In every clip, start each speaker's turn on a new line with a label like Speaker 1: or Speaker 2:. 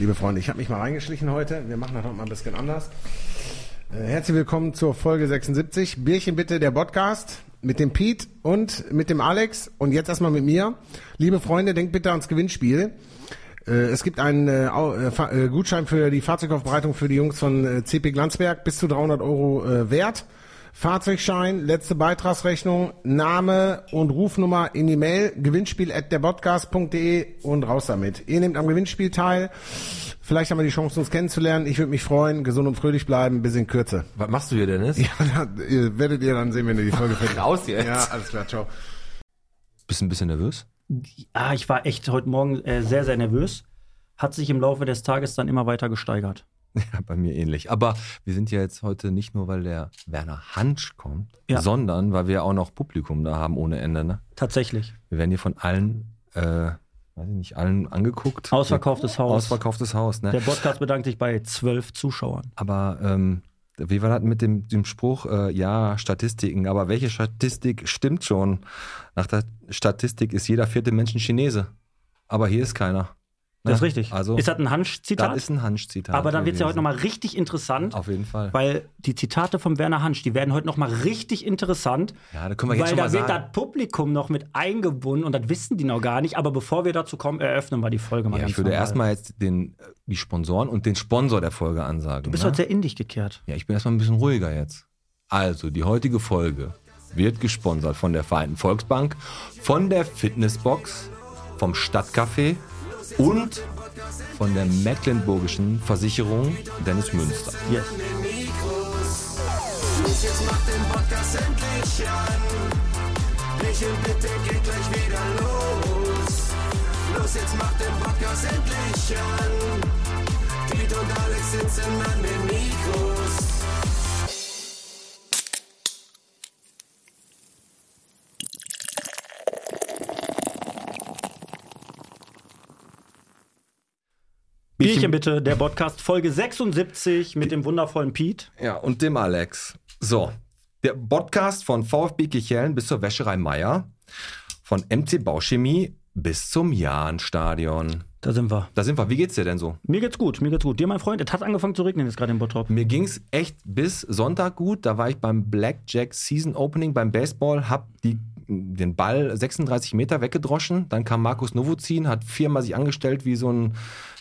Speaker 1: Liebe Freunde, ich habe mich mal reingeschlichen heute. Wir machen das heute mal ein bisschen anders. Äh, herzlich willkommen zur Folge 76. Bierchen bitte, der Podcast mit dem Pete und mit dem Alex und jetzt erstmal mit mir. Liebe Freunde, denkt bitte ans Gewinnspiel. Äh, es gibt einen äh, Gutschein für die Fahrzeugaufbereitung für die Jungs von CP Glanzberg bis zu 300 Euro wert. Fahrzeugschein, letzte Beitragsrechnung, Name und Rufnummer in die Mail, gewinnspiel at derpodcast.de und raus damit. Ihr nehmt am Gewinnspiel teil. Vielleicht haben wir die Chance, uns kennenzulernen. Ich würde mich freuen, gesund und fröhlich bleiben, bis in Kürze.
Speaker 2: Was machst du hier, Dennis?
Speaker 1: Ja, ihr werdet ihr dann sehen, wenn ihr die Folge findet.
Speaker 2: Raus jetzt.
Speaker 1: Ja, alles klar, ciao.
Speaker 2: Bist du ein bisschen nervös?
Speaker 3: Ah, ich war echt heute Morgen äh, sehr, sehr nervös. Hat sich im Laufe des Tages dann immer weiter gesteigert.
Speaker 2: Ja, bei mir ähnlich. Aber wir sind ja jetzt heute nicht nur, weil der Werner Hansch kommt,
Speaker 3: Ja.
Speaker 2: sondern weil wir auch noch Publikum da haben ohne Ende. Ne?
Speaker 3: Tatsächlich.
Speaker 2: Wir werden hier von allen, äh, weiß ich nicht, allen angeguckt.
Speaker 3: Ausverkauftes Haus.
Speaker 2: Ausverkauftes Haus, ne?
Speaker 3: Der Podcast bedankt sich bei zwölf Zuschauern.
Speaker 2: Aber ähm, wie war das mit dem, dem Spruch? Äh, ja, Statistiken. Aber welche Statistik stimmt schon? Nach der Statistik ist jeder vierte Mensch ein Chinese. Aber hier ist keiner.
Speaker 3: Das ist richtig.
Speaker 2: Also,
Speaker 3: ist das ein Hansch-Zitat?
Speaker 2: das ist ein Hansch-Zitat.
Speaker 3: Aber dann wird es ja heute nochmal richtig interessant,
Speaker 2: Auf jeden Fall.
Speaker 3: weil die Zitate von Werner Hansch, die werden heute nochmal richtig interessant.
Speaker 2: Ja, da können wir jetzt
Speaker 3: weil
Speaker 2: schon
Speaker 3: da
Speaker 2: mal
Speaker 3: wird
Speaker 2: sagen.
Speaker 3: das Publikum noch mit eingebunden und das wissen die noch gar nicht. Aber bevor wir dazu kommen, eröffnen wir die Folge mal
Speaker 2: Ja,
Speaker 3: ganz
Speaker 2: ich würde erstmal jetzt den, die Sponsoren und den Sponsor der Folge ansagen.
Speaker 3: Du bist
Speaker 2: ne?
Speaker 3: heute sehr in dich gekehrt.
Speaker 2: Ja, ich bin erstmal ein bisschen ruhiger jetzt. Also, die heutige Folge wird gesponsert von der Vereinten Volksbank, von der Fitnessbox, vom Stadtcafé und von der Mecklenburgischen Versicherung Dennis Münster.
Speaker 3: Yes.
Speaker 4: Los, jetzt macht den Podcast endlich an. Michel, bitte geht gleich wieder los. Los, jetzt macht den Podcast endlich an. Piet und Alex sitzen an den Mikros.
Speaker 3: Bierchen bitte, der Podcast Folge 76 mit dem wundervollen Pete.
Speaker 2: Ja, und dem Alex. So, der Podcast von VfB Kichellen bis zur Wäscherei Meier, von MC Bauchemie bis zum Jahnstadion.
Speaker 3: Da sind wir.
Speaker 2: Da sind wir. Wie geht's dir denn so?
Speaker 3: Mir geht's gut, mir geht's gut. Dir, mein Freund, es hat angefangen zu regnen jetzt gerade in Bottrop.
Speaker 2: Mir ging's echt bis Sonntag gut. Da war ich beim Blackjack Season Opening beim Baseball, hab die, den Ball 36 Meter weggedroschen. Dann kam Markus Novozin, hat viermal sich angestellt wie so ein,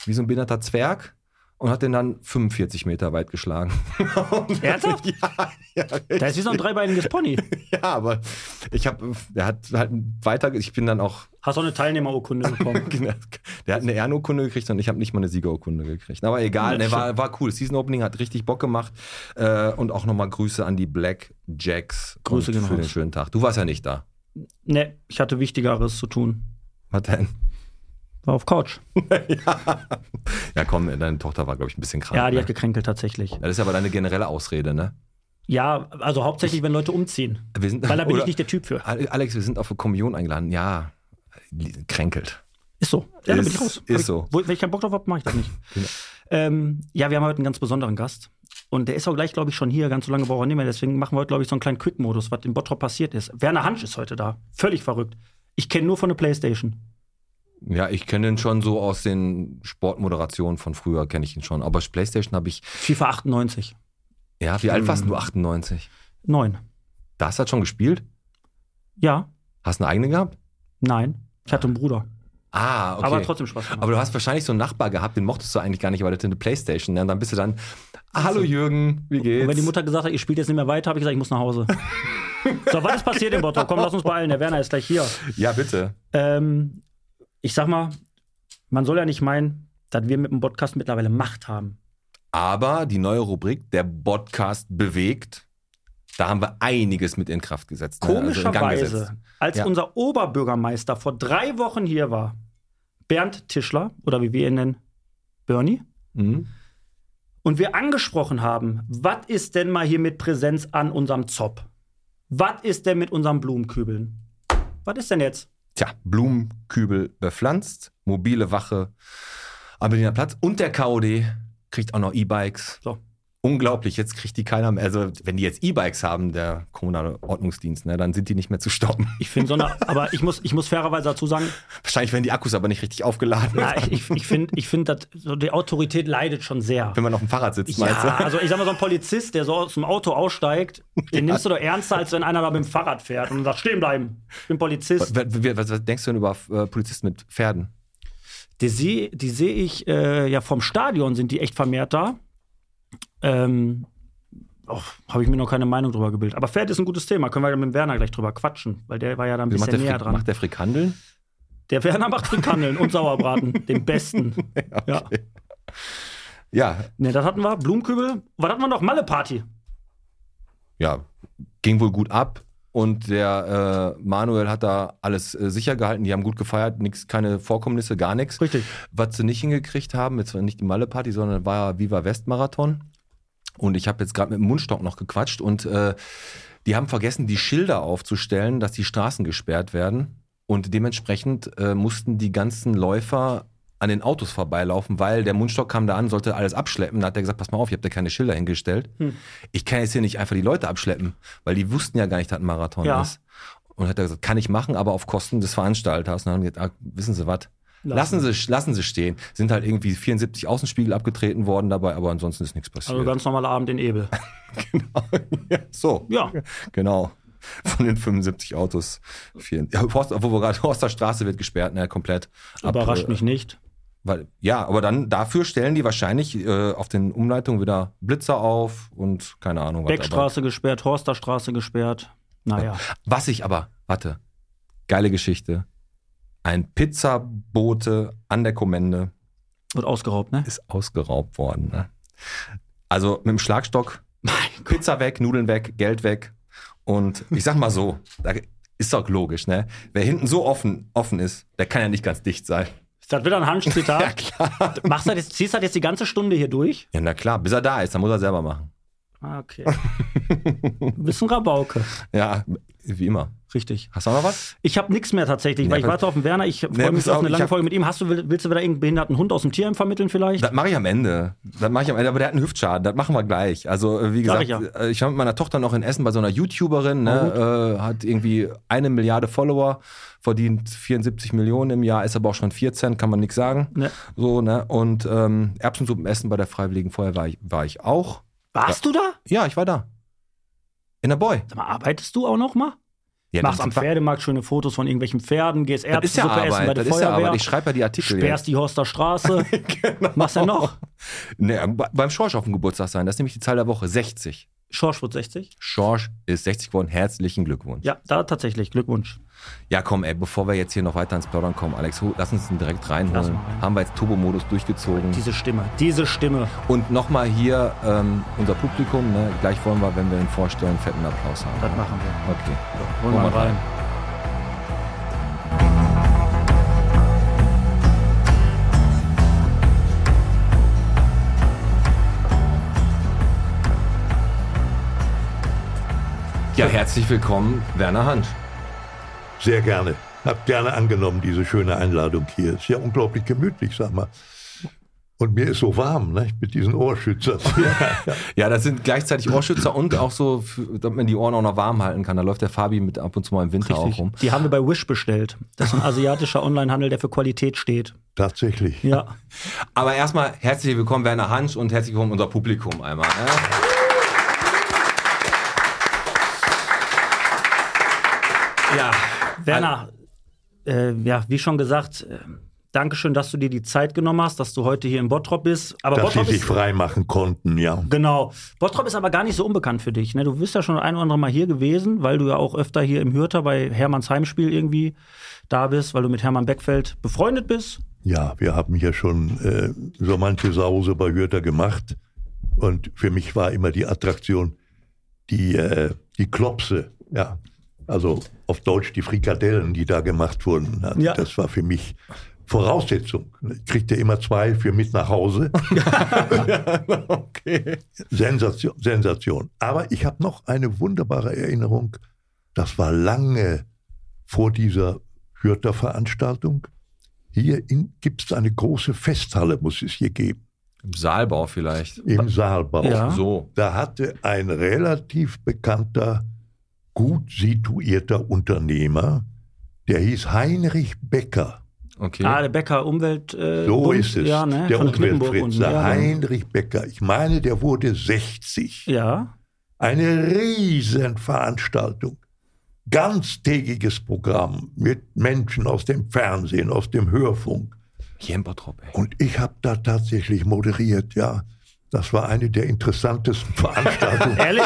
Speaker 2: wie so ein behinderter Zwerg und hat den dann 45 Meter weit geschlagen.
Speaker 3: Ernsthaft?
Speaker 2: ja, ja,
Speaker 3: Da ist wie so ein dreibeiniges Pony.
Speaker 2: ja, aber ich habe, der hat halt weiter, ich bin dann auch,
Speaker 3: Hast auch eine Teilnehmerurkunde bekommen.
Speaker 2: der hat eine Ehrenurkunde gekriegt und ich habe nicht mal eine Siegerurkunde gekriegt. Aber egal, ne, war, war cool. Season Opening hat richtig Bock gemacht äh, und auch nochmal Grüße an die Black Jacks
Speaker 3: Grüße gehen
Speaker 2: für den schönen Tag. Du warst ja nicht da.
Speaker 3: ne, ich hatte Wichtigeres zu tun.
Speaker 2: Was denn?
Speaker 3: War auf Couch.
Speaker 2: ja. ja, komm, deine Tochter war, glaube ich, ein bisschen krank.
Speaker 3: Ja, die
Speaker 2: ne?
Speaker 3: hat gekränkelt tatsächlich.
Speaker 2: Das ist aber deine generelle Ausrede, ne?
Speaker 3: Ja, also hauptsächlich, wenn Leute umziehen.
Speaker 2: Sind,
Speaker 3: Weil da bin ich nicht der Typ für.
Speaker 2: Alex, wir sind auf eine Kommunion eingeladen. Ja, kränkelt.
Speaker 3: Ist so. Ja, da bin
Speaker 2: Ist-
Speaker 3: ich raus.
Speaker 2: ist
Speaker 3: ich,
Speaker 2: so.
Speaker 3: Wo, wenn ich keinen Bock drauf habe, mache ich das nicht.
Speaker 2: Genau.
Speaker 3: ähm, ja, wir haben heute einen ganz besonderen Gast. Und der ist auch gleich, glaube ich, schon hier. Ganz so lange braucht er nicht mehr. Deswegen machen wir heute, glaube ich, so einen kleinen Quick-Modus, was in Bottrop passiert ist. Werner Hansch ist heute da. Völlig verrückt. Ich kenne nur von der Playstation.
Speaker 2: Ja, ich kenne ihn schon so aus den Sportmoderationen von früher, kenne ich ihn schon. Aber Playstation habe ich,
Speaker 3: FIFA 98.
Speaker 2: ja, wie alt warst
Speaker 3: Hm.
Speaker 2: du? 98.
Speaker 3: Neun.
Speaker 2: Da hast du das schon gespielt?
Speaker 3: Ja,
Speaker 2: Hast du eine eigene gehabt?
Speaker 3: nein. Ich hatte einen Bruder.
Speaker 2: Ah, okay.
Speaker 3: Aber trotzdem Spaß gemacht.
Speaker 2: Aber du hast wahrscheinlich so einen Nachbar gehabt, den mochtest du eigentlich gar nicht, weil das eine Playstation. Ja, und dann bist du dann, hallo Jürgen, wie geht's?
Speaker 3: Und wenn die Mutter gesagt hat, ihr spielt jetzt nicht mehr weiter, habe ich gesagt, ich muss nach Hause. so, was ist passiert in Bottrop? Komm, lass uns beeilen. Der Werner ist gleich hier.
Speaker 2: ja, bitte.
Speaker 3: Ähm, ich sag mal, man soll ja nicht meinen, dass wir mit dem Podcast mittlerweile Macht haben.
Speaker 2: Aber die neue Rubrik, der Podcast bewegt, da haben wir einiges mit in Kraft gesetzt. ne? Also
Speaker 3: Komischerweise,
Speaker 2: gesetzt.
Speaker 3: als
Speaker 2: Ja.
Speaker 3: unser Oberbürgermeister vor drei Wochen hier war, Bernd Tischler, oder wie wir ihn nennen, Bernie,
Speaker 2: Mhm.
Speaker 3: und wir angesprochen haben, was ist denn mal hier mit Präsenz an unserem Zopp? Was ist denn mit unseren Blumenkübeln? Was ist denn jetzt?
Speaker 2: Tja, Blumenkübel bepflanzt, mobile Wache am Berliner Platz und der KOD kriegt auch noch E-Bikes.
Speaker 3: So.
Speaker 2: Unglaublich, jetzt kriegt die keiner mehr. Also, wenn die jetzt E-Bikes haben, der kommunale Ordnungsdienst, ne, dann sind die nicht mehr zu stoppen.
Speaker 3: Ich finde so eine, aber ich muss, ich muss fairerweise dazu sagen,
Speaker 2: Wahrscheinlich werden die Akkus aber nicht richtig aufgeladen.
Speaker 3: ja, ich, ich, ich finde, ich find, dass so die Autorität leidet schon sehr.
Speaker 2: Wenn man auf dem Fahrrad sitzt, meinst
Speaker 3: Ja,
Speaker 2: du?
Speaker 3: also ich sag mal, so ein Polizist, der so aus dem Auto aussteigt, den nimmst du doch ernster, als wenn einer da mit dem Fahrrad fährt und sagt, stehen bleiben. Ich bin Polizist.
Speaker 2: Was, was, was denkst du denn über äh, Polizisten mit Pferden?
Speaker 3: Die sehe die seh ich, äh, ja, vom Stadion sind die echt vermehrt da. Ähm, oh, habe ich mir noch keine Meinung drüber gebildet. Aber Pferd ist ein gutes Thema. Können wir mit Werner gleich drüber quatschen, weil der war ja da ein
Speaker 2: macht,
Speaker 3: bisschen näher dran.
Speaker 2: macht der Frikandeln?
Speaker 3: Der Werner macht Frikandeln und Sauerbraten, den besten. Ja.
Speaker 2: Ja,
Speaker 3: Ne, das hatten wir. Blumenkübel. Was hatten wir noch? Malle-Party.
Speaker 2: ja, ging wohl gut ab. Und der äh, Manuel hat da alles äh, sicher gehalten. Die haben gut gefeiert, nix, keine Vorkommnisse, gar nichts.
Speaker 3: Richtig.
Speaker 2: Was sie nicht hingekriegt haben, jetzt war nicht die Malle-Party, sondern war Viva West Marathon. Und ich habe jetzt gerade mit dem Mundstock noch gequatscht und äh, die haben vergessen, die Schilder aufzustellen, dass die Straßen gesperrt werden. Und dementsprechend äh, mussten die ganzen Läufer an den Autos vorbeilaufen, weil der Mundstock kam da an, sollte alles abschleppen. Da hat er gesagt, pass mal auf, ihr habt da keine Schilder hingestellt.
Speaker 3: Hm.
Speaker 2: Ich kann jetzt hier nicht einfach die Leute abschleppen, weil die wussten ja gar nicht, dass ein Marathon
Speaker 3: Ja.
Speaker 2: ist. Und hat er gesagt, kann ich machen, aber auf Kosten des Veranstalters. Und dann haben die gesagt, ah, wissen Sie was? Lassen Sie, lassen Sie stehen. Sind halt irgendwie 74 Außenspiegel abgetreten worden dabei, aber ansonsten ist nichts passiert.
Speaker 3: Also ganz normaler Abend in Ebel.
Speaker 2: ja, so.
Speaker 3: Ja.
Speaker 2: Genau. Von den 75 Autos. Vier, ja, Forst, obwohl wir gerade Horster Straße wird gesperrt, ne, komplett. Ab,
Speaker 3: Überrascht
Speaker 2: äh,
Speaker 3: mich nicht.
Speaker 2: Weil, ja, aber dann dafür stellen die wahrscheinlich äh, auf den Umleitungen wieder Blitzer auf und keine Ahnung was.
Speaker 3: Beckstraße gesperrt, Horsterstraße gesperrt. Naja.
Speaker 2: Was ich aber, warte, geile Geschichte. Ein Pizzabote an der Kommende
Speaker 3: Wird ausgeraubt, ne?
Speaker 2: ist ausgeraubt worden. Ne? Also mit dem Schlagstock,
Speaker 3: Mein
Speaker 2: Pizza weg, Nudeln weg, Geld weg. Und ich sag mal so, da ist doch logisch, ne? Wer hinten so offen, offen ist, der kann ja nicht ganz dicht sein.
Speaker 3: Ist das wieder ein Hansch-Zitat?
Speaker 2: Ja, klar.
Speaker 3: Machst du das ziehst du das jetzt die ganze Stunde hier durch?
Speaker 2: Ja, na klar, bis er da ist, dann muss er selber machen.
Speaker 3: Ah, okay. Du bist ein Rabauke.
Speaker 2: Ja, wie immer.
Speaker 3: Richtig.
Speaker 2: Hast du noch was?
Speaker 3: Ich habe nichts mehr tatsächlich,
Speaker 2: Nee,
Speaker 3: weil ich warte auf den Werner. Ich freue
Speaker 2: Nee,
Speaker 3: mich auf
Speaker 2: auf,
Speaker 3: eine lange
Speaker 2: hab-
Speaker 3: Folge mit ihm. Hast du, will- willst du wieder irgendeinen behinderten Hund aus dem Tierheim vermitteln vielleicht?
Speaker 2: Das mache ich am Ende. Das mache ich am Ende, aber der hat einen Hüftschaden. Das machen wir gleich. Also, äh, wie
Speaker 3: Sag
Speaker 2: gesagt,
Speaker 3: ich
Speaker 2: ich, ich war mit meiner Tochter noch in Essen bei so einer YouTuberin, ne, äh, hat irgendwie eine Milliarde Follower, verdient 74 Millionen im Jahr, ist aber auch schon 14, kann man nichts sagen.
Speaker 3: Ne.
Speaker 2: So, ne? Und ähm, Erbsensuppen essen bei der Freiwilligen Feuerwehr war ich, war ich auch.
Speaker 3: Warst du da?
Speaker 2: Ja, ich war da. In der Boy.
Speaker 3: Sag mal, arbeitest du auch noch mal?
Speaker 2: Ja,
Speaker 3: Machst am Pferdemarkt schöne Fotos von irgendwelchen Pferden, gehst
Speaker 2: ist ja
Speaker 3: Erbsensuppe essen bei der
Speaker 2: Das ist ja
Speaker 3: Feuerwehr,
Speaker 2: Arbeit. Ich schreibe ja die Artikel.
Speaker 3: sperrst die Horster Straße. Machst ja noch?
Speaker 2: Ne, be- beim Schorsch auf dem Geburtstag sein. Das ist nämlich die Zahl der Woche. 60.
Speaker 3: Schorsch wird 60.
Speaker 2: Schorsch ist 60 geworden. Herzlichen Glückwunsch.
Speaker 3: Ja, da tatsächlich. Glückwunsch.
Speaker 2: Ja, komm, ey, bevor wir jetzt hier noch weiter ins Plaudern kommen, Alex, lass uns ihn direkt reinholen.
Speaker 3: rein.
Speaker 2: Haben wir jetzt Turbo-Modus durchgezogen.
Speaker 3: Diese Stimme. Diese Stimme.
Speaker 2: Und nochmal hier ähm, unser Publikum, ne? gleich wollen wir, wenn wir ihn vorstellen, einen fetten Applaus haben.
Speaker 3: Das machen wir.
Speaker 2: Okay.
Speaker 3: Holen wir mal rein.
Speaker 2: Ja, herzlich willkommen, Werner Hand.
Speaker 5: Sehr gerne. Hab gerne angenommen, diese schöne Einladung hier. Ist ja unglaublich gemütlich, sag mal. Und mir ist so warm, ne, mit diesen Ohrschützern. Ja,
Speaker 2: Ja, das sind gleichzeitig Ohrschützer und auch so, damit man die Ohren auch noch warm halten kann. Da läuft der Fabi mit ab und zu mal im Winter auch
Speaker 3: Richtig.
Speaker 2: rum.
Speaker 3: Die haben wir bei Wish bestellt. Das ist ein asiatischer Onlinehandel, der für Qualität steht.
Speaker 5: tatsächlich.
Speaker 3: Ja.
Speaker 2: Aber erstmal herzlich willkommen, Werner Hansch, und herzlich willkommen unser Publikum einmal. Ne? Ja,
Speaker 3: Werner, äh, ja, wie schon gesagt, äh, Dankeschön, dass du dir die Zeit genommen hast, dass du heute hier in Bottrop bist. Aber
Speaker 5: Dass sie
Speaker 3: Bottrop
Speaker 5: sich
Speaker 3: ist,
Speaker 5: frei machen konnten, ja.
Speaker 3: genau. Bottrop ist aber gar nicht so unbekannt für dich. Ne? Du bist ja schon ein oder andere Mal hier gewesen, weil du ja auch öfter hier im Hürter bei Hermanns Heimspiel irgendwie da bist, weil du mit Hermann Beckfeld befreundet bist.
Speaker 5: Ja, wir haben hier schon äh, so manche Sause bei Hürter gemacht. Und für mich war immer die Attraktion die, äh, die Klopse, ja. Also auf Deutsch die Frikadellen, die da gemacht wurden. Also
Speaker 3: Ja.
Speaker 5: Das war für mich Voraussetzung. Ich kriegte immer zwei für mit nach Hause.
Speaker 2: okay.
Speaker 5: Sensation, Sensation. Aber ich habe noch eine wunderbare Erinnerung. Das war lange vor dieser Hürter Veranstaltung. Hier gibt es eine große Festhalle, muss es hier geben.
Speaker 2: Im Saalbau vielleicht.
Speaker 5: im Saalbau.
Speaker 3: Ja.
Speaker 2: So.
Speaker 5: Da hatte ein relativ bekannter, gut situierter Unternehmer, der hieß Heinrich Becker.
Speaker 2: Okay.
Speaker 3: Ah, der Bäcker Umwelt. Äh,
Speaker 5: So
Speaker 3: Bund,
Speaker 5: ist es.
Speaker 3: Ja, ne?
Speaker 5: Der
Speaker 3: Von Knippenburg
Speaker 5: Umweltfritz,
Speaker 3: unten.
Speaker 5: der
Speaker 3: ja, genau.
Speaker 5: Heinrich Becker. Ich meine, der wurde 60.
Speaker 3: ja.
Speaker 5: Eine Riesenveranstaltung. Ganztägiges Programm mit Menschen aus dem Fernsehen, aus dem Hörfunk.
Speaker 2: Ey.
Speaker 5: Und ich habe da tatsächlich moderiert, ja. Das war eine der interessantesten Veranstaltungen.
Speaker 3: Ehrlich?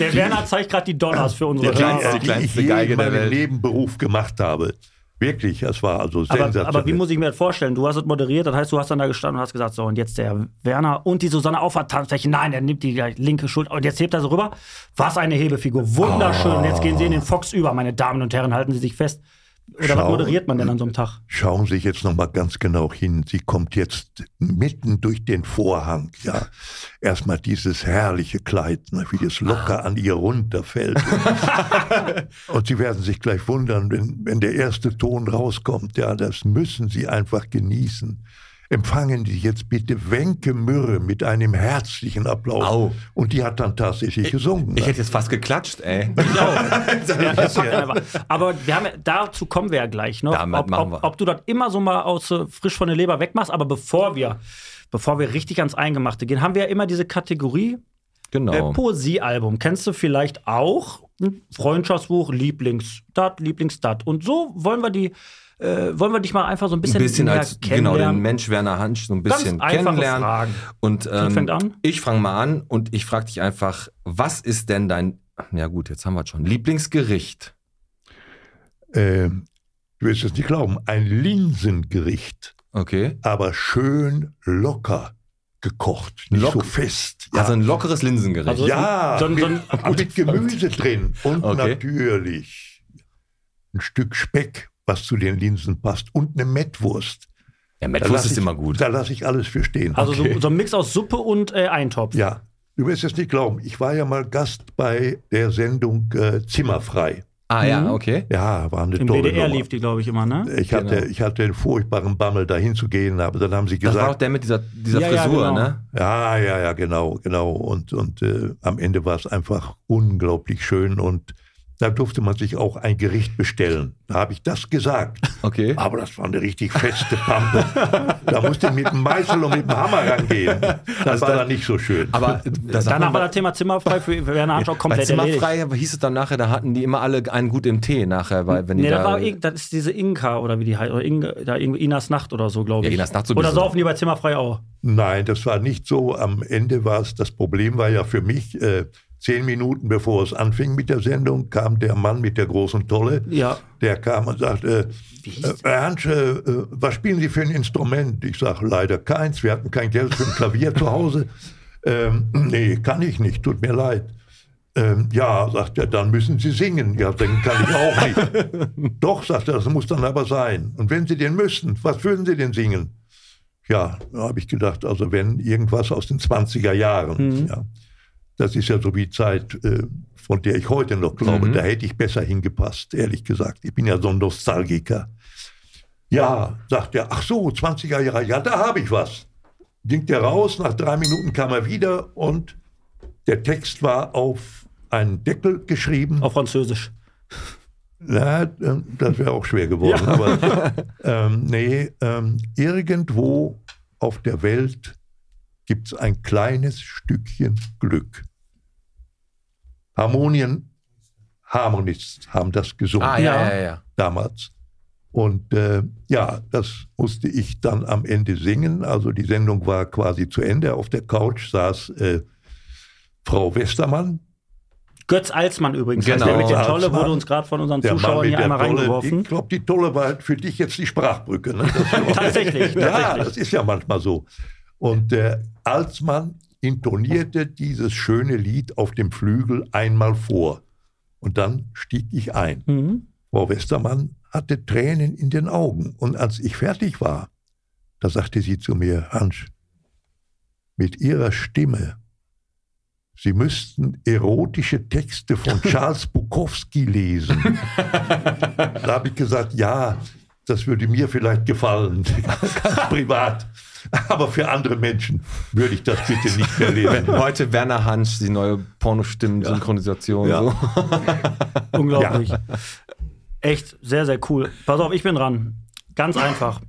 Speaker 3: der Werner zeigt gerade die Dollars für unsere
Speaker 2: Der kleinste-
Speaker 3: Hörer.
Speaker 2: die
Speaker 5: die
Speaker 2: kleinste
Speaker 5: ich je
Speaker 2: Geige
Speaker 5: in
Speaker 2: der
Speaker 5: meinem. Nebenberuf gemacht habe. Wirklich, das war also
Speaker 3: Aber,
Speaker 5: sensationell.
Speaker 3: aber wie muss ich mir das vorstellen? Du hast es moderiert, das heißt, du hast dann da gestanden und hast gesagt, so, und jetzt der Werner und die Susanne Aufertanzfläche. Nein, der nimmt die linke Schulter und jetzt hebt er so rüber. Was eine Hebefigur. Wunderschön. Und jetzt gehen sie in den Fox über, meine Damen und Herren, halten Sie sich fest. Oder was
Speaker 5: Schau.
Speaker 3: moderiert man denn an so einem Tag?
Speaker 5: Schauen Sie jetzt noch mal ganz genau hin. Sie kommt jetzt mitten durch den Vorhang. Ja, erstmal dieses herrliche Kleid, ne, wie das locker an ihr runterfällt. Und Sie werden sich gleich wundern, wenn, wenn der erste Ton rauskommt. Ja, das müssen Sie einfach genießen. Empfangen Sie jetzt bitte Wenke Mürre mit einem herzlichen Applaus.
Speaker 2: Au.
Speaker 5: Und die hat dann tatsächlich gesungen.
Speaker 2: Ich
Speaker 5: ne?
Speaker 2: hätte jetzt fast geklatscht, ey.
Speaker 3: Ja, das packt einfach. Aber wir haben, ja- dazu kommen wir ja gleich noch. Ob,
Speaker 2: machen
Speaker 3: ob,
Speaker 2: wir.
Speaker 3: ob du das immer so mal aus äh, frisch von der Leber wegmachst, aber bevor wir, bevor wir richtig ans Eingemachte gehen, haben wir ja immer diese Kategorie
Speaker 2: Genau.
Speaker 3: äh, Poesiealbum. Kennst du vielleicht auch? Ein Freundschaftsbuch, Lieblingsstadt, Lieblingsstadt. Und so wollen wir die, äh, wollen wir dich mal einfach so ein
Speaker 2: ein
Speaker 3: bisschen,
Speaker 2: bisschen
Speaker 3: näher
Speaker 2: als genau den. Mensch Werner Hansch so ein bisschen
Speaker 3: Ganz
Speaker 2: kennenlernen.
Speaker 3: Fragen.
Speaker 2: Und ähm,
Speaker 3: fängt an?
Speaker 2: ich fange mal an und ich frage dich einfach, was ist denn dein, ja gut, jetzt haben wir es schon, Lieblingsgericht?
Speaker 5: Ähm, du wirst es nicht glauben, ein Linsengericht.
Speaker 2: Okay.
Speaker 5: aber schön locker gekocht, nicht
Speaker 2: Lock-
Speaker 5: so fest. Ja,
Speaker 2: Also ein lockeres Linsengericht.
Speaker 3: Also-
Speaker 5: ja
Speaker 3: so ein-
Speaker 5: mit,
Speaker 3: so ein-
Speaker 5: mit Gemüse drin und
Speaker 2: Okay.
Speaker 5: natürlich ein Stück Speck, was zu den Linsen passt und eine Mettwurst.
Speaker 2: ja, Mettwurst ist
Speaker 5: ich,
Speaker 2: immer gut.
Speaker 5: Da lasse ich alles für stehen.
Speaker 3: Also
Speaker 2: Okay.
Speaker 3: so, so ein Mix aus Suppe und äh, Eintopf.
Speaker 5: ja, du wirst es nicht glauben. Ich war ja mal Gast bei der Sendung äh, Zimmerfrei.
Speaker 2: Ah
Speaker 3: Mhm.
Speaker 2: ja, okay.
Speaker 5: Ja, war eine
Speaker 3: Im
Speaker 5: tolle
Speaker 3: WDR
Speaker 5: Nummer.
Speaker 3: lief die, glaube ich, immer, ne?
Speaker 5: Ich hatte,
Speaker 2: Genau.
Speaker 5: ich hatte einen furchtbaren Bammel, da hinzugehen, aber dann haben sie
Speaker 2: Das war auch
Speaker 5: gesagt,
Speaker 2: der mit dieser, dieser
Speaker 3: Ja, ja,
Speaker 2: Frisur,
Speaker 3: genau.
Speaker 2: ne?
Speaker 5: Ja, ja, ja, genau, genau. Und, und äh, am Ende war es einfach unglaublich schön und da durfte man sich auch ein Gericht bestellen. Da habe ich das gesagt.
Speaker 2: Okay.
Speaker 5: Aber das war eine richtig feste Pampe. da musste ich mit dem Meißel und mit dem Hammer rangehen. Das war dann nicht so schön.
Speaker 2: Aber
Speaker 3: Danach war das Thema Zimmerfrei für Werner auch
Speaker 2: bei
Speaker 3: komplett erledigt.
Speaker 2: Zimmerfrei hieß es dann nachher, da hatten die immer alle einen gut im Tee nachher, weil wenn die
Speaker 3: Nee, das,
Speaker 2: da,
Speaker 3: war, das ist diese Inka oder wie die heißt. Oder Inga, da irgendwie Inas Nacht oder so, glaube
Speaker 2: Ja,
Speaker 3: ich.
Speaker 2: Inas Nacht
Speaker 3: oder
Speaker 2: sowieso.
Speaker 3: saufen die bei Zimmerfrei auch?
Speaker 5: Nein, das war nicht so. Am Ende war es, das Problem war ja für mich, äh, zehn Minuten bevor es anfing mit der Sendung, kam der Mann mit der großen Tolle.
Speaker 3: Ja.
Speaker 5: Der kam und sagte, äh, Herr Hansch, äh, was spielen Sie für ein Instrument? Ich sage, leider keins. Wir hatten kein Geld für ein Klavier zu Hause. Ähm, nee, kann ich nicht, tut mir leid. Ähm, ja, sagt er, dann müssen Sie singen. Ja, dann kann ich auch nicht. Doch, sagt er, das muss dann aber sein. Und wenn Sie den müssten, was würden Sie denn singen? Ja, da habe ich gedacht, also wenn irgendwas aus den 20er Jahren. Ja. Das ist ja so wie Zeit, äh, von der ich heute noch glaube,
Speaker 2: Mhm.
Speaker 5: da hätte ich besser hingepasst, ehrlich gesagt. Ich bin ja so ein Nostalgiker. Ja, sagt er, ach so, 20er Jahre, ja, da habe ich was. Ging der raus, nach drei Minuten kam er wieder und der Text war auf einen Deckel geschrieben.
Speaker 3: Auf Französisch.
Speaker 5: Ja, ähm, das wäre auch schwer geworden. Aber ähm, nee, ähm, irgendwo auf der Welt gibt es ein kleines Stückchen Glück. Harmonien, Harmonists haben das gesungen
Speaker 2: Ah, ja,
Speaker 3: Ja.
Speaker 2: ja,
Speaker 5: damals. Und äh, ja, das musste ich dann am Ende singen. Also die Sendung war quasi zu Ende. Auf der Couch saß äh, Frau Westermann,
Speaker 3: Götz Alsmann übrigens.
Speaker 2: Genau.
Speaker 3: Der mit der Tolle
Speaker 5: Alsmann.
Speaker 3: wurde uns gerade von unseren Zuschauern hier einmal
Speaker 5: Tolle.
Speaker 3: reingeworfen.
Speaker 5: Ich glaube, die Tolle war für dich jetzt die Sprachbrücke. Ne? Das
Speaker 3: Tatsächlich,
Speaker 5: Ja,
Speaker 3: tatsächlich.
Speaker 5: das ist ja manchmal so. Und der Alsmann intonierte dieses schöne Lied auf dem Flügel einmal vor. Und dann stieg ich ein.
Speaker 3: Mhm.
Speaker 5: Frau Westermann hatte Tränen in den Augen. Und als ich fertig war, da sagte sie zu mir, Hans, mit Ihrer Stimme, Sie müssten erotische Texte von Charles Bukowski lesen. da habe ich gesagt, ja, das würde mir vielleicht gefallen, ganz privat. Aber für andere Menschen würde ich das bitte nicht mehr lesen.
Speaker 2: Heute Werner Hansch, die neue Pornostimmen-Synchronisation.
Speaker 5: Ja.
Speaker 2: So.
Speaker 3: Unglaublich. Echt sehr, sehr cool. Pass auf, ich bin dran. Ganz einfach.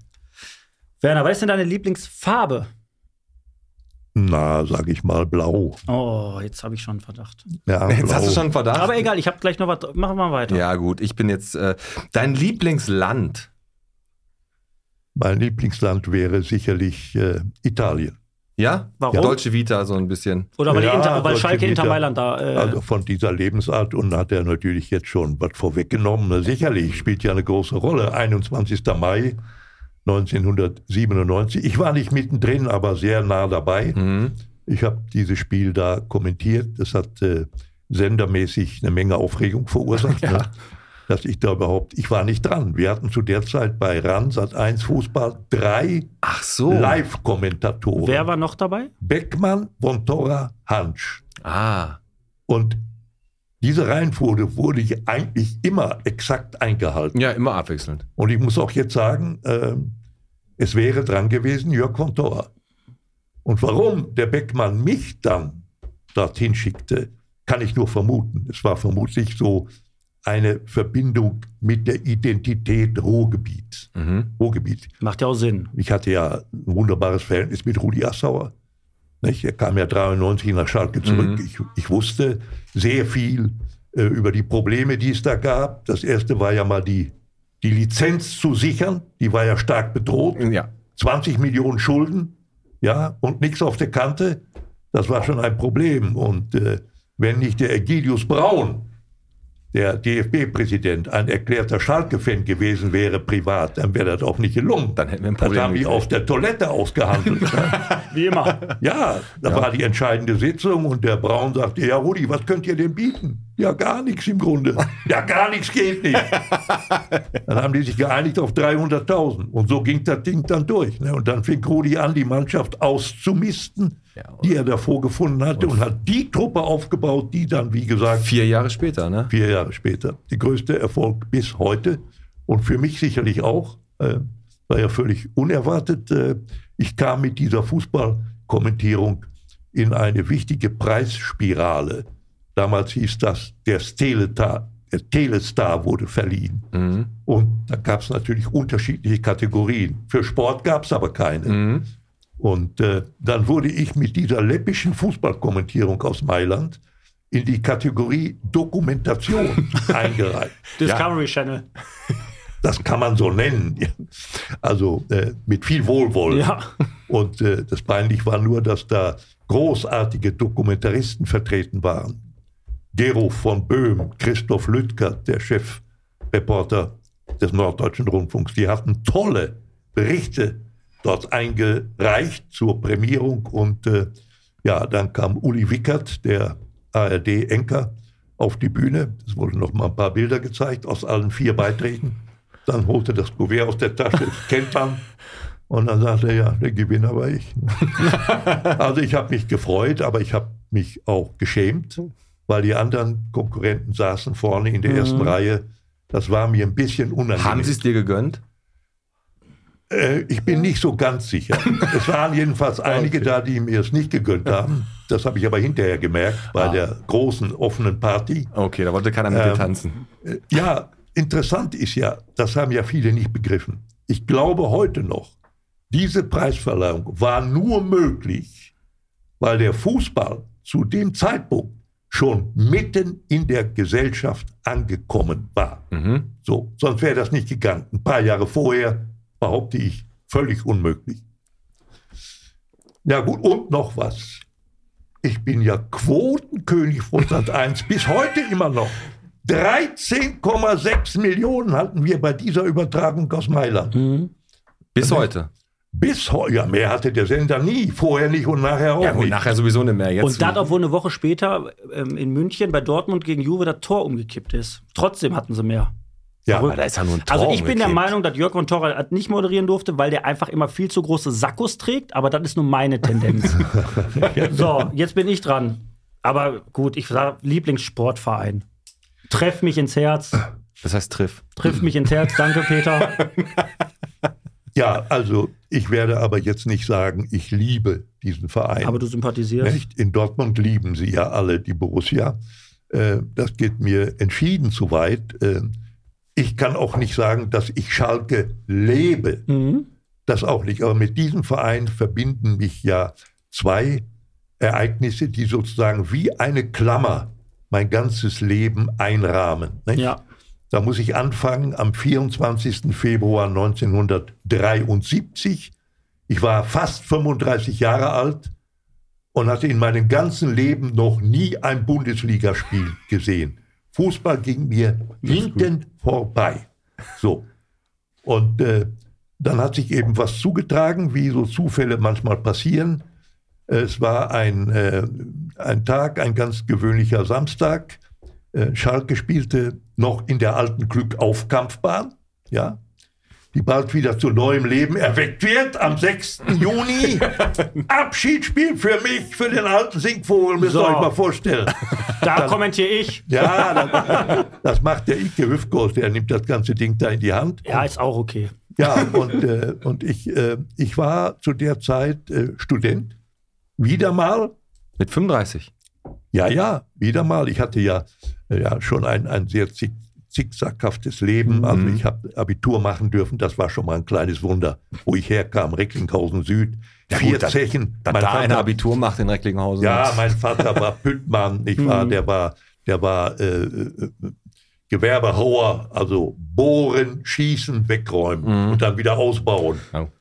Speaker 3: Werner, was ist denn deine Lieblingsfarbe?
Speaker 5: Na, sag ich mal blau.
Speaker 3: Oh, jetzt habe ich schon einen Verdacht.
Speaker 5: Ja,
Speaker 2: Jetzt
Speaker 5: blau.
Speaker 2: hast du schon einen Verdacht.
Speaker 3: Aber egal, ich habe gleich noch was. Machen wir mal weiter.
Speaker 2: ja, gut, ich bin jetzt. Äh, dein Lieblingsland?
Speaker 5: Mein Lieblingsland wäre sicherlich äh, Italien.
Speaker 2: Ja?
Speaker 3: Warum?
Speaker 2: Deutsche Vita, so ein bisschen.
Speaker 3: Oder weil, die
Speaker 5: Ja,
Speaker 3: Inter, weil Schalke Inter
Speaker 5: Vita.
Speaker 3: Mailand da. Äh,
Speaker 5: Also von dieser Lebensart und hat er natürlich jetzt schon was vorweggenommen. Sicherlich spielt ja eine große Rolle. 21. Mai 1997. Ich war nicht mittendrin, aber sehr nah dabei.
Speaker 2: Mhm.
Speaker 5: Ich habe dieses Spiel da kommentiert. Das hat äh, sendermäßig eine Menge Aufregung verursacht. Ne? Dass ich da überhaupt, ich war nicht dran. Wir hatten zu der Zeit bei RAN Sat 1 Fußball drei
Speaker 2: Ach so.
Speaker 5: Live-Kommentatoren.
Speaker 3: wer war noch dabei?
Speaker 5: Beckmann, Vontora, Hansch.
Speaker 2: Ah.
Speaker 5: Und diese Reihenfolge wurde ich eigentlich immer exakt eingehalten.
Speaker 2: Ja, immer abwechselnd.
Speaker 5: Und ich muss auch jetzt sagen, äh, es wäre dran gewesen, Jörg von Thora. Und warum der Beckmann mich dann dorthin schickte, kann ich nur vermuten. Es war vermutlich so eine Verbindung mit der Identität Ruhrgebiet.
Speaker 2: Mhm.
Speaker 5: Ruhrgebiet.
Speaker 3: Macht ja auch Sinn.
Speaker 5: Ich hatte ja ein wunderbares Verhältnis mit Rudi Assauer. Nicht? Er kam ja 93 nach Schalke zurück. Ich, ich wusste sehr viel äh, über die Probleme, die es da gab. Das erste war ja mal die, die Lizenz zu sichern. Die war ja stark bedroht.
Speaker 2: Ja.
Speaker 5: 20 Millionen Schulden, ja, und nichts auf der Kante. Das war schon ein Problem. Und äh, wenn nicht der Egidius Braun, der DFB-Präsident, ein erklärter Schalke-Fan gewesen wäre privat, dann wäre das auch nicht gelungen.
Speaker 2: Dann hätten wir ein
Speaker 5: Das
Speaker 2: Problem
Speaker 5: haben die auf der Toilette ausgehandelt.
Speaker 3: Wie immer.
Speaker 5: ja, da war die entscheidende Sitzung und der Braun sagte, ja Rudi, was könnt ihr denn bieten? Ja, gar nichts im Grunde. Ja, gar nichts geht nicht. Dann haben die sich geeinigt auf 300.000 und so ging das Ding dann durch. Ne? Und dann fing Rudi an, die Mannschaft auszumisten,
Speaker 2: Ja,
Speaker 5: die er davor gefunden hatte und hat die Truppe aufgebaut, die dann, wie gesagt,
Speaker 2: Vier Jahre später, ne?
Speaker 5: vier Jahre später. Die größte Erfolg bis heute und für mich sicherlich auch. Äh, war ja völlig unerwartet. Äh, ich kam mit dieser Fußballkommentierung in eine wichtige Preisspirale. Damals hieß das, der Telestar, der Telestar wurde verliehen.
Speaker 2: Mhm.
Speaker 5: Und da gab es natürlich unterschiedliche Kategorien. Für Sport gab es aber keine.
Speaker 2: Mhm.
Speaker 5: Und äh, dann wurde ich mit dieser läppischen Fußballkommentierung aus Mailand in die Kategorie Dokumentation eingereiht.
Speaker 3: Discovery Channel.
Speaker 5: Das kann man so nennen. Also äh, mit viel Wohlwollen.
Speaker 3: Ja.
Speaker 5: Und äh, das peinlich war nur, dass da großartige Dokumentaristen vertreten waren. Gero von Böhm, Christoph Lüttger, der Chefreporter des Norddeutschen Rundfunks, die hatten tolle Berichte dort eingereicht zur Prämierung. Und äh, ja, dann kam Uli Wickert, der ARD-Enker, auf die Bühne. Es wurden noch mal ein paar Bilder gezeigt aus allen vier Beiträgen. Dann holte das Kuvert aus der Tasche, das kennt man. Und dann sagte er, ja, der Gewinner war ich. also ich habe mich gefreut, aber ich habe mich auch geschämt, weil die anderen Konkurrenten saßen vorne in der ersten Reihe. Das war mir ein bisschen unangenehm.
Speaker 2: Haben sie es dir gegönnt?
Speaker 5: Äh, ich bin nicht so ganz sicher. es waren jedenfalls einige da, die mir es nicht gegönnt haben. Das habe ich aber hinterher gemerkt bei der großen offenen Party.
Speaker 2: Okay, da wollte keiner mit dir
Speaker 5: Ähm,
Speaker 2: tanzen.
Speaker 5: Äh, Ja, interessant ist ja, das haben ja viele nicht begriffen. Ich glaube heute noch, diese Preisverleihung war nur möglich, weil der Fußball zu dem Zeitpunkt schon mitten in der Gesellschaft angekommen war.
Speaker 2: Mhm.
Speaker 5: So, sonst wäre das nicht gegangen. Ein paar Jahre vorher behaupte ich völlig unmöglich. Ja gut, und noch was. Ich bin ja Quotenkönig von Sat 1 bis heute immer noch. 13,6 Millionen hatten wir bei dieser Übertragung aus Mailand.
Speaker 2: Bis heute.
Speaker 5: Bis heute, ja, mehr hatte der Sender nie, vorher nicht und nachher auch
Speaker 2: Ja, gut,
Speaker 5: nicht.
Speaker 2: nachher sowieso nicht mehr. Jetzt
Speaker 3: Und das, obwohl eine Woche später ähm, in München bei Dortmund gegen Juve das Tor umgekippt ist. Trotzdem hatten sie mehr.
Speaker 5: Ja,
Speaker 2: Aber da ist ja nur ein Tor
Speaker 3: Also ich bin der. Meinung, dass Jörg von Torra nicht moderieren durfte, weil der einfach immer viel zu große Sakkos trägt, aber das ist nur meine Tendenz. so, jetzt bin ich dran. Aber gut, ich sage Lieblingssportverein. Treff mich ins Herz.
Speaker 2: Das heißt Triff.
Speaker 3: Triff mich ins Herz. Danke, Peter.
Speaker 5: Ja, also ich werde aber jetzt nicht sagen, ich liebe diesen Verein.
Speaker 3: Aber du sympathisierst.
Speaker 5: Nicht? In Dortmund lieben sie ja alle die Borussia. Äh, das geht mir entschieden zu weit. Ich kann auch nicht sagen, dass ich Schalke lebe.
Speaker 3: Mhm.
Speaker 5: Das auch nicht. Aber mit diesem Verein verbinden mich ja zwei Ereignisse, die sozusagen wie eine Klammer mein ganzes Leben einrahmen. Nicht?
Speaker 3: Ja.
Speaker 5: Da muss ich anfangen am 24. Februar 1973. Ich war fast 35 Jahre alt und hatte in meinem ganzen Leben noch nie ein Bundesligaspiel gesehen. Fußball ging mir hinten vorbei. So. Und äh, dann hat sich eben was zugetragen, wie so Zufälle manchmal passieren. Es war ein, äh, ein Tag, ein ganz gewöhnlicher Samstag. Äh, Schalke spielte noch in der alten Glückaufkampfbahn, ja, die bald wieder zu neuem Leben erweckt wird am 6. Juni. Abschiedsspiel für mich, für den alten Singvogel, müsst ihr
Speaker 3: So.
Speaker 5: euch mal vorstellen.
Speaker 3: Da kommentiere ich.
Speaker 5: Ja, das, das macht der Ike Hüfkos, der nimmt das ganze Ding da in die Hand.
Speaker 3: Ja, ist auch okay.
Speaker 5: Ja, und, äh, und ich, äh, ich war zu der Zeit äh, Student. Wieder mal.
Speaker 2: Mit 35.
Speaker 5: Ja, ja, wieder mal. Ich hatte ja, ja schon ein, ein sehr zick, zickzackhaftes Leben. Also ich habe Abitur machen dürfen. Das war schon mal ein kleines Wunder, wo ich herkam. Recklinghausen Süd. vier
Speaker 2: gut,
Speaker 5: Zechen.
Speaker 2: Dass
Speaker 5: Mein
Speaker 2: da
Speaker 5: Vater-
Speaker 2: ein Abitur macht in Recklinghausen.
Speaker 5: ja, mein Vater war Püttmann, nicht wahr? Der war, der war äh, äh, Gewerbehauer, also bohren, schießen, wegräumen und dann wieder ausbauen.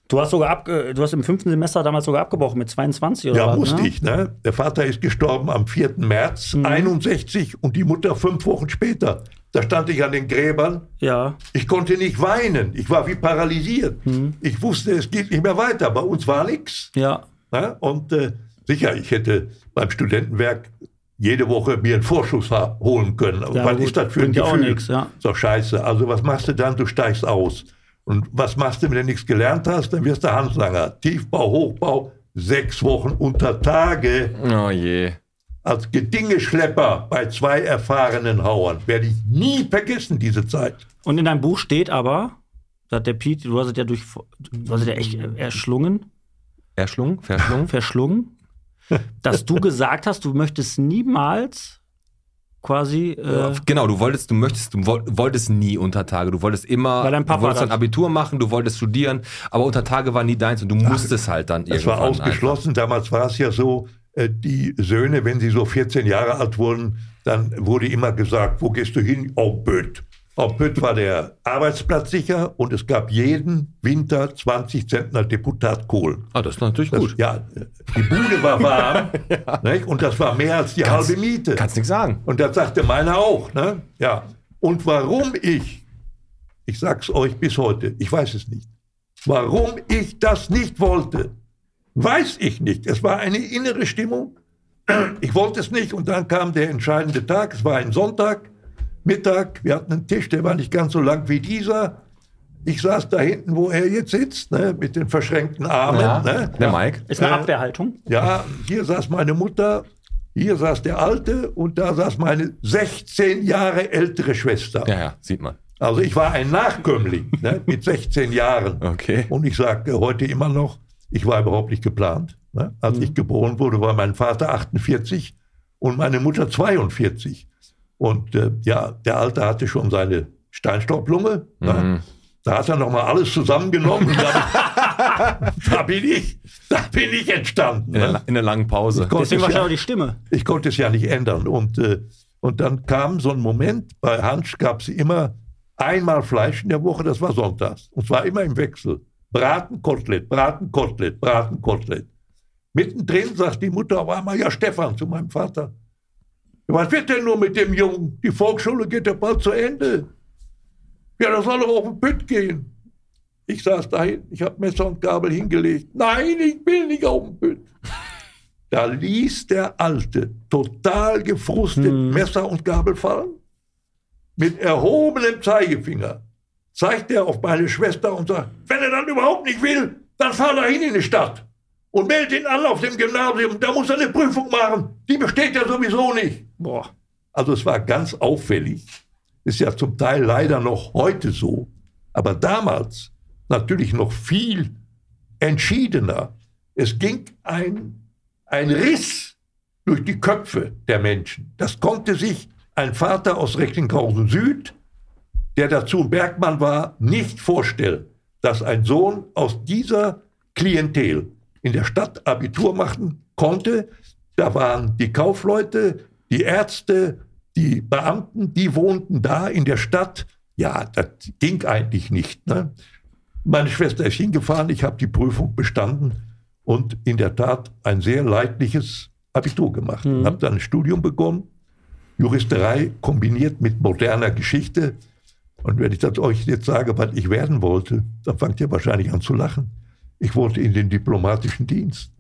Speaker 3: Du hast sogar abge du hast im fünften Semester damals sogar abgebrochen mit 22 oder
Speaker 5: Ja,
Speaker 3: was,
Speaker 5: musste
Speaker 3: ne?
Speaker 5: ich. Ne? Der Vater ist gestorben am 4. März 61 und die Mutter fünf Wochen später. Da stand ich an den Gräbern.
Speaker 3: Ja.
Speaker 5: Ich konnte nicht weinen. Ich war wie paralysiert. Ich wusste, es geht nicht mehr weiter. Bei uns war nichts.
Speaker 3: Ja.
Speaker 5: Ne? Und äh, sicher, ich hätte beim Studentenwerk jede Woche mir einen Vorschuss holen können. Aber
Speaker 3: Ja,
Speaker 5: was
Speaker 3: gut,
Speaker 5: ist das für ein Gefühl?
Speaker 3: nix, ja.
Speaker 5: Ist doch scheiße. Also was machst du dann? Du steigst aus. Und was machst du, wenn du nichts gelernt hast? Dann wirst du Handlanger. Tiefbau, Hochbau, sechs Wochen unter Tage
Speaker 2: Oh je.
Speaker 5: als Gedingeschlepper bei zwei erfahrenen Hauern. Werde ich nie vergessen, diese Zeit.
Speaker 3: Und in deinem Buch steht aber, da hat der Pete, du hast es ja durch, du hast es ja echt erschlungen,
Speaker 2: Erschlungen? Verschlungen?
Speaker 3: verschlungen, dass du gesagt hast, du möchtest niemals quasi, äh,
Speaker 2: Genau, du wolltest, du möchtest, du woll- wolltest nie unter Tage. Du wolltest immer,
Speaker 3: Weil dein Papa
Speaker 2: du wolltest dein Abitur machen, du wolltest studieren, aber unter Tage war nie deins und du musstest halt dann
Speaker 5: Das war
Speaker 2: irgendwann
Speaker 5: ausgeschlossen. Damals war es ja so, äh, die Söhne, wenn sie so 14 Jahre alt wurden, dann wurde immer gesagt, wo gehst du hin? Auf Böd. Auf Böd war der Arbeitsplatz sicher und es gab jeden Winter 20 Zentner Deputat Kohl.
Speaker 2: Ah, das ist natürlich
Speaker 5: Das,
Speaker 2: gut.
Speaker 5: Ja, die Bude war warm nicht? und das war mehr als die
Speaker 2: Kannst-
Speaker 5: halbe Miete.
Speaker 2: Kannst nichts sagen.
Speaker 5: Und das sagte meiner auch. Ne? Ja. Und warum ich, ich sag's euch bis heute, ich weiß es nicht, warum ich das nicht wollte, weiß ich nicht. Es war eine innere Stimmung. Ich wollte es nicht und dann kam der entscheidende Tag. Es war ein Sonntag, Mittag. Wir hatten einen Tisch, der war nicht ganz so lang wie dieser. Ich saß da hinten, wo er jetzt sitzt, ne, mit den verschränkten Armen.
Speaker 2: Ja,
Speaker 5: Ne?
Speaker 2: der Mike.
Speaker 3: ist eine
Speaker 5: äh,
Speaker 3: Abwehrhaltung.
Speaker 5: Ja, hier saß meine Mutter, hier saß der Alte und da saß meine 16 Jahre ältere Schwester.
Speaker 2: Ja, ja, sieht man.
Speaker 5: Also ich war ein Nachkömmling ne, mit 16 Jahren.
Speaker 2: Okay.
Speaker 5: Und ich sage heute immer noch, ich war überhaupt nicht geplant. Ne? Als
Speaker 2: Mhm.
Speaker 5: ich geboren wurde, war mein Vater 48 und meine Mutter 42. Und äh, ja, der Alte hatte schon seine Steinstaublunge.
Speaker 2: Mhm.
Speaker 5: Ne? Da hat er nochmal alles zusammengenommen. und da, da, bin ich, da bin ich entstanden.
Speaker 2: In der,
Speaker 5: Ne?
Speaker 2: in der langen Pause.
Speaker 5: Ich konnte
Speaker 3: Deswegen
Speaker 5: es
Speaker 3: wahrscheinlich
Speaker 5: ja-
Speaker 3: auch die Stimme.
Speaker 5: ich konnte es ja nicht ändern. Und, äh, und dann kam so ein Moment, bei Hans gab es immer einmal Fleisch in der Woche, das war sonntags. Und zwar immer im Wechsel. Braten, Kotelett, Braten, Kotelett, Braten, Kotelett. Mittendrin sagt die Mutter auf einmal, ja Stefan, zu meinem Vater. Was wird denn nur mit dem Jungen? Die Volksschule geht ja bald zu Ende. Ja, das soll doch auf den Pütt gehen. Ich saß dahin, ich habe Messer und Gabel hingelegt. Nein, ich will nicht auf den Pütt. Da ließ der Alte total gefrustet Messer und Gabel fallen. Mit erhobenem Zeigefinger zeigt er auf meine Schwester und sagt, wenn er dann überhaupt nicht will, dann fahr dahin in die Stadt und melde ihn an auf dem Gymnasium. Da muss er eine Prüfung machen. Die besteht ja sowieso nicht.
Speaker 3: Boah.
Speaker 5: Also es war ganz auffällig. Ist ja zum Teil leider noch heute so. Aber damals natürlich noch viel entschiedener. Es ging ein, ein Riss durch die Köpfe der Menschen. Das konnte sich ein Vater aus Recklinghausen Süd, der dazu ein Bergmann war, nicht vorstellen, dass ein Sohn aus dieser Klientel in der Stadt Abitur machen konnte. Da waren die Kaufleute, die Ärzte, die Beamten, die wohnten da in der Stadt. Ja, das ging eigentlich nicht. Ne? Meine Schwester ist hingefahren, ich habe die Prüfung bestanden und in der Tat ein sehr leidliches Abitur gemacht. Mhm. Habe dann ein Studium begonnen, Juristerei kombiniert mit moderner Geschichte. Und wenn ich das euch jetzt sage, was ich werden wollte, dann fangt ihr wahrscheinlich an zu lachen. Ich wollte in den diplomatischen Dienst.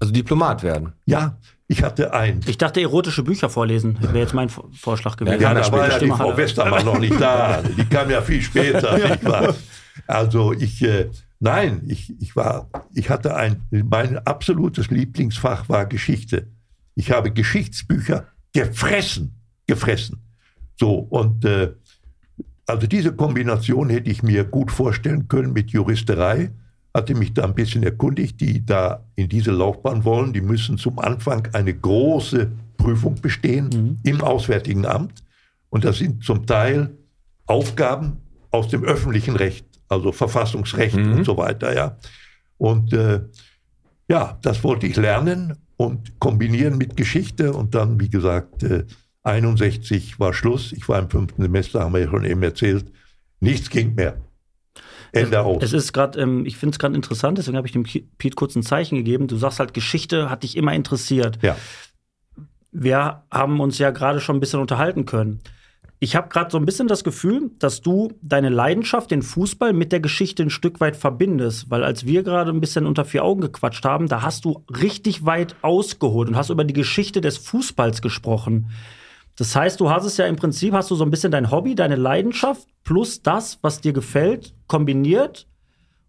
Speaker 2: Also Diplomat werden?
Speaker 5: Ja, ich hatte ein.
Speaker 3: Ich dachte, erotische Bücher vorlesen wäre jetzt mein Vorschlag gewesen.
Speaker 5: Ja, da war ja die Frau Westermann noch nicht da. Die kam ja viel später. Wahr? Also ich, äh, nein, ich, ich war, ich hatte ein, mein absolutes Lieblingsfach war Geschichte. Ich habe Geschichtsbücher gefressen, gefressen. So, und äh, also diese Kombination hätte ich mir gut vorstellen können mit Juristerei hatte mich da ein bisschen erkundigt, die da in diese Laufbahn wollen, die müssen zum Anfang eine große Prüfung bestehen mhm. im Auswärtigen Amt. Und das sind zum Teil Aufgaben aus dem öffentlichen Recht, also Verfassungsrecht mhm. und so weiter, ja. Und äh, ja, das wollte ich lernen und kombinieren mit Geschichte und dann, wie gesagt, äh, 61 war Schluss. Ich war im fünften Semester, haben wir ja schon eben erzählt. Nichts ging mehr.
Speaker 3: Ende aus. Es ist gerade, ähm, ich finde es gerade interessant, deswegen habe ich dem Pete kurz ein Zeichen gegeben. Du sagst halt, Geschichte hat dich immer interessiert.
Speaker 5: Ja.
Speaker 3: Wir haben uns ja gerade schon ein bisschen unterhalten können. Ich habe gerade so ein bisschen das Gefühl, dass du deine Leidenschaft, den Fußball, mit der Geschichte ein Stück weit verbindest. Weil als wir gerade ein bisschen unter vier Augen gequatscht haben, da hast du richtig weit ausgeholt und hast über die Geschichte des Fußballs gesprochen. Das heißt, du hast es ja im Prinzip, hast du so ein bisschen dein Hobby, deine Leidenschaft plus das, was dir gefällt, kombiniert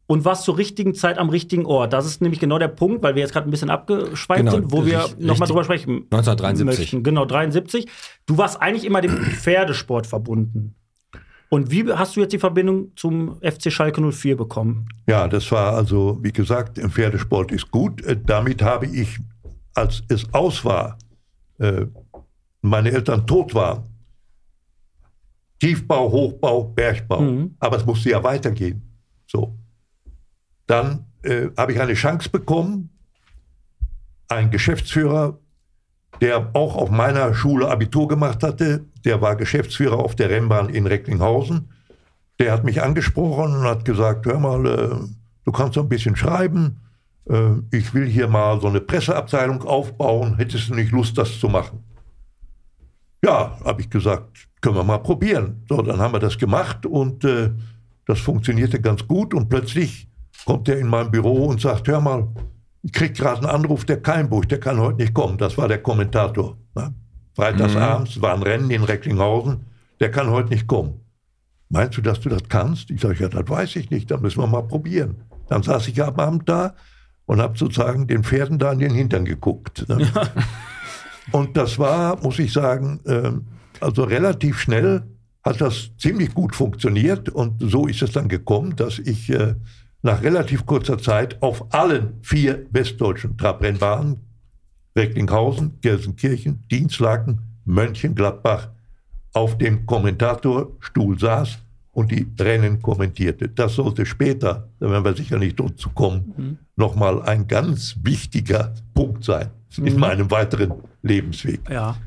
Speaker 3: und was zur richtigen Zeit am richtigen Ort. Das ist nämlich genau der Punkt, weil wir jetzt gerade ein bisschen abgeschweift genau, sind, wo wir nochmal drüber sprechen
Speaker 2: 1973. Möchten.
Speaker 3: Genau, 73. Du warst eigentlich immer dem Pferdesport verbunden. Und wie hast du jetzt die Verbindung zum FC Schalke 04 bekommen?
Speaker 5: Ja, das war also, wie gesagt, im Pferdesport ist gut. Äh, damit habe ich, als es aus war, äh, meine Eltern tot waren. Tiefbau, Hochbau, Bergbau. Mhm. Aber es musste ja weitergehen. So. Dann äh, habe ich eine Chance bekommen. Ein Geschäftsführer, der auch auf meiner Schule Abitur gemacht hatte, der war Geschäftsführer auf der Rennbahn in Recklinghausen. Der hat mich angesprochen und hat gesagt, hör mal, äh, du kannst so ein bisschen schreiben. Äh, ich will hier mal so eine Presseabteilung aufbauen. Hättest du nicht Lust, das zu machen? Ja, habe ich gesagt, können wir mal probieren. So, dann haben wir das gemacht und äh, das funktionierte ganz gut und plötzlich kommt er in mein Büro und sagt, hör mal, ich krieg gerade einen Anruf der Keimburg, der kann heute nicht kommen. Das war der Kommentator. Ne? Freitagsabends mhm. war ein Rennen in Recklinghausen, der kann heute nicht kommen. Meinst du, dass du das kannst? Ich sage, ja, das weiß ich nicht, dann müssen wir mal probieren. Dann saß ich am Abend da und habe sozusagen den Pferden da in den Hintern geguckt. Ne? Ja. Und das war, muss ich sagen, äh, also relativ schnell hat das ziemlich gut funktioniert. Und so ist es dann gekommen, dass ich äh, nach relativ kurzer Zeit auf allen vier westdeutschen Trabrennbahnen, Recklinghausen, Gelsenkirchen, Dienstlaken, Mönchengladbach, auf dem Kommentatorstuhl saß und die Rennen kommentierte. Das sollte später, da werden wir sicher nicht dazu kommen, mhm. nochmal ein ganz wichtiger Punkt sein mhm. in meinem weiteren Lebensweg.
Speaker 3: Ja.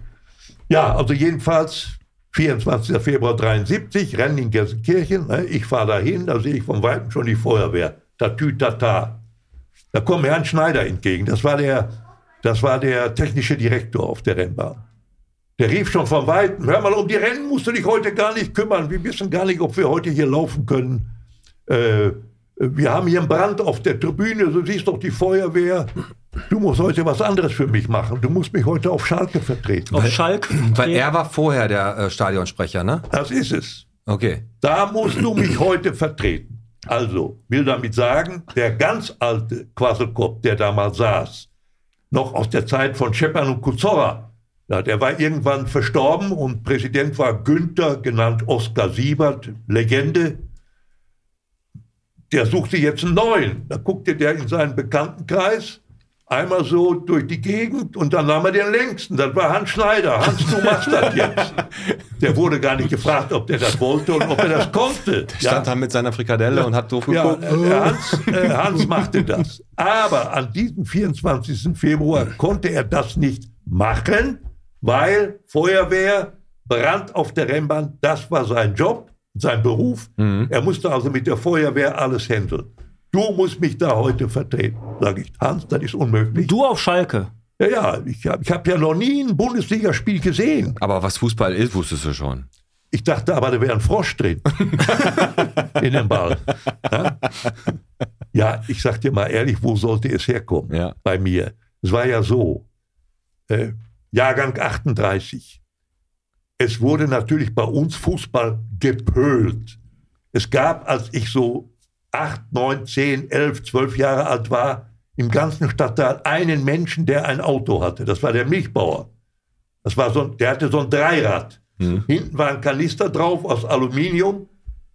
Speaker 5: Ja, also jedenfalls 24. Februar 73, Rennen in Gelsenkirchen. Ne? Ich fahre dahin, da sehe ich vom Weitem schon die Feuerwehr. Tatütata. Da kommt ein Schneider entgegen. Das war der, das war der technische Direktor auf der Rennbahn. Der rief schon von Weitem, hör mal, um die Rennen musst du dich heute gar nicht kümmern. Wir wissen gar nicht, ob wir heute hier laufen können. Äh, wir haben hier einen Brand auf der Tribüne, du siehst doch die Feuerwehr. Du musst heute was anderes für mich machen. Du musst mich heute auf Schalke vertreten.
Speaker 3: Auf Schalke?
Speaker 2: Weil er war vorher der äh, Stadionsprecher, ne?
Speaker 5: Das ist es.
Speaker 2: Okay.
Speaker 5: Da musst du mich heute vertreten. Also, will damit sagen, der ganz alte Quasselkopf, der da mal saß, noch aus der Zeit von Scheppern und Kuzorra, ja, der war irgendwann verstorben und Präsident war Günther, genannt Oskar Siebert, Legende, der suchte jetzt einen neuen. Da guckte der in seinen Bekanntenkreis einmal so durch die Gegend und dann nahm er den längsten. Das war Hans Schneider. Hans, du machst das jetzt. Der wurde gar nicht gefragt, ob der das wollte und ob er das konnte.
Speaker 2: Stand da mit seiner Frikadelle und hat doof
Speaker 5: Ja,
Speaker 2: geguckt.
Speaker 5: äh, Hans, äh, Hans machte das. Aber an diesem 24. Februar konnte er das nicht machen, weil Feuerwehr, Brand auf der Rennbahn, das war sein Job, sein Beruf. Er musste also mit der Feuerwehr alles handeln. Du musst mich da heute vertreten. Sag ich, Hans, das ist unmöglich.
Speaker 3: Du auf Schalke.
Speaker 5: Ja, ja, ich habe ich hab ja noch nie ein Bundesligaspiel gesehen.
Speaker 2: Aber was Fußball ist, wusstest du schon.
Speaker 5: Ich dachte aber, da wäre ein Frosch drin. In dem Ball. Ja? ja, ich sag dir mal ehrlich, wo sollte es herkommen?
Speaker 2: Ja.
Speaker 5: Bei mir. Es war ja so, äh, Jahrgang 38. Es wurde natürlich bei uns Fußball gepölt. Es gab, als ich so 8, 9, 10, 11, 12 Jahre alt war, im ganzen Stadtteil einen Menschen, der ein Auto hatte. Das war der Milchbauer. Das war so der hatte so ein Dreirad. Hinten war ein Kanister drauf aus Aluminium.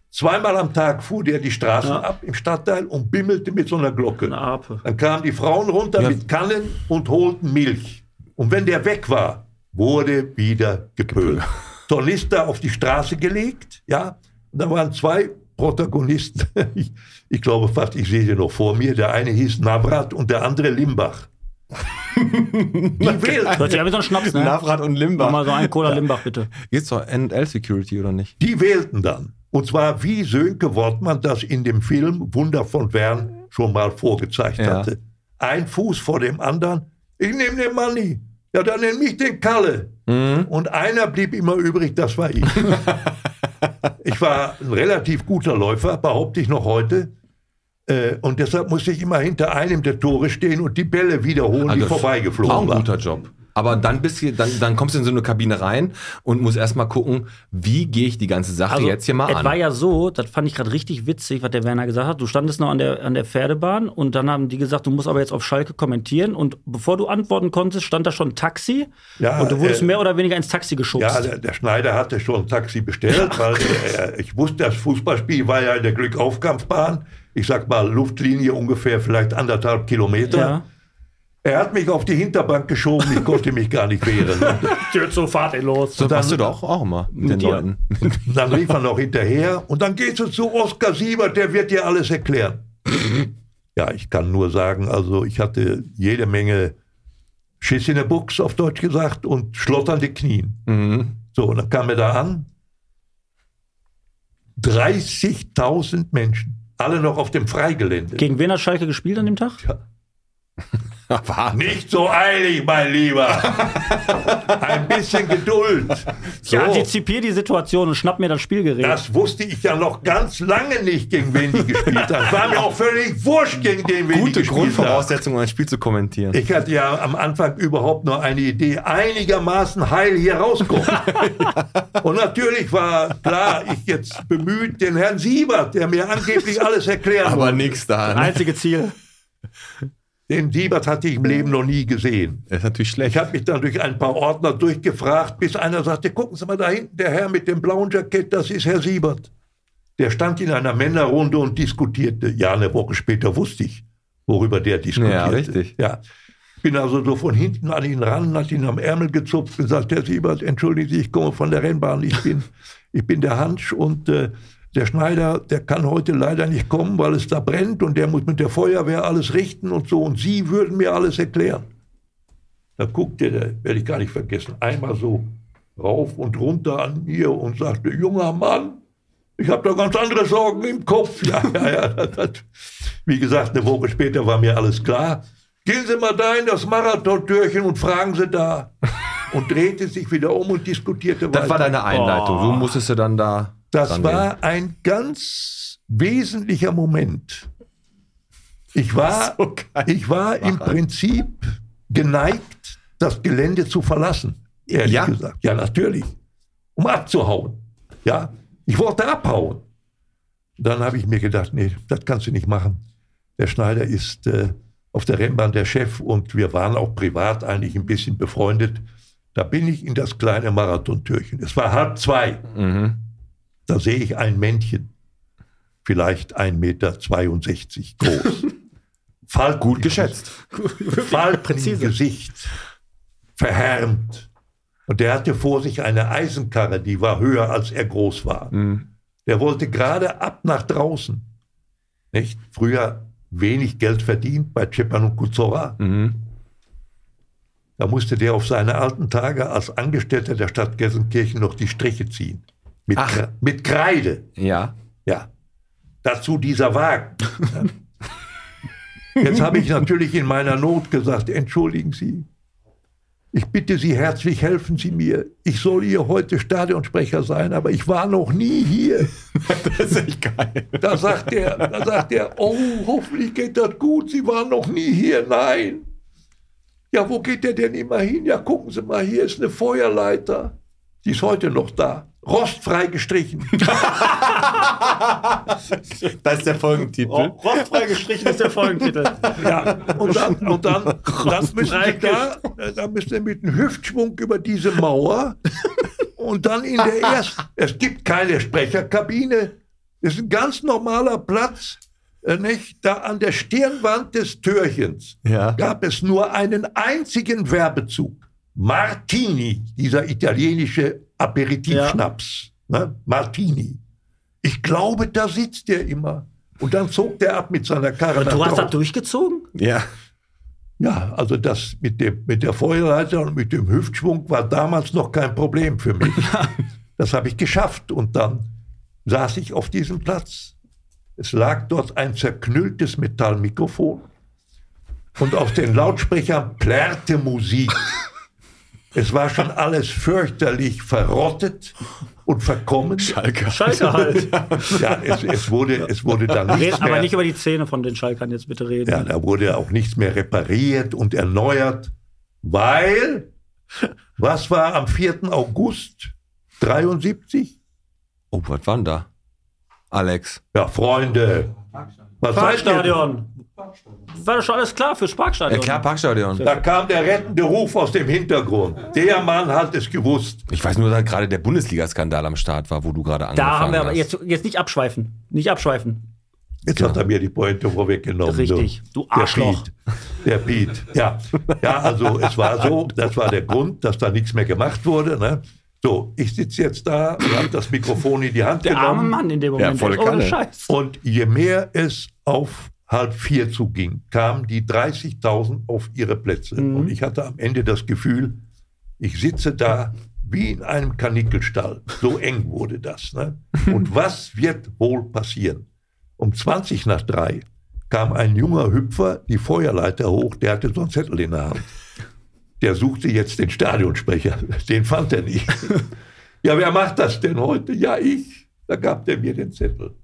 Speaker 5: Zweimal am Tag fuhr der die Straßen
Speaker 3: Ja.
Speaker 5: ab im Stadtteil und bimmelte mit so einer Glocke.
Speaker 3: Eine.
Speaker 5: Dann kamen die Frauen runter
Speaker 2: Ja.
Speaker 5: mit Kannen und holten Milch. Und wenn der weg war, wurde wieder gepölt. Tornister auf die Straße gelegt, ja. Und da waren zwei Protagonisten. Ich, ich glaube fast, ich sehe sie noch vor mir. Der eine hieß Navrat und der andere Limbach. Die wählten,
Speaker 3: Hört sich an wie so ein Schnaps, ne?
Speaker 2: Navrat und Limbach.
Speaker 3: Mal so ein Cola Limbach, bitte.
Speaker 2: Geht's doch NL-Security oder nicht?
Speaker 5: die wählten dann. Und zwar wie Sönke Wortmann das in dem Film Wunder von Bern schon mal vorgezeigt
Speaker 2: Ja.
Speaker 5: hatte. Ein Fuß vor dem anderen. Ich nehme den Manni. Ja, dann nenn mich den Kalle. Und einer blieb immer übrig, das war ich. ich war ein relativ guter Läufer, behaupte ich noch heute. Äh, Und deshalb musste ich immer hinter einem der Tore stehen und die Bälle wiederholen, die
Speaker 2: Also,
Speaker 5: vorbeigeflogen
Speaker 2: ein
Speaker 5: waren.
Speaker 2: guter Job. Aber dann bist du, dann, dann kommst du in so eine Kabine rein und musst erstmal gucken, wie gehe ich die ganze Sache jetzt hier mal
Speaker 3: Also, es
Speaker 2: an.
Speaker 3: war ja so, das fand ich gerade richtig witzig, was der Werner gesagt hat. Du standest noch an der, an der Pferdebahn und dann haben die gesagt, du musst aber jetzt auf Schalke kommentieren. Und bevor du antworten konntest, stand da schon ein Taxi.
Speaker 5: Ja,
Speaker 3: und du wurdest
Speaker 5: äh,
Speaker 3: mehr oder weniger ins Taxi geschubst.
Speaker 5: Ja, der, der Schneider hatte schon ein Taxi bestellt, weil äh, ich wusste, das Fußballspiel war ja in der Glückaufkampfbahn. Ich sag mal, Luftlinie ungefähr vielleicht anderthalb Kilometer.
Speaker 3: ja.
Speaker 5: Er hat mich auf die Hinterbank geschoben, ich konnte mich gar nicht wehren.
Speaker 3: Jetzt so fahrt ihr los.
Speaker 2: so machst du doch auch immer mit den
Speaker 3: dir.
Speaker 2: Leuten.
Speaker 5: Dann rief er noch hinterher und dann gehst du zu Oskar Siebert, der wird dir alles erklären. Ja, ich kann nur sagen, also ich hatte jede Menge Schiss in der Buchs, auf Deutsch gesagt, und schlotternde Knien.
Speaker 2: Mhm.
Speaker 5: So, und dann kam er da an. 30.000 Menschen, alle noch auf dem Freigelände.
Speaker 3: Gegen wen hat Schalke gespielt an dem Tag?
Speaker 2: War
Speaker 5: Nicht so eilig, mein Lieber. Ein bisschen Geduld.
Speaker 3: Ich
Speaker 5: So.
Speaker 3: antizipiere die Situation und schnapp mir das Spielgerät.
Speaker 5: Das wusste ich ja noch ganz lange nicht, gegen wen die gespielt haben. War mir auch völlig wurscht, gegen den wen
Speaker 2: gute
Speaker 5: die gespielt haben.
Speaker 2: Grundvoraussetzung, um ein Spiel zu kommentieren.
Speaker 5: Ich hatte ja am Anfang überhaupt nur eine Idee, einigermaßen heil hier rauskommen. Und natürlich war klar, ich jetzt bemüht, den Herrn Siebert, der mir angeblich alles erklären
Speaker 2: Aber
Speaker 5: wollte.
Speaker 2: nix da. Ne?
Speaker 3: Einzige Ziel.
Speaker 5: Den Siebert hatte ich im Leben noch nie gesehen.
Speaker 2: Das ist natürlich
Speaker 5: Ich
Speaker 2: schlecht.
Speaker 5: habe mich dann durch ein paar Ordner durchgefragt, bis einer sagte, gucken Sie mal da hinten, der Herr mit dem blauen Jackett, das ist Herr Siebert. Der stand in einer Männerrunde und diskutierte. Ja, eine Woche später wusste ich, worüber der diskutierte.
Speaker 2: Ja, richtig.
Speaker 5: Ja. Bin also so von hinten an ihn ran, hat ihn am Ärmel gezupft und gesagt, Herr Siebert, entschuldigen Sie, ich komme von der Rennbahn, ich bin, ich bin der Hansch und äh, der Schneider, der kann heute leider nicht kommen, weil es da brennt und der muss mit der Feuerwehr alles richten und so und Sie würden mir alles erklären. Da guckte der, werde ich gar nicht vergessen, einmal so rauf und runter an mir und sagte, junger Mann, ich habe da ganz andere Sorgen im Kopf. Ja, ja, ja. Das, das. Wie gesagt, eine Woche später war mir alles klar. Gehen Sie mal da in das Marathontürchen und fragen Sie da. Und drehte sich wieder um und diskutierte
Speaker 2: Das
Speaker 5: weiter.
Speaker 2: war deine Einleitung. Du musstest du dann da.
Speaker 5: Das war ein ganz wesentlicher Moment. Ich war,
Speaker 2: So
Speaker 5: ich war im Prinzip geneigt, das Gelände zu verlassen. Ehrlich
Speaker 2: Ja?
Speaker 5: gesagt. Ja, natürlich. Um abzuhauen. Ja, ich wollte abhauen. Dann habe ich mir gedacht, nee, das kannst du nicht machen. Der Schneider ist äh, auf der Rennbahn der Chef und wir waren auch privat eigentlich ein bisschen befreundet. Da bin ich in das kleine Marathontürchen. Es war halb zwei.
Speaker 2: Mhm.
Speaker 5: Da sehe ich ein Männchen. vielleicht 1,62 Meter groß. Falten
Speaker 2: Gut geschätzt.
Speaker 5: Falten
Speaker 3: Präzise.
Speaker 5: Gesicht, verhärmt. Und der hatte vor sich eine Eisenkarre, die war höher, als er groß war. Der wollte gerade ab nach draußen. Nicht? Früher wenig Geld verdient bei Cepan und Kuzora. Da musste der auf seine alten Tage als Angestellter der Stadt Gelsenkirchen noch die Striche ziehen. Mit,
Speaker 2: Ach.
Speaker 5: Mit Kreide.
Speaker 2: Ja.
Speaker 5: Ja. Dazu dieser Wagen. Jetzt habe ich natürlich in meiner Not gesagt, entschuldigen Sie, ich bitte Sie herzlich, helfen Sie mir. Ich soll hier heute Stadionsprecher sein, aber ich war noch nie hier.
Speaker 2: Das ist echt geil.
Speaker 5: Da sagt er, da sagt er, oh, hoffentlich geht das gut. Sie waren noch nie hier. Nein. Ja, wo geht der denn immer hin? Ja, gucken Sie mal, hier ist eine Feuerleiter. Die ist heute noch da. Rostfrei gestrichen.
Speaker 2: Das ist der Folgentitel.
Speaker 3: Rostfrei gestrichen ist der Folgentitel.
Speaker 5: Ja, und dann, und dann, dann müssen Sie
Speaker 3: Rostfrei
Speaker 5: da, äh, da müssen Sie mit einem Hüftschwung über diese Mauer und dann in der ersten, es gibt keine Sprecherkabine, es ist ein ganz normaler Platz, äh, nicht? Da an der Stirnwand des Türchens
Speaker 2: Ja.
Speaker 5: gab es nur einen einzigen Werbezug. Martini, dieser italienische Aperitivschnaps. Ne? Martini. Ich glaube, da sitzt der immer. Und dann zog der ab mit seiner Karre.
Speaker 3: Und
Speaker 5: nach
Speaker 3: du hast das durchgezogen?
Speaker 2: Ja.
Speaker 5: Ja, also das mit, dem, mit der Feuerleiter und mit dem Hüftschwung war damals noch kein Problem für mich. Das habe ich geschafft und dann saß ich auf diesem Platz. Es lag dort ein zerknülltes Metallmikrofon und auf den Lautsprechern plärrte Musik. Es war schon alles fürchterlich verrottet und verkommen.
Speaker 2: Schalke.
Speaker 3: Schalke halt.
Speaker 5: Ja, es, es, wurde, es wurde dann nichts
Speaker 3: Red aber
Speaker 5: mehr.
Speaker 3: nicht über die Zähne von den Schalkern jetzt bitte reden.
Speaker 5: Ja, da wurde auch nichts mehr repariert und erneuert, weil, was war am 4. August 73?
Speaker 2: Oh, was war denn da? Alex.
Speaker 5: Ja, Freunde, was seid
Speaker 3: Parkstadion. War doch schon alles klar fürs
Speaker 2: Ja,
Speaker 3: Parkstadion.
Speaker 2: klar, Parkstadion.
Speaker 5: Da kam der rettende Ruf aus dem Hintergrund. Der Mann hat es gewusst.
Speaker 2: Ich weiß nur, dass gerade der Bundesliga-Skandal am Start war, wo du gerade angefangen
Speaker 3: Da haben wir aber
Speaker 2: hast.
Speaker 3: jetzt, jetzt nicht abschweifen. Nicht abschweifen.
Speaker 5: Jetzt hat er mir die Pointe vorweggenommen.
Speaker 3: Richtig. Du
Speaker 5: Der
Speaker 3: Arschloch.
Speaker 5: Piet. Der Piet. Ja. ja, also es war so, das war der Grund, dass da nichts mehr gemacht wurde. Ne? So, ich sitze jetzt da und habe das Mikrofon in die Hand
Speaker 3: Der arme
Speaker 5: genommen.
Speaker 3: Mann in dem Moment. der ist ohne. Scheiß.
Speaker 5: Und je mehr es auf halb vier zuging, kamen die 30.000 auf ihre Plätze. Und ich hatte am Ende das Gefühl, ich sitze da wie in einem Kanickelstall. So eng wurde das. Ne? Und was wird wohl passieren? Um 20 nach drei kam ein junger Hüpfer die Feuerleiter hoch, der hatte so einen Zettel in der Hand. Der suchte jetzt den Stadionsprecher. Den fand er nicht. Ja, wer macht das denn heute? Ja, ich. Da gab der mir den Zettel.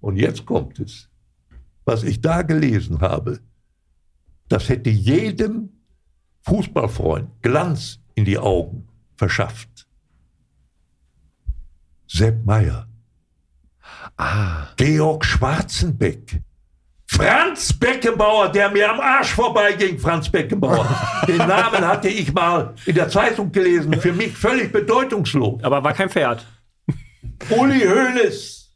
Speaker 5: Und jetzt kommt es. Was ich da gelesen habe, das hätte jedem Fußballfreund Glanz in die Augen verschafft. Sepp Meyer. Ah. Georg Schwarzenbeck. Franz Beckenbauer, der mir am Arsch vorbeiging, Franz Beckenbauer. Den Namen hatte ich mal in der Zeitung gelesen, für mich völlig bedeutungslos.
Speaker 3: Aber war kein Pferd.
Speaker 5: Uli Hoeneß,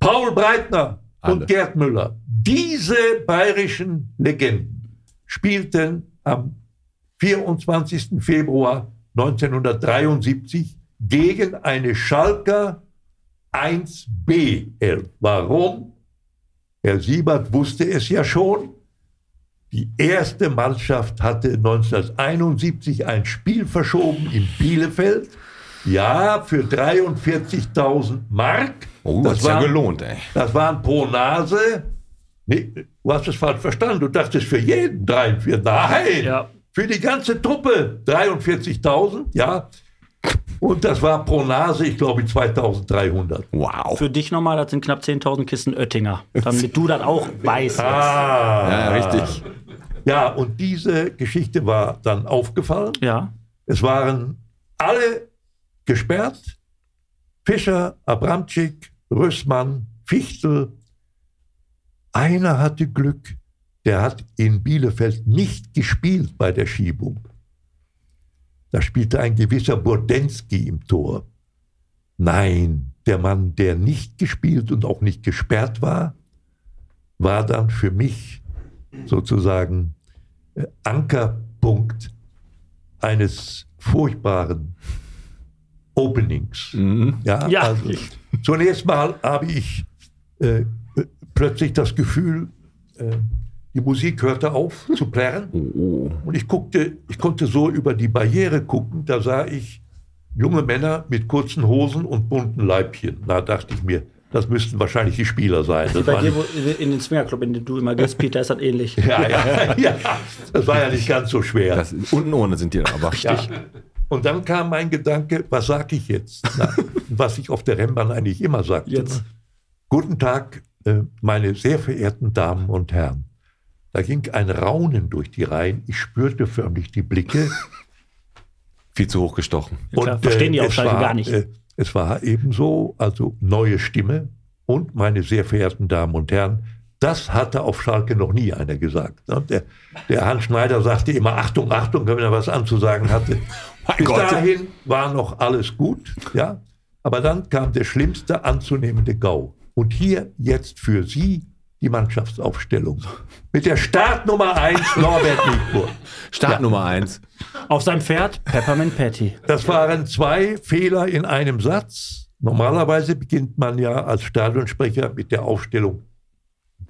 Speaker 5: Paul Breitner
Speaker 2: Alle.
Speaker 5: und Gerd Müller. Diese bayerischen Legenden spielten am 24. Februar 1973 gegen eine Schalker 1B 11. Warum? Herr Siebert wusste es ja schon. Die erste Mannschaft hatte 1971 ein Spiel verschoben in Bielefeld. Ja, für 43.000 Mark.
Speaker 2: Oh, das ist ja gelohnt, ey.
Speaker 5: Das waren pro Nase. Nee, du hast es falsch verstanden. Du dachtest für jeden 43. Nein,
Speaker 3: Ja.
Speaker 5: für die ganze Truppe 43.000, ja. Und das war pro Nase, ich glaube, 2.300.
Speaker 2: Wow.
Speaker 3: Für dich nochmal, das sind knapp 10.000 Kisten Oettinger. Damit du das auch weißt.
Speaker 5: Ah,
Speaker 2: Ja, richtig.
Speaker 5: Ja, und diese Geschichte war dann aufgefallen.
Speaker 3: Ja.
Speaker 5: Es waren alle gesperrt. Fischer, Abramczyk, Rüssmann, Fichtel. Einer hatte Glück. Der hat in Bielefeld nicht gespielt bei der Schiebung. Da spielte ein gewisser Burdensky im Tor. Nein, der Mann, der nicht gespielt und auch nicht gesperrt war, war dann für mich sozusagen äh, Ankerpunkt eines furchtbaren Openings. Ja,
Speaker 3: Ja.
Speaker 5: also zunächst mal habe ich äh, plötzlich das Gefühl, äh, die Musik hörte auf zu plärren. Und ich guckte, ich konnte so über die Barriere gucken, da sah ich junge Männer mit kurzen Hosen und bunten Leibchen. Da dachte ich mir, das müssten wahrscheinlich die Spieler sein. Das
Speaker 3: Bei dir wo, in den Swingerclub, in dem du immer gehst, Peter, ist das ähnlich.
Speaker 5: ja, ja, ja, das war ja nicht ganz so schwer.
Speaker 2: Das, unten ohne sind die dann aber.
Speaker 5: Ja. Und dann kam mein Gedanke, was sage ich jetzt? Na, was ich auf der Rennbahn eigentlich immer sagte.
Speaker 3: Jetzt.
Speaker 5: Guten Tag, äh, meine sehr verehrten Damen und Herren. Da ging ein Raunen durch die Reihen. Ich spürte förmlich die Blicke.
Speaker 2: Viel zu hoch gestochen.
Speaker 3: Ja, klar, verstehen die
Speaker 5: es
Speaker 3: auf Schalke
Speaker 5: war,
Speaker 3: gar nicht.
Speaker 5: Äh, es war ebenso, also neue Stimme und meine sehr verehrten Damen und Herren, das hatte auf Schalke noch nie einer gesagt. ne? Der, der Hans Schneider sagte immer, Achtung, Achtung, wenn er was anzusagen hatte.
Speaker 2: Mein
Speaker 5: Bis
Speaker 2: Gott.
Speaker 5: dahin war noch alles gut, ja. Aber dann kam der schlimmste anzunehmende GAU. Und hier jetzt für Sie die Mannschaftsaufstellung. Mit der Startnummer 1 Norbert Nietburg.
Speaker 2: Start Nummer eins.
Speaker 3: Auf seinem Pferd Peppermint Patty.
Speaker 5: Das waren zwei Fehler in einem Satz. Normalerweise beginnt man ja als Stadionsprecher mit der Aufstellung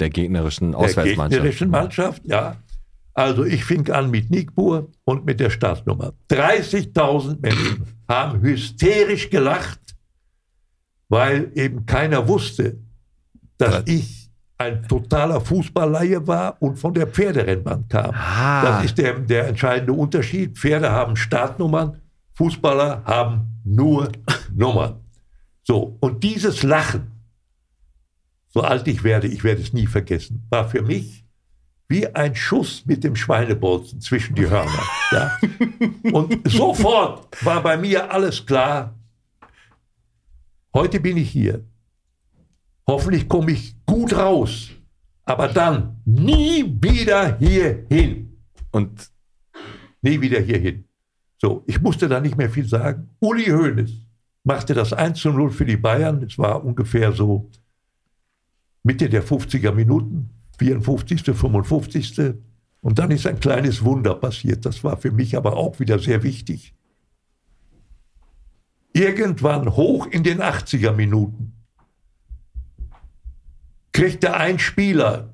Speaker 2: Der gegnerischen
Speaker 5: der
Speaker 2: Auswärtsmannschaft.
Speaker 5: gegnerischen Mannschaft. Ja. Also ich fing an mit Nickbur und mit der Startnummer. 30.000 Menschen haben hysterisch gelacht, weil eben keiner wusste, dass ich ein totaler Fußballleihe war und von der Pferderennbahn kam.
Speaker 2: Ah.
Speaker 5: Das ist der, der entscheidende Unterschied. Pferde haben Startnummern, Fußballer haben nur Nummern. So, und dieses Lachen, so alt ich werde, ich werde es nie vergessen, war für mich wie ein Schuss mit dem Schweinebolzen zwischen die Hörner. Ja? Und sofort war bei mir alles klar. Heute bin ich hier. Hoffentlich komme ich gut raus. Aber dann nie wieder hierhin.
Speaker 2: Und
Speaker 5: Nie wieder hierhin. So, ich musste da nicht mehr viel sagen. Uli Hoeneß machte das 1 zu 0 für die Bayern. Es war ungefähr so Mitte der 50er Minuten, 54., 55. Und dann ist ein kleines Wunder passiert. Das war für mich aber auch wieder sehr wichtig. Irgendwann hoch in den 80er Minuten kriegte ein Spieler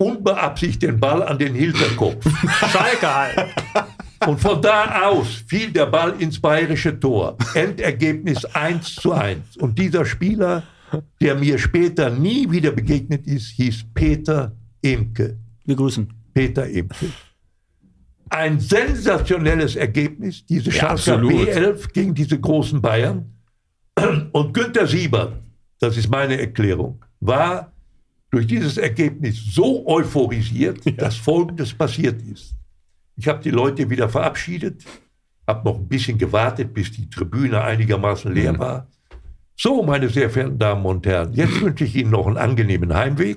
Speaker 5: unbeabsichtigt den Ball an den Hinterkopf.
Speaker 3: Schalke halt.
Speaker 5: Und von da aus fiel der Ball ins bayerische Tor. Endergebnis 1 zu 1. Und dieser Spieler, der mir später nie wieder begegnet ist, hieß Peter Emke.
Speaker 3: Wir grüßen.
Speaker 5: Peter Emke. Ein sensationelles Ergebnis, diese Schalker
Speaker 2: absolut.
Speaker 5: B11 gegen diese großen Bayern. Und Günter Siebert, das ist meine Erklärung, war durch dieses Ergebnis so euphorisiert, dass Folgendes passiert ist. Ich habe die Leute wieder verabschiedet, habe noch ein bisschen gewartet, bis die Tribüne einigermaßen leer war. So, meine sehr verehrten Damen und Herren, jetzt wünsche ich Ihnen noch einen angenehmen Heimweg,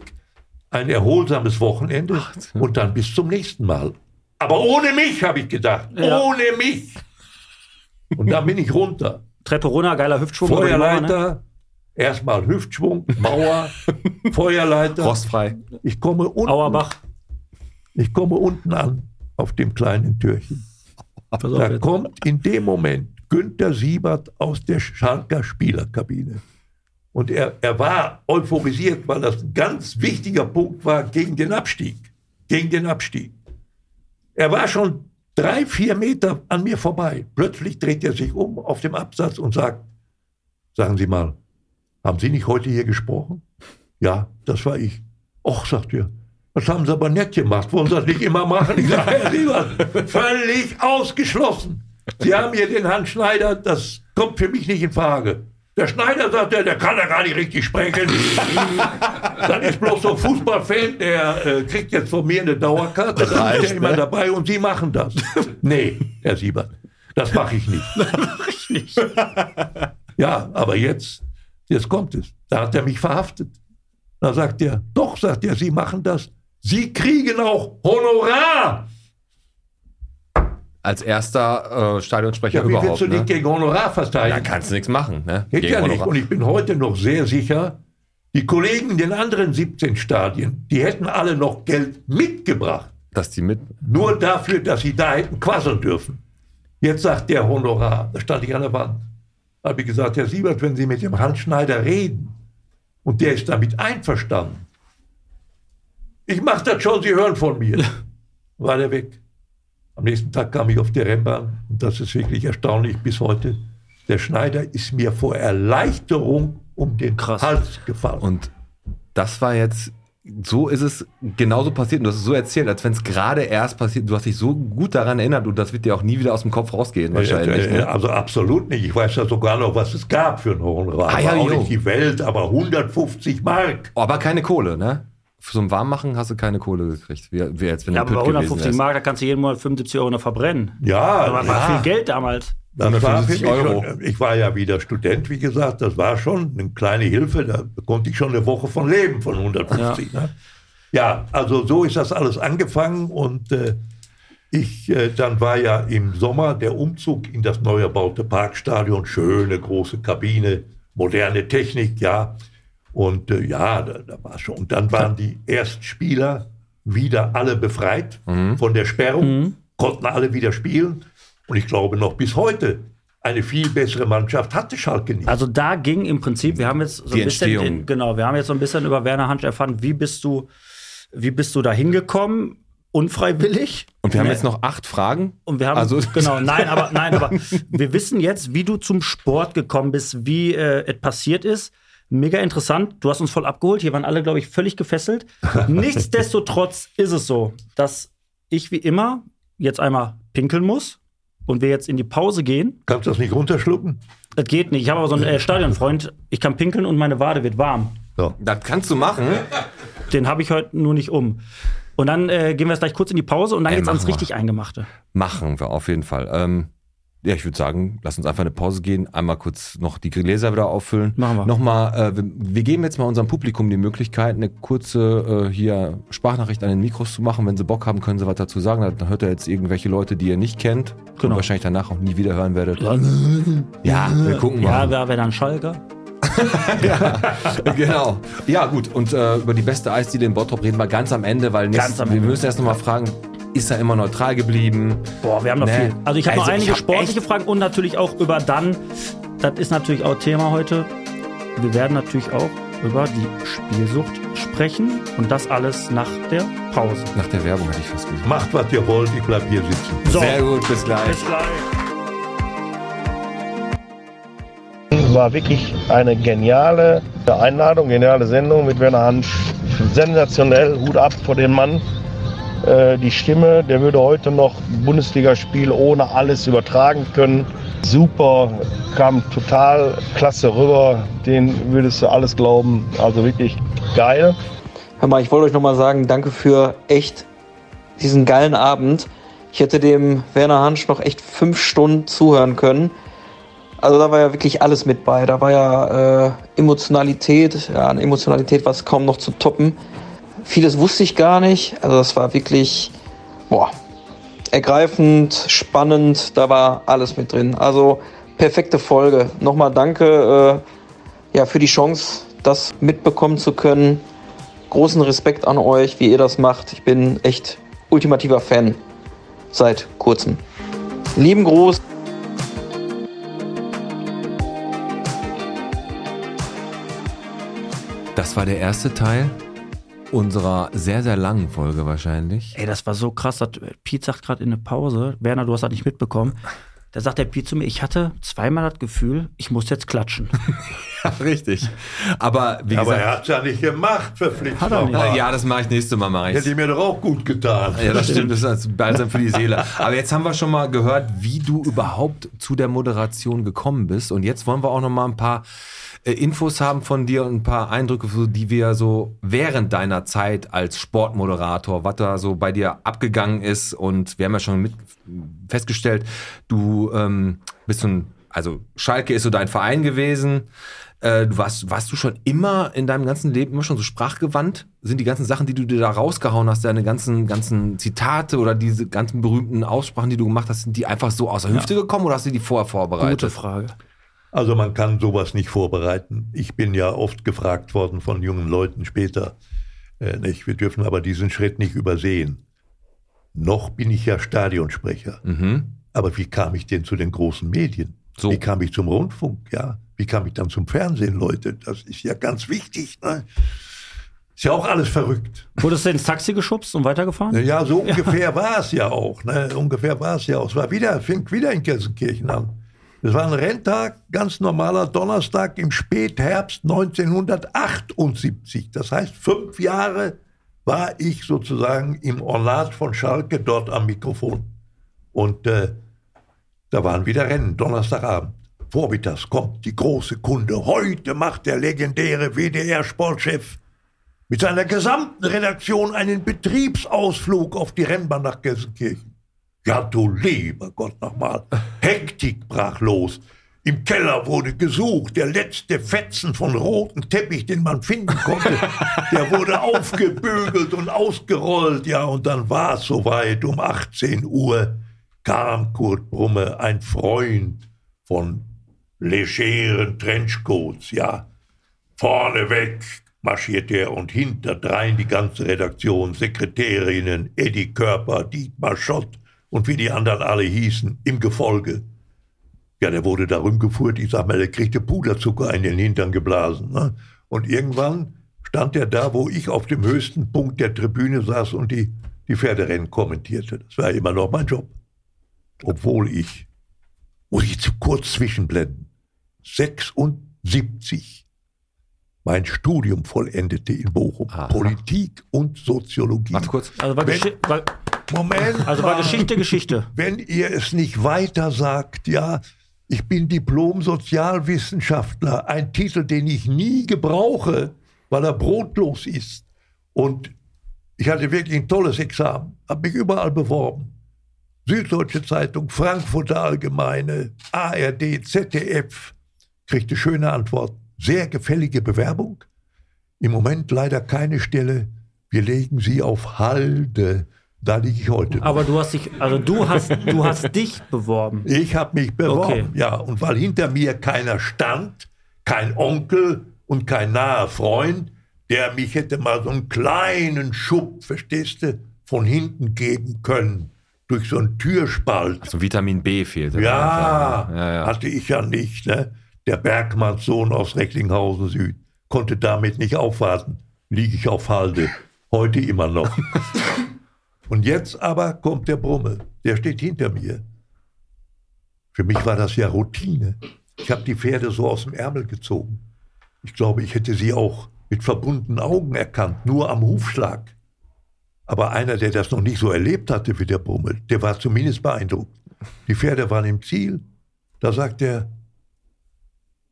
Speaker 5: ein erholsames Wochenende und dann bis zum nächsten Mal. Aber ohne mich, habe ich gedacht.
Speaker 3: Ja.
Speaker 5: Ohne mich. Und dann bin ich runter.
Speaker 3: Treppe runter, geiler Hüftschwung. die Mauer, ne?
Speaker 5: Feuerleiter, erstmal Hüftschwung, Mauer, Feuerleiter.
Speaker 2: rostfrei.
Speaker 5: Ich komme unten,
Speaker 3: Auerbach.
Speaker 5: ich komme unten an auf dem kleinen Türchen.
Speaker 3: Auf
Speaker 5: Da kommt in dem Moment Günther Siebert aus der Schalker Spielerkabine. Und er, er war euphorisiert, weil das ein ganz wichtiger Punkt war gegen den Abstieg. Gegen den Abstieg. Er war schon drei, vier Meter an mir vorbei. Plötzlich dreht er sich um auf dem Absatz und sagt, sagen Sie mal, haben Sie nicht heute hier gesprochen? Ja, das war ich. Och, sagt er, das haben Sie aber nett gemacht. Wollen Sie das nicht immer machen? Ich sage, Herr Siebert, völlig ausgeschlossen. Sie haben hier den Herrn Schneider, das kommt für mich nicht in Frage. Der Schneider sagt, der, der kann ja gar nicht richtig sprechen. Dann ist bloß so ein Fußballfan, der äh, kriegt jetzt von mir eine Dauerkarte, dann ist er immer
Speaker 2: ne?
Speaker 5: dabei und Sie machen das. Nee, Herr Siebert, das mache ich nicht. Ja, aber jetzt, jetzt kommt es. Da hat er mich verhaftet. Da sagt er, doch, sagt er, Sie machen das. Sie kriegen auch Honorar.
Speaker 2: Als erster äh, Stadionsprecher
Speaker 5: Ja, wie
Speaker 2: überhaupt.
Speaker 5: willst du
Speaker 2: Ne?
Speaker 5: dich gegen Honorar
Speaker 2: Da
Speaker 5: verteidigen?
Speaker 2: kannst du nichts machen. Ne?
Speaker 5: Geht
Speaker 2: Gegen
Speaker 5: ja nicht. Und ich bin heute noch sehr sicher, die Kollegen in den anderen 17 Stadien, die hätten alle noch Geld mitgebracht.
Speaker 2: Dass die mit.
Speaker 5: Nur dafür, dass sie da hätten quasseln dürfen. Jetzt sagt der Honorar, da stand ich an der Wand. Da habe ich gesagt, Herr Siebert, wenn Sie mit dem Hans Schneider reden und der ist damit einverstanden, ich mache das schon, Sie hören von mir. War der weg. Am nächsten Tag kam ich auf die Rennbahn und das ist wirklich erstaunlich bis heute. Der Schneider ist mir vor Erleichterung um den
Speaker 3: Krass.
Speaker 5: Hals gefallen.
Speaker 2: Und das war jetzt. So ist es genauso passiert und du hast es so erzählt, als wenn es gerade erst passiert. Du hast dich so gut daran erinnert und das wird dir auch nie wieder aus dem Kopf rausgehen, wahrscheinlich.
Speaker 5: Äh,
Speaker 2: Ne?
Speaker 5: Also absolut nicht. Ich weiß ja sogar noch, was es gab für einen Honorar.
Speaker 2: Ah, ja,
Speaker 5: auch
Speaker 2: jo.
Speaker 5: nicht die Welt, aber 150 Mark.
Speaker 2: Oh, aber keine Kohle, ne? Für so ein Warmmachen hast du keine Kohle gekriegt. Wie, wie jetzt, wenn
Speaker 3: Ja, aber bei
Speaker 2: Pütt gewesen
Speaker 3: 150
Speaker 2: wärst.
Speaker 3: Mark, da kannst du jeden Monat 75 Euro noch verbrennen.
Speaker 5: Ja,
Speaker 3: Aber war
Speaker 5: ja.
Speaker 3: viel Geld damals.
Speaker 5: Das war für
Speaker 2: 150
Speaker 5: mich
Speaker 2: Euro.
Speaker 5: Schon, ich war ja wieder Student, wie gesagt. Das war schon eine kleine Hilfe. Da konnte ich schon eine Woche von leben, von 150. Ja, ne? ja also so ist das alles angefangen. Und äh, ich, äh, dann war ja im Sommer der Umzug in das neu erbaute Parkstadion. Schöne große Kabine, moderne Technik, ja. Und äh, ja, da, da war schon. Und dann waren die Erstspieler wieder alle befreit von der Sperrung, konnten alle wieder spielen. Und ich glaube noch bis heute, eine viel bessere Mannschaft hatte Schalke nicht.
Speaker 3: Also da ging im Prinzip, wir haben jetzt so
Speaker 2: Die
Speaker 3: ein bisschen,
Speaker 2: Entstehung.
Speaker 3: den, genau, wir haben jetzt so ein bisschen über Werner Hansch erfahren, wie bist du, wie bist du da hingekommen? Unfreiwillig.
Speaker 2: Und wir haben
Speaker 3: Ne?
Speaker 2: jetzt noch acht Fragen.
Speaker 3: Und wir haben
Speaker 2: Also-
Speaker 3: genau, nein, aber nein, aber wir wissen jetzt, wie du zum Sport gekommen bist, wie äh, es passiert ist. Mega interessant. Du hast uns voll abgeholt. Hier waren alle, glaube ich, völlig gefesselt. Nichtsdestotrotz ist es so, dass ich wie immer jetzt einmal pinkeln muss und wir jetzt in die Pause gehen.
Speaker 5: Kannst du das nicht runterschlucken?
Speaker 3: Das geht nicht. Ich habe aber so einen äh, Stadionfreund. Ich kann pinkeln und meine Wade wird warm.
Speaker 5: Ja.
Speaker 2: Das kannst du machen.
Speaker 3: Den habe ich heute nur nicht um. Und dann äh, gehen wir jetzt gleich kurz in die Pause und dann
Speaker 2: Ey,
Speaker 3: geht's ans
Speaker 2: wir.
Speaker 3: richtig Eingemachte.
Speaker 2: Machen wir auf jeden Fall. Ähm, ja, ich würde sagen, lass uns einfach eine Pause gehen, einmal kurz noch die Gläser wieder auffüllen.
Speaker 3: Machen wir.
Speaker 2: Nochmal, äh, wir, wir geben jetzt mal unserem Publikum die Möglichkeit, eine kurze äh, hier Sprachnachricht an den Mikros zu machen. Wenn sie Bock haben, können sie was dazu sagen. Dann hört er jetzt irgendwelche Leute, die ihr nicht kennt und
Speaker 3: Genau.
Speaker 2: wahrscheinlich danach auch nie wieder hören werdet. Ja, wir gucken
Speaker 3: Ja,
Speaker 2: mal.
Speaker 3: wer wäre dann Schalker?
Speaker 2: genau. Ja, gut. Und äh, über die beste Eisdiele in Bottrop reden wir ganz am Ende, weil nächstes,
Speaker 3: Ganz am
Speaker 2: wir
Speaker 3: Ende.
Speaker 2: müssen erst nochmal fragen, ist er immer neutral geblieben?
Speaker 3: Boah, wir haben noch
Speaker 2: Nee.
Speaker 3: viel. Also ich habe
Speaker 2: Also
Speaker 3: noch einige
Speaker 2: hab
Speaker 3: sportliche Fragen und natürlich auch über dann. Das ist natürlich auch Thema heute. Wir werden natürlich auch über die Spielsucht sprechen und das alles nach der Pause.
Speaker 2: Nach der Werbung hätte ich fast gesagt.
Speaker 5: Macht, was ihr wollt, ich bleib hier sitzen.
Speaker 3: So,
Speaker 2: Sehr gut, bis gleich.
Speaker 3: bis gleich.
Speaker 6: War wirklich eine geniale Einladung, geniale Sendung mit Werner Hansch. Sensationell, Hut ab vor den Mann. Äh, Die Stimme, der würde heute noch Bundesligaspiel ohne alles übertragen können. Super, kam total klasse rüber. Den würdest du alles glauben. Also wirklich geil.
Speaker 7: Hör mal, ich wollte euch nochmal sagen, danke für echt diesen geilen Abend. Ich hätte dem Werner Hansch noch echt fünf Stunden zuhören können. Also da war ja wirklich alles mit bei. Da war ja äh, Emotionalität, ja, an Emotionalität war es kaum noch zu toppen. Vieles wusste ich gar nicht. Also das war wirklich, boah, ergreifend, spannend. Da war alles mit drin. Also perfekte Folge. Nochmal danke äh, ja, für die Chance, das mitbekommen zu können großen Respekt an euch, wie ihr das macht. Ich bin echt ultimativer Fan seit kurzem. Lieben Gruß.
Speaker 2: Das war der erste Teil unserer sehr, sehr langen Folge wahrscheinlich.
Speaker 3: Ey, das war so krass. dass- Piet sagt gerade in der Pause, Werner, du hast das nicht mitbekommen. Da sagt der Piet zu mir, ich hatte zweimal das Gefühl, ich muss jetzt klatschen.
Speaker 2: Ja, richtig. Aber wie
Speaker 5: Aber
Speaker 2: gesagt,
Speaker 5: er hat es ja nicht gemacht, verpflichtet.
Speaker 3: Hat er nicht.
Speaker 2: ja, das mache ich nächste Mal. Mach ich's.
Speaker 5: Hätte mir doch auch gut getan.
Speaker 2: Ja, das stimmt, das ist als Balsam für die Seele. Aber jetzt haben wir schon mal gehört, wie du überhaupt zu der Moderation gekommen bist. Und jetzt wollen wir auch noch mal ein paar äh, Infos haben von dir und ein paar Eindrücke, die wir so während deiner Zeit als Sportmoderator, was da so bei dir abgegangen ist. Und wir haben ja schon mit festgestellt, du ähm, bist so ein also Schalke ist so dein Verein gewesen. Äh, du warst, warst du schon immer in deinem ganzen Leben immer schon so sprachgewandt? Sind die ganzen Sachen, die du dir da rausgehauen hast, deine ganzen, ganzen Zitate oder diese ganzen berühmten Aussprachen, die du gemacht hast, sind die einfach so aus der Hüfte gekommen oder hast du die vorher vorbereitet?
Speaker 3: Gute Frage.
Speaker 5: Also man kann sowas nicht vorbereiten. Ich bin ja oft gefragt worden von jungen Leuten später, äh, nicht? wir dürfen aber diesen Schritt nicht übersehen. Noch bin ich ja Stadionsprecher.
Speaker 2: Mhm.
Speaker 5: Aber wie kam ich denn zu den großen Medien?
Speaker 2: So.
Speaker 5: Wie kam ich zum Rundfunk? Ja, wie kam ich dann zum Fernsehen, Leute? Das ist ja ganz wichtig. Ne? Ist ja auch alles verrückt.
Speaker 3: Wurdest du ins Taxi geschubst und weitergefahren?
Speaker 5: Ja, so ungefähr war es ja auch. Ne? Ungefähr war es ja auch. Es war wieder, fing wieder in Gelsenkirchen an. Es war ein Renntag, ganz normaler Donnerstag im Spätherbst 1978. Das heißt, fünf Jahre war ich sozusagen im Ornat von Schalke dort am Mikrofon. Und äh, da waren wieder Rennen, Donnerstagabend. Vormittags kommt die große Kunde. Heute macht der legendäre WDR-Sportchef mit seiner gesamten Redaktion einen Betriebsausflug auf die Rennbahn nach Gelsenkirchen. Ja, du lieber Gott nochmal. Hektik brach los. Im Keller wurde gesucht. Der letzte Fetzen von rotem Teppich, den man finden konnte, der wurde aufgebügelt und ausgerollt. Ja, und dann war es soweit. Um 18 Uhr kam Kurt Brumme, ein Freund von legeren Trenchcoats. Ja, vorneweg marschierte er und hinterdrein die ganze Redaktion, Sekretärinnen, Eddie Körper, Dietmar Schott und wie die anderen alle hießen, im Gefolge. Ja, der wurde da rumgeführt, ich sag mal, der kriegte Puderzucker in den Hintern geblasen. Ne? Und irgendwann stand er da, wo ich auf dem höchsten Punkt der Tribüne saß und die, die Pferderennen kommentierte. Das war immer noch mein Job. Obwohl ich, muss ich zu kurz zwischenblenden, 76 mein Studium vollendete in Bochum.
Speaker 2: Aha.
Speaker 5: Politik und Soziologie.
Speaker 2: Warte kurz.
Speaker 3: Also war,
Speaker 5: Wenn-
Speaker 3: war,
Speaker 5: Moment.
Speaker 3: also war. Geschichte Geschichte.
Speaker 5: Wenn ihr es nicht weiter sagt, ja, ich bin Diplom-Sozialwissenschaftler, ein Titel, den ich nie gebrauche, weil er brotlos ist. Und ich hatte wirklich ein tolles Examen, habe mich überall beworben. Süddeutsche Zeitung, Frankfurter Allgemeine, ARD, ZDF, kriegte schöne Antworten. Sehr gefällige Bewerbung. Im Moment leider keine Stelle. Wir legen sie auf Halde. Da liege ich heute.
Speaker 3: Aber du hast dich, also du hast, du hast dich beworben.
Speaker 5: Ich habe mich beworben,
Speaker 3: Okay.
Speaker 5: ja. Und weil hinter mir keiner stand, kein Onkel und kein naher Freund, der mich hätte mal so einen kleinen Schub, verstehst du, von hinten geben können, durch so einen Türspalt.
Speaker 2: Also Vitamin B fehlte.
Speaker 5: Ja,
Speaker 2: ja, ja.
Speaker 5: hatte ich ja nicht. Ne? Der Bergmannssohn aus Recklinghausen Süd konnte damit nicht aufwarten. Liege ich auf Halde. Heute immer noch. Und jetzt aber kommt der Brumme. Der steht hinter mir. Für mich war das ja Routine. Ich habe die Pferde so aus dem Ärmel gezogen. Ich glaube, ich hätte sie auch mit verbundenen Augen erkannt, nur am Hufschlag. Aber einer, der das noch nicht so erlebt hatte wie der Brummel, der war zumindest beeindruckt. Die Pferde waren im Ziel. Da sagt er,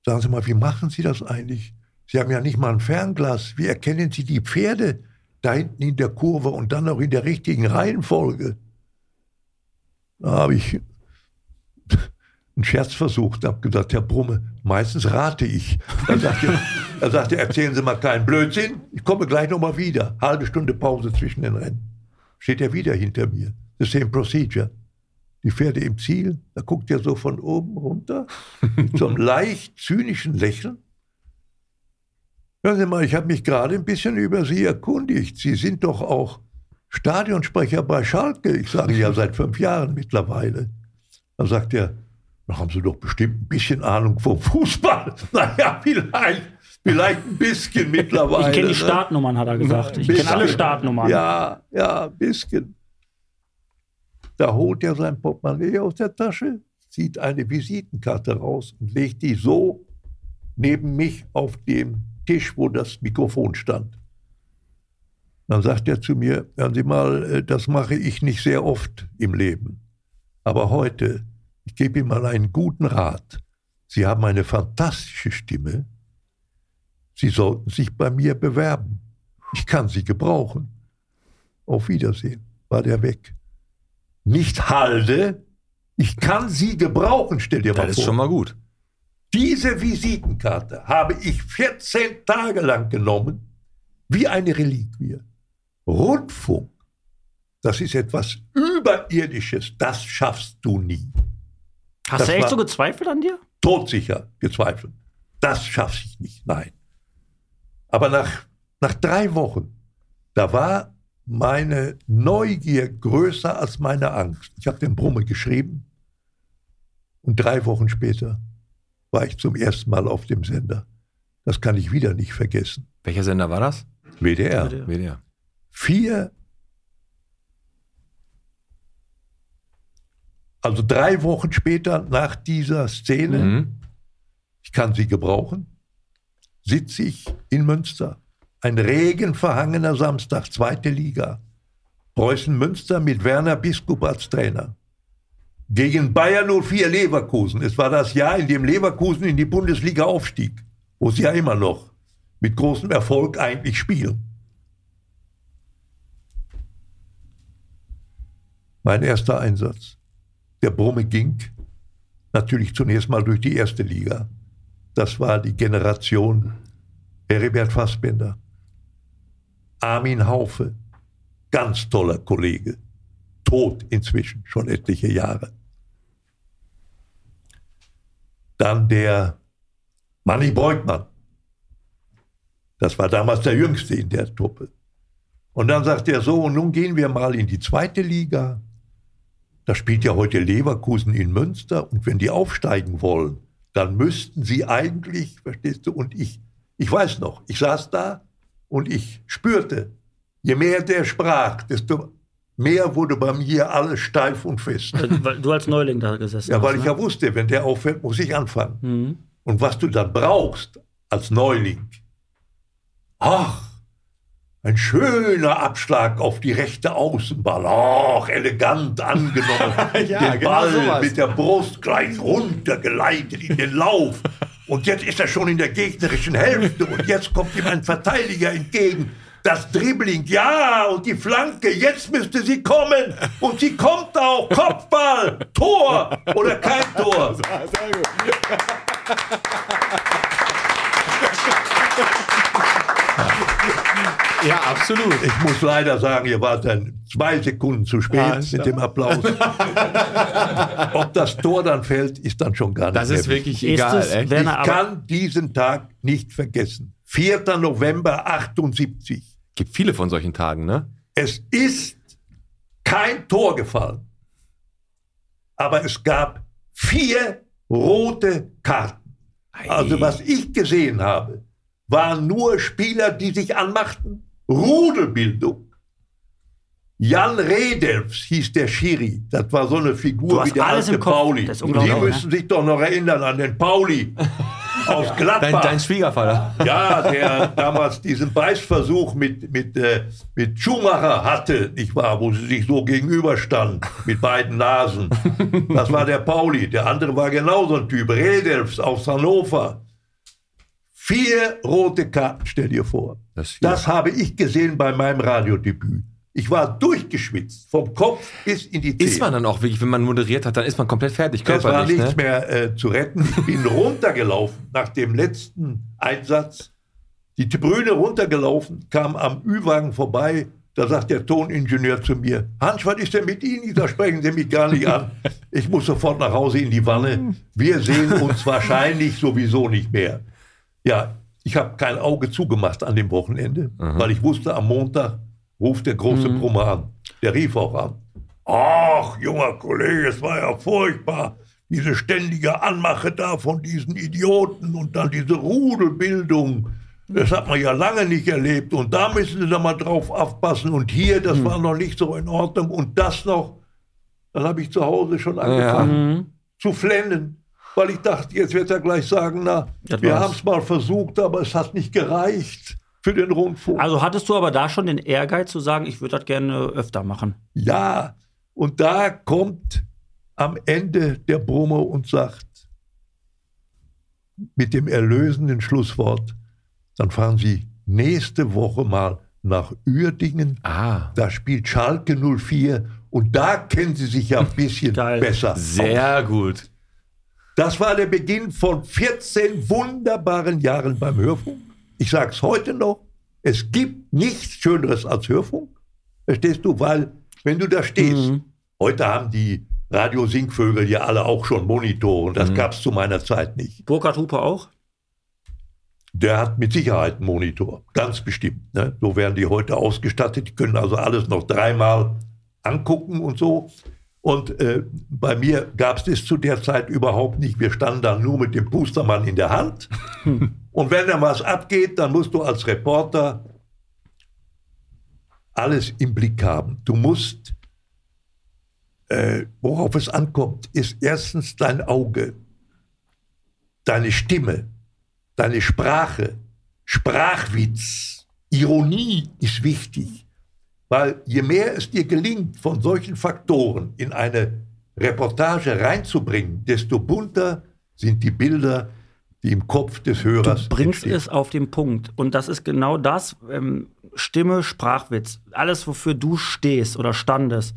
Speaker 5: sagen Sie mal, wie machen Sie das eigentlich? Sie haben ja nicht mal ein Fernglas. Wie erkennen Sie die Pferde da hinten in der Kurve und dann noch in der richtigen Reihenfolge? Da habe ich einen Scherz versucht, habe gesagt, Herr Brumme, meistens rate ich. Er sagte, er sagte, erzählen Sie mal keinen Blödsinn, ich komme gleich nochmal wieder. Halbe Stunde Pause zwischen den Rennen. Steht er wieder hinter mir. The same procedure. Die Pferde im Ziel, da guckt er so von oben runter, mit so einem leicht zynischen Lächeln. Hören Sie mal, ich habe mich gerade ein bisschen über Sie erkundigt. Sie sind doch auch Stadionsprecher bei Schalke. Ich sage ja seit fünf Jahren mittlerweile. Dann sagt er, da haben Sie doch bestimmt ein bisschen Ahnung vom Fußball. Naja, vielleicht, vielleicht ein bisschen mittlerweile.
Speaker 3: Ich kenne die? Startnummern, hat er gesagt. Ich kenne alle Startnummern.
Speaker 5: Ja, ja, ein bisschen. Da holt er sein Portemonnaie aus der Tasche, zieht eine Visitenkarte raus und legt die so neben mich auf dem Tisch, wo das Mikrofon stand. Dann sagt er zu mir, hören Sie mal, äh, das mache ich nicht sehr oft im Leben. Aber heute, ich gebe Ihnen mal einen guten Rat. Sie haben eine fantastische Stimme. Sie sollten sich bei mir bewerben. Ich kann Sie gebrauchen. Auf Wiedersehen. War der weg. Nicht Halde, Ich kann sie gebrauchen, stell dir mal
Speaker 2: Das
Speaker 5: vor.
Speaker 2: ist schon mal gut.
Speaker 5: Diese Visitenkarte habe ich 14 Tage lang genommen, wie eine Reliquie. Rundfunk, das ist etwas Überirdisches, das schaffst du nie.
Speaker 3: Hast
Speaker 5: Das
Speaker 3: du echt so gezweifelt an dir?
Speaker 5: Todsicher gezweifelt. Das schaffe ich nicht, nein. Aber nach, nach drei Wochen, da war meine Neugier größer als meine Angst. Ich habe den Brumme geschrieben und drei Wochen später war ich zum ersten Mal auf dem Sender. Das kann ich wieder nicht vergessen.
Speaker 2: Welcher Sender war das?
Speaker 5: WDR.
Speaker 3: WDR.
Speaker 2: WDR.
Speaker 5: Vier, also drei Wochen später nach dieser Szene,
Speaker 2: Mhm.
Speaker 5: ich kann sie gebrauchen, sitze ich in Münster. Ein regenverhangener Samstag, zweite Liga. Preußen Münster mit Werner Biskup als Trainer. Gegen Bayern 04 Leverkusen. Es war das Jahr, in dem Leverkusen in die Bundesliga aufstieg, wo sie ja immer noch mit großem Erfolg eigentlich spielen. Mein erster Einsatz. Der Brumme ging natürlich zunächst mal durch die erste Liga. Das war die Generation Heribert Fassbender. Armin Haufe, ganz toller Kollege, tot inzwischen, schon etliche Jahre. Dann der Manni Beugmann. Das war damals der Jüngste in der Truppe. Und dann sagt er so, und nun gehen wir mal in die zweite Liga. Da spielt ja heute Leverkusen in Münster und wenn die aufsteigen wollen, dann müssten sie eigentlich, verstehst du, und ich, ich weiß noch, ich saß da und ich spürte, je mehr der sprach, desto mehr wurde bei mir alles steif und fest.
Speaker 3: Weil du als Neuling da gesessen
Speaker 5: Ja,
Speaker 3: hast.
Speaker 5: weil ich
Speaker 3: ne?
Speaker 5: ja wusste, wenn der aufhört, muss ich anfangen.
Speaker 3: Mhm.
Speaker 5: Und was du dann brauchst als Neuling, ach, ein schöner Abschlag auf die rechte Außenball, ach, elegant angenommen,
Speaker 2: Ja,
Speaker 5: den
Speaker 2: genau
Speaker 5: Ball
Speaker 2: sowas.
Speaker 5: mit der Brust gleich runtergeleitet in den Lauf. Und jetzt ist er schon in der gegnerischen Hälfte und jetzt kommt ihm ein Verteidiger entgegen. Das Dribbling, ja, und die Flanke, jetzt müsste sie kommen. Und sie kommt auch. Kopfball, Tor oder kein Tor.
Speaker 2: Ja, absolut.
Speaker 5: Ich muss leider sagen, ihr wart dann zwei Sekunden zu spät
Speaker 2: Ja, ist
Speaker 5: mit dem Applaus. Ob das Tor dann fällt, ist dann schon gar nicht
Speaker 2: Das ist
Speaker 5: wichtig.
Speaker 2: wirklich
Speaker 3: Ist
Speaker 2: egal.
Speaker 3: es,
Speaker 2: echt.
Speaker 3: wenn-
Speaker 5: Ich kann diesen Tag nicht vergessen. 4. November 78.
Speaker 2: Gibt viele von solchen Tagen, ne?
Speaker 5: Es ist kein Tor gefallen. Aber es gab vier rote Karten. Also was ich gesehen habe, waren nur Spieler, die sich anmachten. Rudelbildung. Jan Redelfs hieß der Schiri. Das war so eine Figur wie der alte. Pauli. Die
Speaker 3: unglaublich, ne?
Speaker 5: müssen sich doch noch erinnern an den Pauli aus
Speaker 2: Dein,
Speaker 5: Gladbach.
Speaker 2: dein Schwiegervater.
Speaker 5: Ja, der damals diesen Beißversuch mit, mit, äh, mit Schumacher hatte, nicht wahr, wo sie sich so gegenüberstanden, mit beiden Nasen. Das war der Pauli. Der andere war genauso ein Typ, Redelfs aus Hannover. Vier rote Karten, stell dir vor.
Speaker 2: Das.
Speaker 5: Das habe ich gesehen bei meinem Radiodebüt. Ich war durchgeschwitzt, vom Kopf bis in die Zähne.
Speaker 2: Ist man dann auch wirklich, wenn man moderiert hat, dann ist man komplett fertig,
Speaker 5: Es war
Speaker 2: körperlich,
Speaker 5: nichts
Speaker 2: ne?
Speaker 5: mehr äh, zu retten. Ich bin runtergelaufen nach dem letzten Einsatz. Die Tribüne runtergelaufen, kam am Ü-Wagen vorbei. Da sagt der Toningenieur zu mir, Hans, was ist denn mit Ihnen? Sag, sprechen Sie mich gar nicht an. Ich muss sofort nach Hause in die Wanne. Wir sehen uns wahrscheinlich sowieso nicht mehr. Ja, ich habe kein Auge zugemacht an dem Wochenende, weil ich wusste, am Montag ruft der große Brummer an. Der rief auch an. Ach, junger Kollege, es war ja furchtbar. Diese ständige Anmache da von diesen Idioten und dann diese Rudelbildung. Das hat man ja lange nicht erlebt. Und da müssen Sie da mal drauf aufpassen. Und hier, das war noch nicht so in Ordnung. Und das noch. Dann habe ich zu Hause schon angefangen zu flennen. Weil ich dachte, jetzt wird er gleich sagen, na,
Speaker 3: Das
Speaker 5: wir haben es mal versucht, aber es hat nicht gereicht für den Rundfunk.
Speaker 3: Also hattest du aber da schon den Ehrgeiz zu sagen, ich würde das gerne öfter machen.
Speaker 5: Ja, und da kommt am Ende der Brumme und sagt mit dem erlösenden Schlusswort, dann fahren Sie nächste Woche mal nach Uerdingen.
Speaker 2: Ah.
Speaker 5: Da spielt Schalke 04 Und da kennen sie sich ja ein bisschen
Speaker 3: Geil.
Speaker 5: besser. aus.
Speaker 2: Sehr gut.
Speaker 5: Das war der Beginn von 14 wunderbaren Jahren beim Hörfunk. Ich sage es heute noch, es gibt nichts Schöneres als Hörfunk. Verstehst du? Weil, wenn du da stehst, heute haben die Radio-Singvögel ja alle auch schon Monitoren. Das gab es zu meiner Zeit nicht.
Speaker 3: Burkhard Hupe auch?
Speaker 5: Der hat mit Sicherheit einen Monitor, ganz bestimmt. Ne? So werden die heute ausgestattet. Die können also alles noch dreimal angucken und so. Und äh, bei mir gab es das zu der Zeit überhaupt nicht. Wir standen dann nur mit dem Pustermann in der Hand. und wenn da was abgeht, dann musst du als Reporter alles im Blick haben. Du musst, äh, worauf es ankommt, ist erstens dein Auge, deine Stimme, deine Sprache, Sprachwitz, Ironie ist wichtig. Weil je mehr es dir gelingt, von solchen Faktoren in eine Reportage reinzubringen, desto bunter sind die Bilder, die im Kopf des Hörers
Speaker 3: Du bringst
Speaker 5: entstehen.
Speaker 3: es auf den Punkt. Und das ist genau das, ähm, Stimme, Sprachwitz, alles, wofür du stehst oder standest.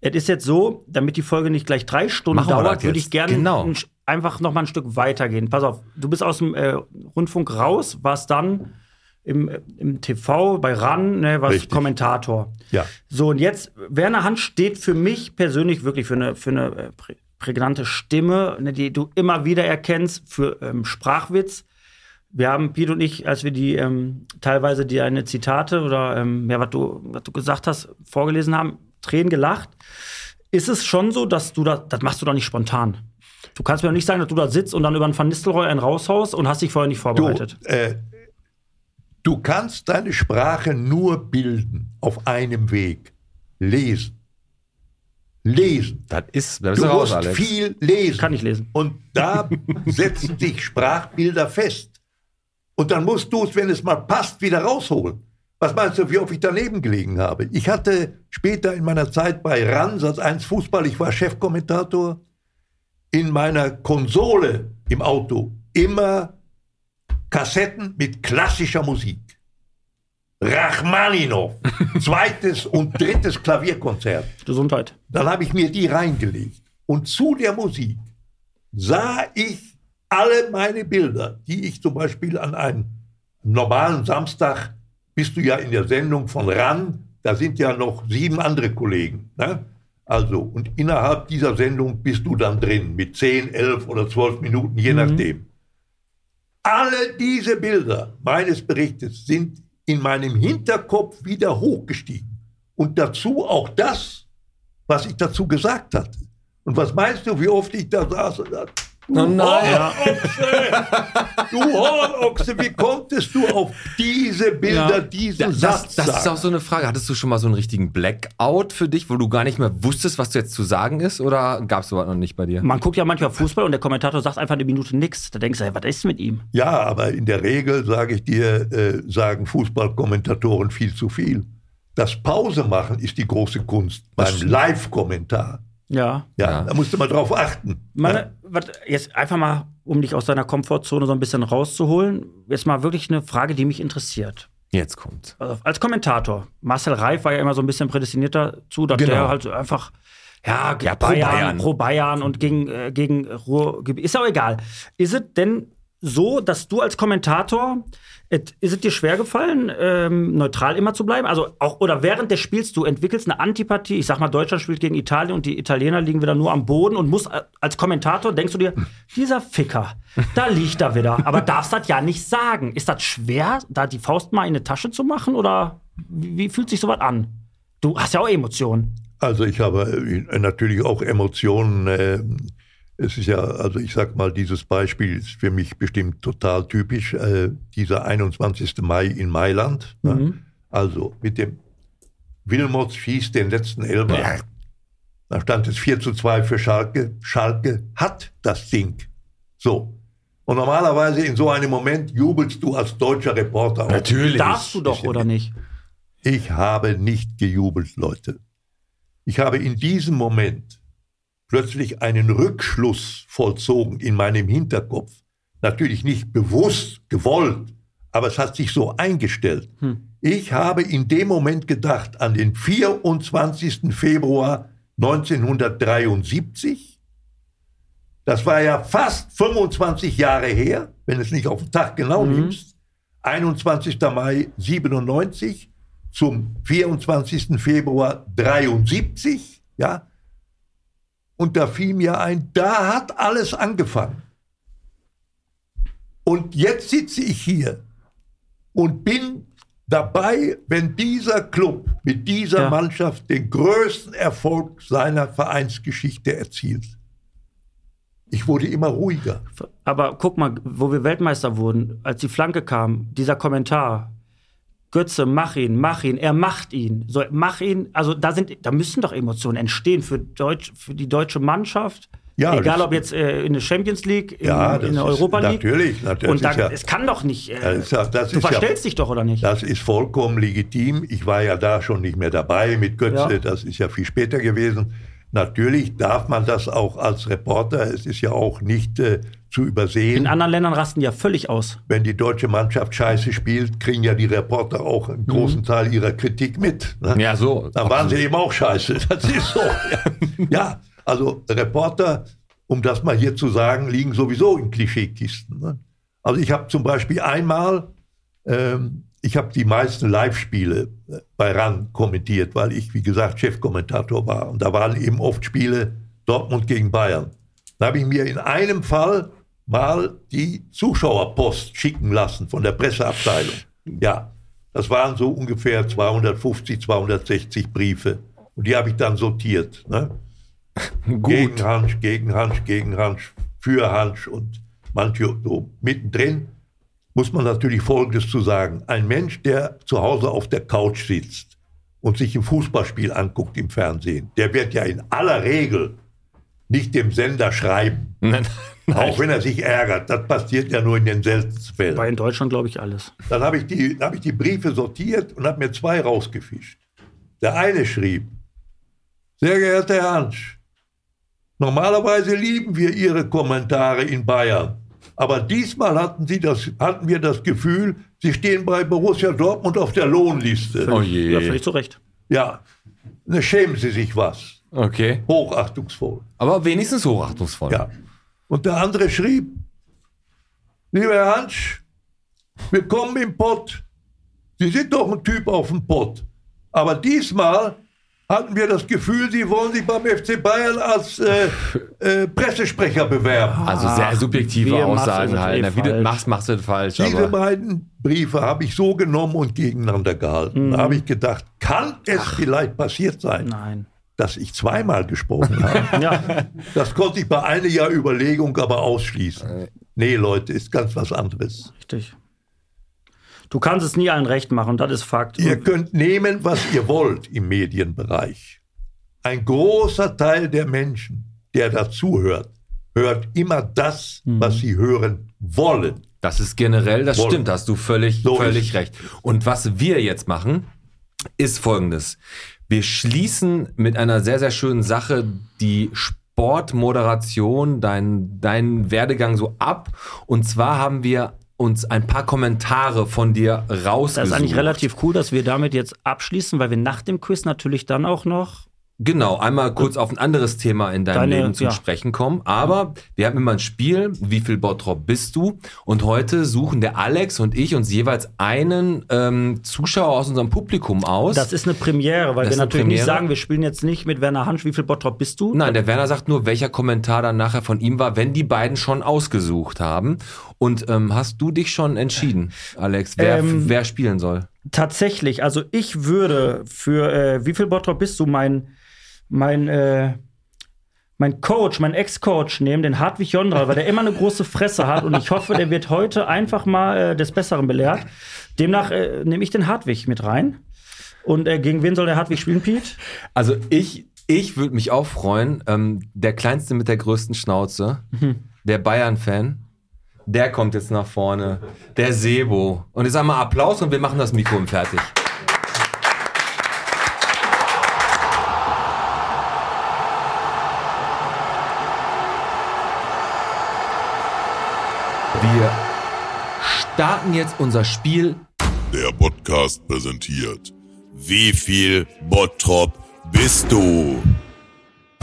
Speaker 3: Es ist jetzt so, damit die Folge nicht gleich drei Stunden
Speaker 2: Machen
Speaker 3: dauert, würde ich gerne
Speaker 2: Genau.
Speaker 3: ein, einfach noch mal ein Stück weitergehen. Pass auf, du bist aus dem äh, Rundfunk raus, warst dann im, im TV bei RAN, ne, warst
Speaker 5: Richtig.
Speaker 3: Kommentator.
Speaker 5: Ja.
Speaker 3: So, und jetzt, Werner Hand steht für mich persönlich wirklich für eine, für eine äh, prägnante Stimme, ne, die du immer wieder erkennst, für ähm, Sprachwitz. Wir haben, Piet und ich, als wir die ähm, teilweise die eine Zitate oder ähm, ja, was du, was du gesagt hast, vorgelesen haben, Tränen gelacht. Ist es schon so, dass du das, das machst du doch nicht spontan. Du kannst mir doch nicht sagen, dass du da sitzt und dann über einen Van Nistelrooy einen raushaust und hast dich vorher nicht
Speaker 5: Du,
Speaker 3: vorbereitet.
Speaker 5: äh, du kannst deine Sprache nur bilden auf einem Weg. Lesen. Lesen.
Speaker 2: Das ist, da
Speaker 5: Du
Speaker 2: bist du raus,
Speaker 5: musst
Speaker 2: Alex.
Speaker 5: viel lesen.
Speaker 3: Kann ich lesen.
Speaker 5: Und da setzen sich Sprachbilder fest. Und dann musst du es, wenn es mal passt, wieder rausholen. Was meinst du, wie oft ich daneben gelegen habe? Ich hatte später in meiner Zeit bei RAN, Satz 1 Fußball, ich war Chefkommentator, in meiner Konsole im Auto immer Kassetten mit klassischer Musik. Rachmaninow, zweites und drittes Klavierkonzert.
Speaker 3: Gesundheit.
Speaker 5: Dann habe ich mir die reingelegt. Und zu der Musik sah ich alle meine Bilder, die ich zum Beispiel an einem normalen Samstag, bist du ja in der Sendung von RAN, da sind ja noch sieben andere Kollegen. Ne? Also, und innerhalb dieser Sendung bist du dann drin mit 10, 11 oder 12 Minuten, je nachdem. Alle diese Bilder meines Berichtes sind in meinem Hinterkopf wieder hochgestiegen. Und dazu auch das, was ich dazu gesagt hatte. Und was meinst du, wie oft ich da saß und dachte, du
Speaker 2: Oh nein.
Speaker 5: Hornochse, du Hornochse, wie konntest du auf diese Bilder,
Speaker 3: Ja.
Speaker 5: diesen
Speaker 2: Das,
Speaker 5: Satz
Speaker 2: das ist
Speaker 5: sagen?
Speaker 2: auch so eine Frage. Hattest du schon mal so einen richtigen Blackout für dich, wo du gar nicht mehr wusstest, was jetzt zu sagen ist? Oder gab es sowas noch nicht bei dir?
Speaker 3: Man guckt ja manchmal Fußball und der Kommentator sagt einfach eine Minute nichts. Da denkst du, hey, was ist mit ihm?
Speaker 5: Ja, aber in der Regel, sage ich dir, äh, sagen Fußballkommentatoren viel zu viel. Das Pause machen ist die große Kunst beim Live-Kommentar.
Speaker 3: Ja.
Speaker 5: Ja,
Speaker 2: Ja.
Speaker 5: da musst du mal drauf achten.
Speaker 3: Meine, jetzt einfach mal, um dich aus deiner Komfortzone so ein bisschen rauszuholen, jetzt mal wirklich eine Frage, die mich interessiert.
Speaker 2: Jetzt kommt.
Speaker 3: Also als Kommentator, Marcel Reif war ja immer so ein bisschen prädestiniert dazu, dass
Speaker 2: Genau.
Speaker 3: der halt so einfach, ja,
Speaker 2: Ja, pro
Speaker 3: Bayern,
Speaker 2: Bayern.
Speaker 3: pro Bayern und gegen, äh, gegen Ruhrgebiet. Ist auch egal. Ist es denn so, dass du als Kommentator, ist es dir schwer gefallen, ähm, neutral immer zu bleiben? Also auch, oder während des Spiels, du entwickelst eine Antipathie, ich sag mal, Deutschland spielt gegen Italien und die Italiener liegen wieder nur am Boden und muss äh, als Kommentator, denkst du dir, dieser Ficker, da liegt er wieder, aber darfst das ja nicht sagen. Ist das schwer, da die Faust mal in eine Tasche zu machen oder wie, wie fühlt sich sowas an? Du hast ja auch Emotionen.
Speaker 5: Also ich habe äh, natürlich auch Emotionen. Äh, es ist ja, also ich sag mal, dieses Beispiel ist für mich bestimmt total typisch. Äh, dieser 21. Mai in Mailand. Ne? Also mit dem Wilmots schießt den letzten Elber. Da stand es 4 zu 2 für Schalke. Schalke hat das Ding. So. Und normalerweise in so einem Moment jubelst du als deutscher Reporter. auch.
Speaker 2: Natürlich.
Speaker 3: Darfst du doch, oder nicht?
Speaker 5: Ich habe nicht gejubelt, Leute. Ich habe in diesem Moment plötzlich einen Rückschluss vollzogen in meinem Hinterkopf. Natürlich nicht bewusst gewollt, aber es hat sich so eingestellt. Ich habe in dem Moment gedacht an den 24. Februar 1973. Das war ja fast 25 Jahre her, wenn es nicht auf den Tag genau nimmst. 21. Mai 97 zum 24. Februar 73, ja. Und da fiel mir ein, da hat alles angefangen. Und jetzt sitze ich hier und bin dabei, wenn dieser Club mit dieser
Speaker 3: Ja.
Speaker 5: Mannschaft den größten Erfolg seiner Vereinsgeschichte erzielt. Ich wurde immer ruhiger.
Speaker 3: Aber guck mal, wo wir Weltmeister wurden, als die Flanke kam, dieser Kommentar. Götze, mach ihn, mach ihn, er macht ihn. So, mach ihn. Also da sind, da müssen doch Emotionen entstehen für, Deutsch, für die deutsche Mannschaft.
Speaker 5: Ja,
Speaker 3: Egal ob jetzt äh, in der Champions League, in,
Speaker 5: Ja,
Speaker 3: in der Europa League.
Speaker 5: natürlich, natürlich,
Speaker 3: Und da,
Speaker 5: ja-
Speaker 3: es kann doch nicht. Äh,
Speaker 5: Das ist das
Speaker 3: du verstellst dich doch, oder nicht?
Speaker 5: Das ist vollkommen legitim. Ich war ja da schon nicht mehr dabei mit Götze. Das ist ja viel später gewesen. Natürlich darf man das auch als Reporter. Es ist ja auch nicht äh, zu übersehen.
Speaker 3: in anderen Ländern rasten die ja völlig aus.
Speaker 5: wenn die deutsche Mannschaft scheiße spielt, kriegen ja die Reporter auch einen großen Teil ihrer Kritik mit. Ne?
Speaker 2: Ja, so.
Speaker 5: Dann waren sie eben auch scheiße. Das ist so. Ja, ja also Reporter, um das mal hier zu sagen, liegen sowieso in Klischeekisten. Ne? Also ich habe zum Beispiel einmal, ähm, ich habe die meisten Live-Spiele äh, bei RAN kommentiert, weil ich, wie gesagt, Chefkommentator war. Und da waren eben oft Spiele Dortmund gegen Bayern. Da habe ich mir in einem Fall mal die Zuschauerpost schicken lassen von der Presseabteilung. Ja, das waren so ungefähr 250, 260 Briefe. Und die habe ich dann sortiert. Ne? Gegen Hansch, gegen Hansch, gegen Hansch, für Hansch und manche so mittendrin. Muss man natürlich Folgendes zu sagen. Ein Mensch, der zu Hause auf der Couch sitzt und sich ein Fußballspiel anguckt im Fernsehen, der wird ja in aller Regel nicht dem Sender schreiben.
Speaker 2: Nein,
Speaker 5: Auch wenn er sich ärgert. Das passiert ja nur in den seltensten Fällen.
Speaker 3: Weil in Deutschland glaube ich alles.
Speaker 5: Dann habe ich, die- dann hab ich die Briefe sortiert und habe mir zwei rausgefischt. Der eine schrieb, sehr geehrter Herr Hansch, normalerweise lieben wir Ihre Kommentare in Bayern. Aber diesmal hatten, Sie das, hatten wir das Gefühl, Sie stehen bei Borussia Dortmund auf der Lohnliste.
Speaker 2: Oh je.
Speaker 3: Ja, völlig zu Recht.
Speaker 5: Ja, ne, schämen Sie sich was.
Speaker 2: Okay.
Speaker 5: Hochachtungsvoll.
Speaker 2: Aber wenigstens hochachtungsvoll.
Speaker 5: Ja. Und der andere schrieb, lieber Herr Hansch, willkommen im Pott. Sie sind doch ein Typ auf dem Pott. Aber diesmal hatten wir das Gefühl, Sie wollen sich beim FC Bayern als äh, äh, Pressesprecher bewerben.
Speaker 2: Also sehr
Speaker 3: Ach,
Speaker 2: subjektive
Speaker 3: wir machst
Speaker 2: Aussagen
Speaker 3: es
Speaker 2: halt.
Speaker 3: eh
Speaker 2: Wie du
Speaker 3: falsch.
Speaker 2: machst, machst du das falsch.
Speaker 5: Diese
Speaker 2: Aber
Speaker 5: beiden Briefe habe ich so genommen und gegeneinander gehalten. Da habe ich gedacht, kann es vielleicht passiert sein,
Speaker 3: Nein.
Speaker 5: Dass ich zweimal gesprochen habe?
Speaker 3: Ja,
Speaker 5: Das konnte ich bei einer Jahr Überlegung aber ausschließen. Nee, Leute, ist ganz was anderes.
Speaker 3: richtig. Du kannst es nie allen recht machen, das ist Fakt.
Speaker 5: Ihr könnt nehmen, was ihr wollt im Medienbereich. Ein großer Teil der Menschen, der dazuhört, hört immer das, was sie hören wollen.
Speaker 2: das ist generell, das
Speaker 5: Wohl.
Speaker 2: stimmt, da hast du völlig,
Speaker 5: So
Speaker 2: völlig recht. Und was wir jetzt machen, ist folgendes. Wir schließen mit einer sehr, sehr schönen Sache die Sportmoderation, deinen dein Werdegang so ab. Und zwar haben wir uns ein paar Kommentare von dir rausgesucht.
Speaker 3: Das ist eigentlich relativ cool, dass wir damit jetzt abschließen, weil wir nach dem Quiz natürlich dann auch noch.
Speaker 2: Genau, einmal kurz auf ein anderes Thema in deinem
Speaker 3: Deine-
Speaker 2: Leben zum
Speaker 3: ja.
Speaker 2: Sprechen kommen. Aber wir haben immer ein Spiel, wie viel Bottrop bist du? Und heute suchen der Alex und ich uns jeweils einen ähm, Zuschauer aus unserem Publikum aus.
Speaker 3: Das ist eine Premiere, weil
Speaker 2: Das
Speaker 3: wir natürlich nicht
Speaker 2: Premiere.
Speaker 3: sagen, wir spielen jetzt nicht mit Werner Hansch, wie viel Bottrop bist du?
Speaker 2: Nein, der Werner sagt nur, welcher Kommentar dann nachher von ihm war, wenn die beiden schon ausgesucht haben. Und ähm, hast du dich schon entschieden, Alex, wer,
Speaker 3: Ähm,
Speaker 2: wer spielen soll?
Speaker 3: Tatsächlich, also ich würde für äh, wie viel Bottrop bist du mein mein äh, mein Coach, mein Ex-Coach nehmen, den Hartwig Jondral, weil der immer eine große Fresse hat und ich hoffe, der wird heute einfach mal äh, des Besseren belehrt. Demnach äh, nehme ich den Hartwig mit rein. Und äh, gegen wen soll der Hartwig spielen, Pete?
Speaker 2: Also ich, ich würde mich auch freuen, ähm, der Kleinste mit der größten Schnauze, der Bayern-Fan, der kommt jetzt nach vorne, der Sebo. Und ich sag mal Applaus und wir machen das Mikro fertig. Wir starten jetzt unser Spiel
Speaker 8: der Podcast präsentiert. Wie viel Bottrop bist du?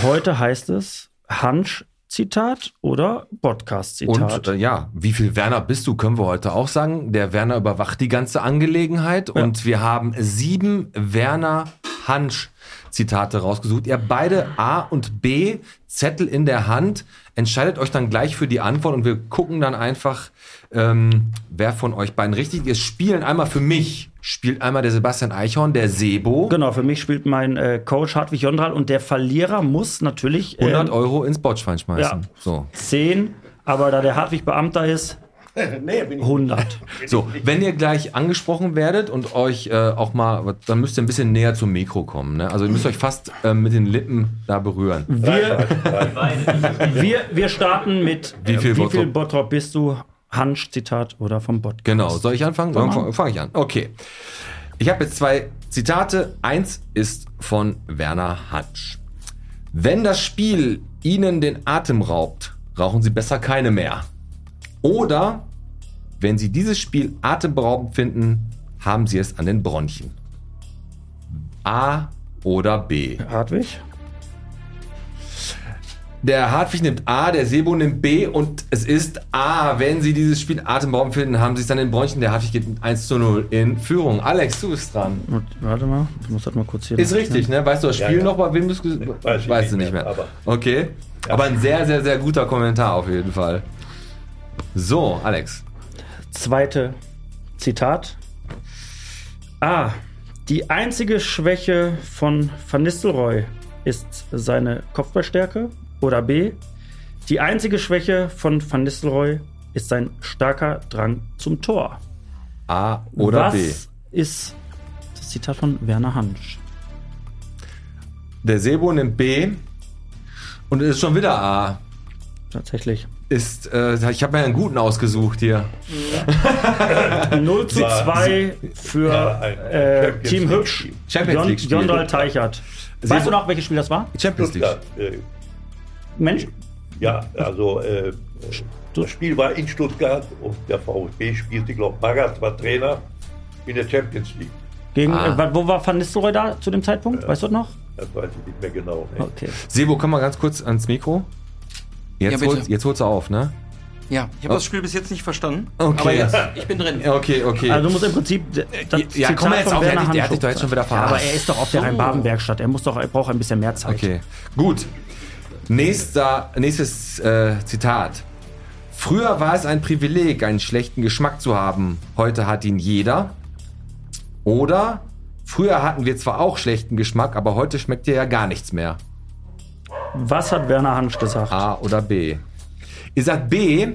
Speaker 3: Heute heißt es Hansch Zitat oder Podcast Zitat.
Speaker 2: Und äh, ja, wie viel Werner bist du, können wir heute auch sagen. Der Werner überwacht die ganze Angelegenheit und wir haben sieben Werner Hansch Zitate rausgesucht. Ihr habt beide A und B Zettel in der Hand. Entscheidet euch dann gleich für die Antwort und wir gucken dann einfach, ähm, wer von euch beiden richtig ist. Spielen einmal für mich, spielt einmal der Sebastian Eichhorn, der Sebo.
Speaker 3: Genau, für mich spielt mein äh, Coach Hartwig Jondral und der Verlierer muss natürlich
Speaker 2: 100
Speaker 3: ähm,
Speaker 2: Euro ins Botschwein schmeißen.
Speaker 3: Ja.
Speaker 2: So.
Speaker 3: 10, aber da der Hartwig Beamter ist,
Speaker 1: nee, bin ich
Speaker 3: 100.
Speaker 2: So, wenn ihr gleich angesprochen werdet und euch äh, auch mal, dann müsst ihr ein bisschen näher zum Mikro kommen. Ne? Also ihr müsst euch fast äh, mit den Lippen da berühren.
Speaker 3: Wir, wir, wir starten mit
Speaker 2: Wie viel
Speaker 3: wie viel
Speaker 2: Bottrop?
Speaker 3: Bottrop bist du? Hansch Zitat oder vom Podcast.
Speaker 2: Genau, soll ich anfangen?
Speaker 3: Fang an.
Speaker 2: fange ich an. Okay. Ich habe jetzt zwei Zitate. Eins ist von Werner Hansch. Wenn das Spiel Ihnen den Atem raubt, rauchen Sie besser keine mehr. Oder wenn Sie dieses Spiel atemberaubend finden, haben Sie es an den Bronchien. A oder B.
Speaker 3: Hartwig?
Speaker 2: Der Hartwig nimmt A, der Sebo nimmt B und es ist A. Wenn Sie dieses Spiel atemberaubend finden, haben Sie es dann in den Bronchien. Der Hartwig geht mit 1 zu 0 in Führung. Alex, du bist dran.
Speaker 3: Warte mal, ich muss das mal kurz hier.
Speaker 2: Ist richtig, ne? Weißt du das
Speaker 5: Ja,
Speaker 2: Spiel
Speaker 5: ja.
Speaker 2: noch, bei wem du es
Speaker 5: weiß ich
Speaker 2: Weißt
Speaker 5: nicht
Speaker 2: du nicht
Speaker 5: mehr,
Speaker 2: mehr.
Speaker 5: aber-
Speaker 2: okay. Aber ein sehr, sehr, sehr guter Kommentar auf jeden Fall. So, Alex.
Speaker 3: Zweite Zitat. A. Die einzige Schwäche von Van Nistelrooy ist seine Kopfballstärke. Oder B. Die einzige Schwäche von Van Nistelrooy ist sein starker Drang zum Tor.
Speaker 2: A oder
Speaker 3: Was
Speaker 2: B.
Speaker 3: ist das Zitat von Werner Hansch?
Speaker 2: Der Sebo nimmt B und es ist schon wieder A.
Speaker 3: Tatsächlich.
Speaker 2: Ist, äh, ich habe mir einen guten ausgesucht hier.
Speaker 3: 0 zu 2 für
Speaker 5: Ja,
Speaker 3: äh, Team Hübsch.
Speaker 2: Champions League Spiel.
Speaker 3: Jondal Teichert. Weißt du noch, welches Spiel das war?
Speaker 2: Champions League.
Speaker 5: Äh,
Speaker 3: Mensch,
Speaker 5: ja, also äh, das Spiel war in Stuttgart und der VfB spielte, ich glaube, Magath war Trainer in der Champions League.
Speaker 3: gegen,
Speaker 2: Ah.
Speaker 3: äh, wo war Van Nistelrooy da zu dem Zeitpunkt? Weißt du das noch?
Speaker 5: Das weiß ich nicht mehr genau. Ne?
Speaker 3: Okay.
Speaker 2: Sebo, komm mal ganz kurz ans Mikro. Jetzt,
Speaker 9: Ja,
Speaker 2: holt, jetzt holst du auf, ne?
Speaker 9: Ja, ich habe das Spiel bis jetzt nicht verstanden.
Speaker 2: Okay.
Speaker 9: Aber jetzt, ich bin drin.
Speaker 2: Ja, Okay, okay.
Speaker 3: Also du musst im Prinzip das
Speaker 2: ja, komm mal jetzt auf, der
Speaker 3: Werner
Speaker 2: hat dich- der hat dich doch jetzt schon wieder
Speaker 3: ja,
Speaker 2: verarscht.
Speaker 3: Aber er ist doch auf der Rhein-Baden-Werkstatt. Er muss doch, er braucht ein bisschen mehr Zeit.
Speaker 2: Okay, gut. Nächster, nächstes äh, Zitat. Früher war es ein Privileg, einen schlechten Geschmack zu haben. Heute hat ihn jeder. Oder früher hatten wir zwar auch schlechten Geschmack, aber heute schmeckt dir ja gar nichts mehr.
Speaker 3: Was hat Werner Hansch gesagt?
Speaker 2: A oder B. Ihr sagt B,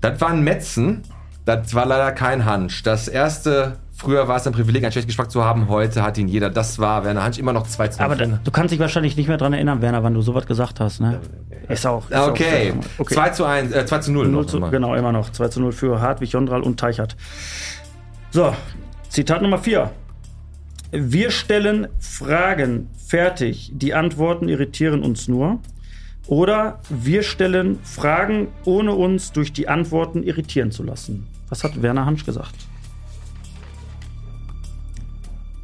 Speaker 2: das war ein Metzen. Das war leider kein Hansch. Das erste, früher war es ein Privileg, einen schlechten Geschmack zu haben. Heute hat ihn jeder. Das war Werner Hansch immer noch 2 zu 0.
Speaker 3: Aber du kannst dich wahrscheinlich nicht mehr dran erinnern, Werner, wann du sowas gesagt hast, ne? Ist auch. Ist
Speaker 2: Okay.
Speaker 3: Auch, okay.
Speaker 2: 2 zu 1, äh, 2 zu 0.
Speaker 3: 0
Speaker 2: noch
Speaker 3: zu,
Speaker 2: immer.
Speaker 3: genau, immer noch. 2 zu 0 für Hartwig, Jondral und Teichert. So, Zitat Nummer 4. Wir stellen Fragen fertig, die Antworten irritieren uns nur. Oder wir stellen Fragen, ohne uns durch die Antworten irritieren zu lassen. Was hat Werner Hansch gesagt?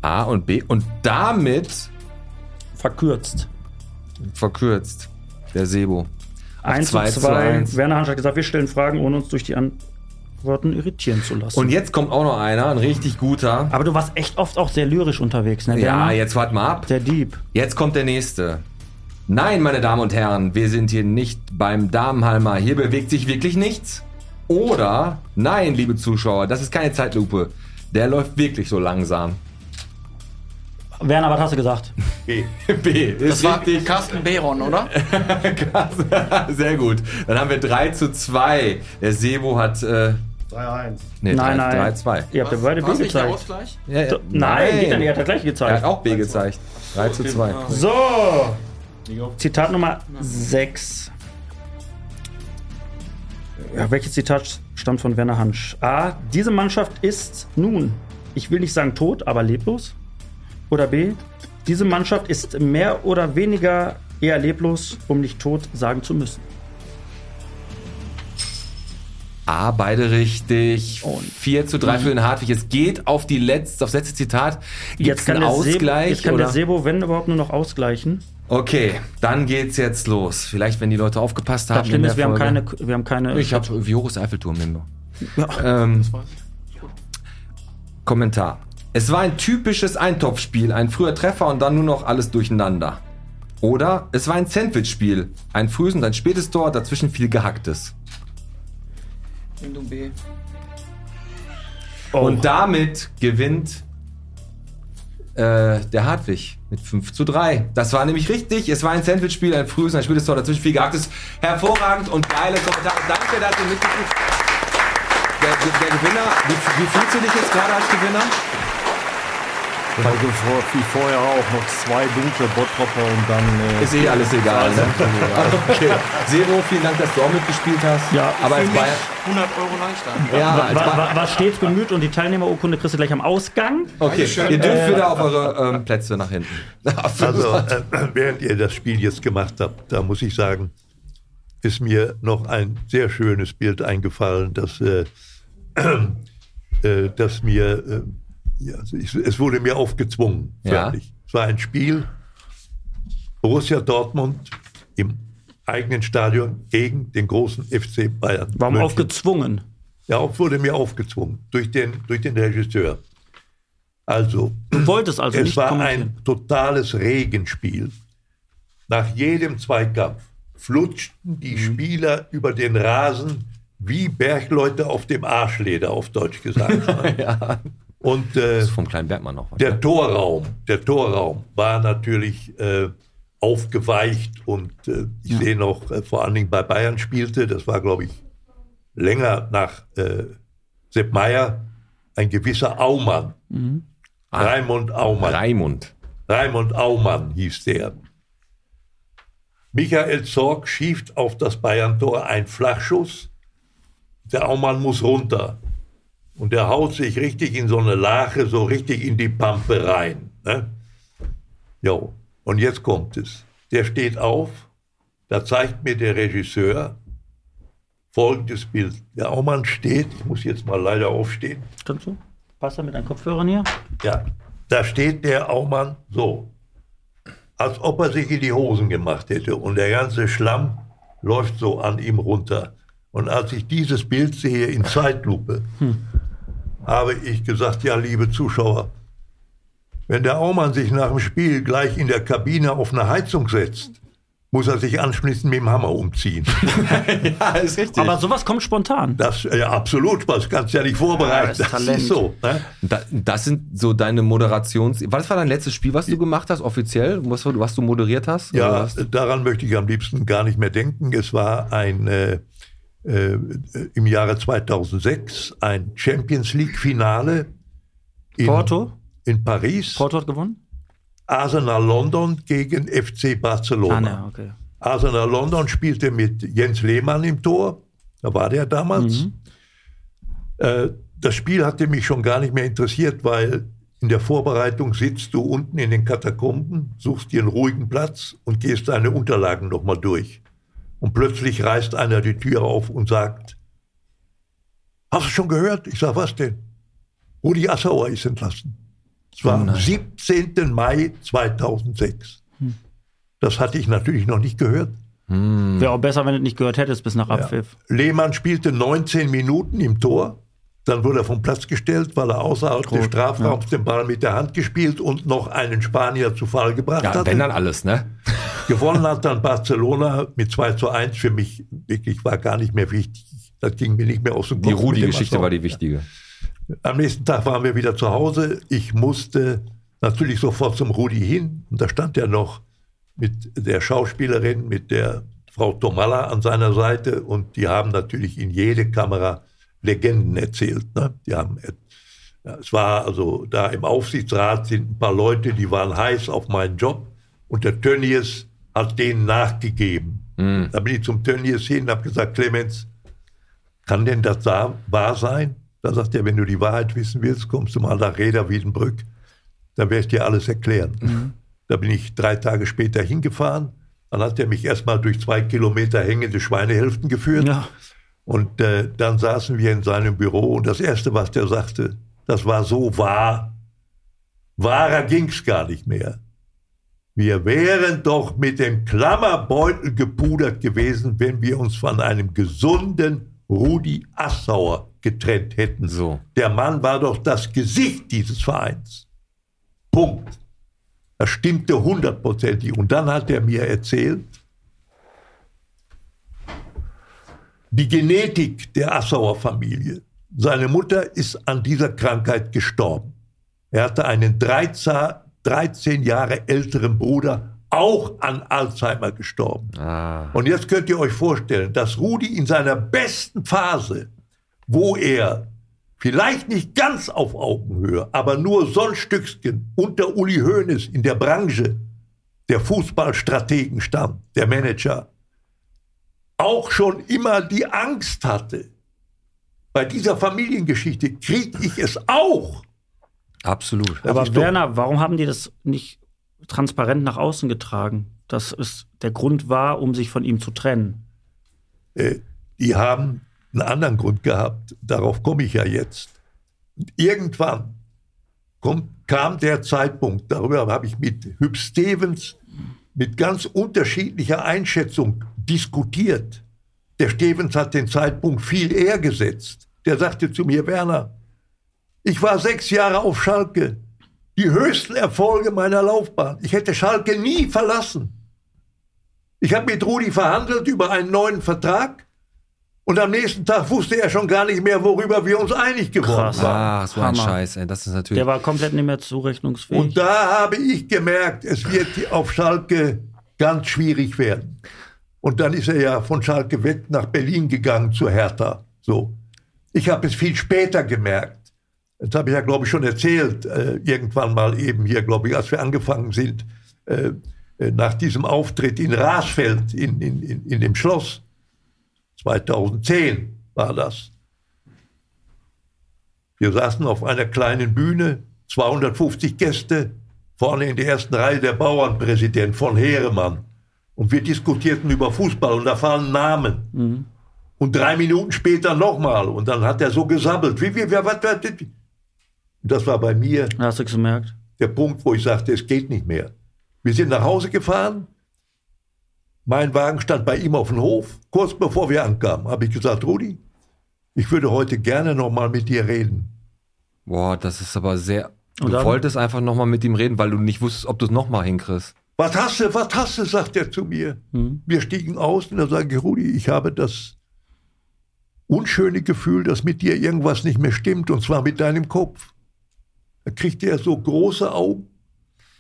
Speaker 2: A und B. Und damit
Speaker 3: Verkürzt.
Speaker 2: verkürzt der Sebo. Auf
Speaker 3: 1 zu
Speaker 2: 2 zu
Speaker 3: 2.
Speaker 2: 1.
Speaker 3: Werner Hansch hat gesagt, wir stellen Fragen, ohne uns durch die Antworten irritieren zu lassen.
Speaker 2: Und jetzt kommt auch noch einer, ein richtig guter.
Speaker 3: Aber du warst echt oft auch sehr lyrisch unterwegs, ne?
Speaker 2: Ja,
Speaker 3: Werner?
Speaker 2: jetzt wart mal ab.
Speaker 3: Der Dieb.
Speaker 2: Jetzt kommt der nächste. Nein, meine Damen und Herren, wir sind hier nicht beim Damenhalmer. Hier bewegt sich wirklich nichts. Oder, nein, liebe Zuschauer, das ist keine Zeitlupe. Der läuft wirklich so langsam.
Speaker 3: Werner, was hast du gesagt?
Speaker 5: B.
Speaker 2: B, ist
Speaker 9: Das war
Speaker 2: richtig.
Speaker 9: Carsten Behron, oder?
Speaker 2: Sehr gut. Dann haben wir 3 zu 2. Der Sebo hat. Äh,
Speaker 1: 3-1.
Speaker 2: nee,
Speaker 3: nein,
Speaker 2: 3,
Speaker 3: nein.
Speaker 2: 3 2.
Speaker 3: Ihr habt ja beide B
Speaker 9: der
Speaker 3: gezeigt.
Speaker 9: Ausgleich?
Speaker 2: Ja, ja.
Speaker 3: Nein, geht ja nicht, er hat das gleiche
Speaker 2: Er
Speaker 3: gezeigt.
Speaker 2: hat auch B gezeigt. 3 zu 2.
Speaker 3: So, Zitat Nummer 6. Ja, welches Zitat stammt von Werner Hansch? A. Diese Mannschaft ist nun, ich will nicht sagen tot, aber leblos. Oder B. Diese Mannschaft ist mehr oder weniger eher leblos, um nicht tot sagen zu müssen.
Speaker 2: Ah, beide richtig. 4 zu 3 für den Hartwig. Es geht auf die letzte, aufs letzte Zitat. Gibt's
Speaker 3: Jetzt kann,
Speaker 2: einen
Speaker 3: der, Sebo,
Speaker 2: Ausgleich?
Speaker 3: jetzt kann
Speaker 2: oder?
Speaker 3: der Sebo, wenn überhaupt, nur noch ausgleichen.
Speaker 2: Okay, dann geht's jetzt los. Vielleicht, wenn die Leute aufgepasst haben.
Speaker 3: Das Schlimme ist, wir haben keine, wir haben keine.
Speaker 2: Ich habe, wie hoch ist der Eiffelturm denn noch? Ähm, Kommentar. Es war ein typisches Eintopfspiel, ein früher Treffer und dann nur noch alles durcheinander. Oder es war ein Sandwich-Spiel, ein frühes und ein spätes Tor, dazwischen viel Gehacktes.
Speaker 9: Endung B.
Speaker 3: Oh.
Speaker 2: Und damit gewinnt äh, der Hartwig mit 5 zu 3. Das war nämlich richtig. Es war ein Sandwich-Spiel, ein frühes und ein spätes Tor, dazwischen viel Gehacktes. Hervorragend und geile Kommentare. Danke, dass ihr mitgeguckt der, der, der Gewinner, wie, wie fühlst du dich jetzt gerade als Gewinner?
Speaker 6: Also vor, wie vorher auch noch zwei dunkle Bottropper und dann. Äh,
Speaker 2: Ist eh alles egal. Ne? okay. Zero, vielen Dank, dass du auch mitgespielt hast.
Speaker 3: Ja,
Speaker 2: aber als Bayern.
Speaker 9: 100 Euro leichter.
Speaker 2: Ja, als
Speaker 3: war, war, war stets bemüht und die Teilnehmerurkunde kriegst du gleich am Ausgang.
Speaker 2: Okay, ihr dürft wieder auf eure ähm, Plätze nach hinten.
Speaker 5: Also, äh, während ihr das Spiel jetzt gemacht habt, da muss ich sagen, ist mir noch ein sehr schönes Bild eingefallen, das, äh, äh, das mir, äh, ja, also ich, es wurde mir aufgezwungen.
Speaker 2: Ja.
Speaker 5: förmlich. Es war ein Spiel, Borussia Dortmund im eigenen Stadion gegen den großen FC Bayern.
Speaker 3: Warum
Speaker 5: München.
Speaker 3: aufgezwungen?
Speaker 5: Ja, auch wurde mir aufgezwungen durch den, durch den Regisseur. Also,
Speaker 3: Du wolltest also
Speaker 5: es
Speaker 3: nicht
Speaker 5: war ein totales Regenspiel. Nach jedem Zweikampf flutschten
Speaker 3: Mhm.
Speaker 5: die Spieler über den Rasen wie Bergleute auf dem Arschleder, auf Deutsch gesagt.
Speaker 2: ja.
Speaker 5: Und äh,
Speaker 2: vom kleinen Bergmann noch.
Speaker 5: der
Speaker 2: ne?
Speaker 5: Torraum, der Torraum war natürlich äh, aufgeweicht und äh, ich sehe noch, äh, vor allen Dingen bei Bayern spielte, das war glaube ich länger nach äh, Sepp Meier, ein gewisser Aumann. Raimund Aumann.
Speaker 2: Raimund.
Speaker 5: Raimund Aumann hieß der. Michael Zorg schiebt auf das Bayern-Tor ein Flachschuss. Der Aumann muss runter. Und der haut sich richtig in so eine Lache, so richtig in die Pampe rein. Ne? Jo, und jetzt kommt es. Der steht auf, da zeigt mir der Regisseur folgendes Bild. Der Aumann steht, ich muss jetzt mal leider aufstehen,
Speaker 3: Kannst du? Passt er mit deinen Kopfhörern hier?
Speaker 5: ja, da steht der Aumann so, als ob er sich in die Hosen gemacht hätte und der ganze Schlamm läuft so an ihm runter. Und als ich dieses Bild sehe in Zeitlupe, habe ich gesagt, ja, liebe Zuschauer, wenn der Aumann sich nach dem Spiel gleich in der Kabine auf eine Heizung setzt, muss er sich anschließend mit dem Hammer umziehen.
Speaker 2: Ja, ist richtig.
Speaker 3: Aber sowas kommt spontan.
Speaker 5: Das, ja, absolut, das kannst du ja nicht vorbereiten.
Speaker 3: Ja, das ist
Speaker 5: das
Speaker 3: Talent.
Speaker 5: ist so. Ne?
Speaker 2: Da, das sind so deine Moderations... Was war dein letztes Spiel, was du gemacht hast, offiziell? Was, du- was du moderiert hast?
Speaker 5: Ja, daran möchte ich am liebsten gar nicht mehr denken. Es war ein äh, äh, im Jahre 2006 ein Champions League Finale in,
Speaker 3: Porto?
Speaker 5: in Paris.
Speaker 3: Porto hat gewonnen?
Speaker 5: Arsenal London gegen FC Barcelona.
Speaker 3: Ah, ne, okay.
Speaker 5: Arsenal London spielte mit Jens Lehmann im Tor. Da war der damals.
Speaker 3: Mhm.
Speaker 5: Äh, das Spiel hatte mich schon gar nicht mehr interessiert, weil in der Vorbereitung sitzt du unten in den Katakomben, suchst dir einen ruhigen Platz und gehst deine Unterlagen nochmal durch. Und plötzlich reißt einer die Tür auf und sagt, hast du schon gehört? Ich sag, was denn? Rudi Assauer ist entlassen. Es war am 17. Mai 2006. Das hatte ich natürlich noch nicht gehört.
Speaker 3: Wäre auch besser, wenn du nicht gehört hättest bis nach Abpfiff.
Speaker 5: Lehmann spielte 19 Minuten im Tor. Dann wurde er vom Platz gestellt, weil er außerhalb des Strafraums den Ball mit der Hand gespielt und noch einen Spanier zu Fall gebracht
Speaker 2: ja,
Speaker 5: hatte.
Speaker 2: wenn dann alles, ne?
Speaker 5: Gewonnen hat dann Barcelona mit 2 zu 1. Für mich wirklich war gar nicht mehr wichtig. Das ging mir nicht mehr aus dem
Speaker 2: Die
Speaker 5: Kopf. dem
Speaker 2: Rudi-Geschichte war die wichtige.
Speaker 5: Am nächsten Tag waren wir wieder zu Hause. Ich musste natürlich sofort zum Rudi hin. Und da stand er noch mit der Schauspielerin, mit der Frau Tomalla an seiner Seite. Und die haben natürlich in jede Kamera Legenden erzählt. Ne? Die haben, ja, es war also da im Aufsichtsrat sind ein paar Leute, die waren heiß auf meinen Job. Und der Tönnies hat denen nachgegeben. Da bin ich zum Tönnies hin und habe gesagt, Clemens, kann denn das da wahr sein? Da sagt er, wenn du die Wahrheit wissen willst, kommst du mal nach Reda Wiedenbrück, dann werde ich dir alles erklären. Da bin ich drei Tage später hingefahren. Dann hat er mich erstmal durch zwei Kilometer hängende Schweinehälften geführt.
Speaker 3: Ja.
Speaker 5: Und äh, dann saßen wir in seinem Büro und das Erste, was der sagte, das war so wahr. Wahrer ging's gar nicht mehr. Wir wären doch mit dem Klammerbeutel gepudert gewesen, wenn wir uns von einem gesunden Rudi Assauer getrennt hätten.
Speaker 2: So.
Speaker 5: Der Mann war doch das Gesicht dieses Vereins. Punkt. Das stimmte hundertprozentig. Und dann hat er mir erzählt, die Genetik der Assauer Familie. Seine Mutter ist an dieser Krankheit gestorben. Er hatte einen 13, 13 Jahre älteren Bruder, auch an Alzheimer gestorben.
Speaker 2: Ah.
Speaker 5: Und jetzt könnt ihr euch vorstellen, dass Rudi in seiner besten Phase, wo er vielleicht nicht ganz auf Augenhöhe, aber nur so ein Stückchen unter Uli Hoeneß in der Branche der Fußballstrategen stand, der Manager, auch schon immer die Angst hatte. Bei dieser Familiengeschichte kriege ich es auch.
Speaker 2: Absolut.
Speaker 5: Das
Speaker 3: Aber Werner, warum haben die das nicht transparent nach außen getragen? Dass es der Grund war, um sich von ihm zu trennen.
Speaker 5: Äh, die haben einen anderen Grund gehabt. Darauf komme ich ja jetzt. Und irgendwann kommt, kam der Zeitpunkt, darüber habe ich mit Hüb Stevens mit ganz unterschiedlicher Einschätzung diskutiert. Der Stevens hat den Zeitpunkt viel eher gesetzt. Der sagte zu mir, Werner, ich war sechs Jahre auf Schalke. Die höchsten Erfolge meiner Laufbahn. Ich hätte Schalke nie verlassen. Ich habe mit Rudi verhandelt über einen neuen Vertrag und am nächsten Tag wusste er schon gar nicht mehr, worüber wir uns einig geworden
Speaker 3: Krass.
Speaker 5: waren.
Speaker 2: Ah, so ein
Speaker 3: Hammer.
Speaker 2: Scheiß, ey. Das ist natürlich.
Speaker 3: Der war komplett nicht mehr zurechnungsfähig.
Speaker 5: Und da habe ich gemerkt, es wird auf Schalke ganz schwierig werden. Und dann ist er ja von Schalke weg nach Berlin gegangen zu Hertha. So. Ich habe es viel später gemerkt. Das habe ich ja, glaube ich, schon erzählt, äh, irgendwann mal eben hier, glaube ich, als wir angefangen sind, äh, äh, nach diesem Auftritt in Rasfeld, in, in, in, in dem Schloss. 2010 war das. Wir saßen auf einer kleinen Bühne, 250 Gäste, vorne in der ersten Reihe der Bauernpräsident von Heeremann. Und wir diskutierten über Fußball und da fallen Namen. Und drei Minuten später nochmal. Und dann hat er so gesabbelt. Wie, wie, wie, was, was, das war bei mir
Speaker 3: Hast du gemerkt?
Speaker 5: der Punkt, wo ich sagte, es geht nicht mehr. Wir sind nach Hause gefahren. Mein Wagen stand bei ihm auf dem Hof. Kurz bevor wir ankamen, habe ich gesagt, Rudi, ich würde heute gerne noch mal mit dir reden.
Speaker 2: Boah, das ist aber sehr. Du
Speaker 3: Und dann?
Speaker 2: wolltest einfach nochmal mit ihm reden, weil du nicht wusstest, ob du es nochmal hinkriegst.
Speaker 5: Was hast du, was hast du, sagt er zu mir. Wir stiegen aus und da sage ich, Rudi, ich habe das unschöne Gefühl, dass mit dir irgendwas nicht mehr stimmt, und zwar mit deinem Kopf. Da kriegte er so große Augen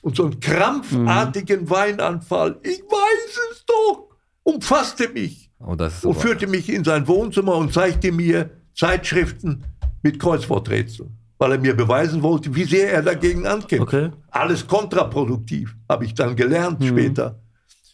Speaker 5: und so einen krampfartigen Weinanfall. Ich weiß es doch, umfasste mich
Speaker 2: Oh, das ist
Speaker 5: und führte mich in sein Wohnzimmer und zeigte mir Zeitschriften mit Kreuzworträtseln, weil er mir beweisen wollte, wie sehr er dagegen ankämpft.
Speaker 3: Okay.
Speaker 5: Alles kontraproduktiv, habe ich dann gelernt später.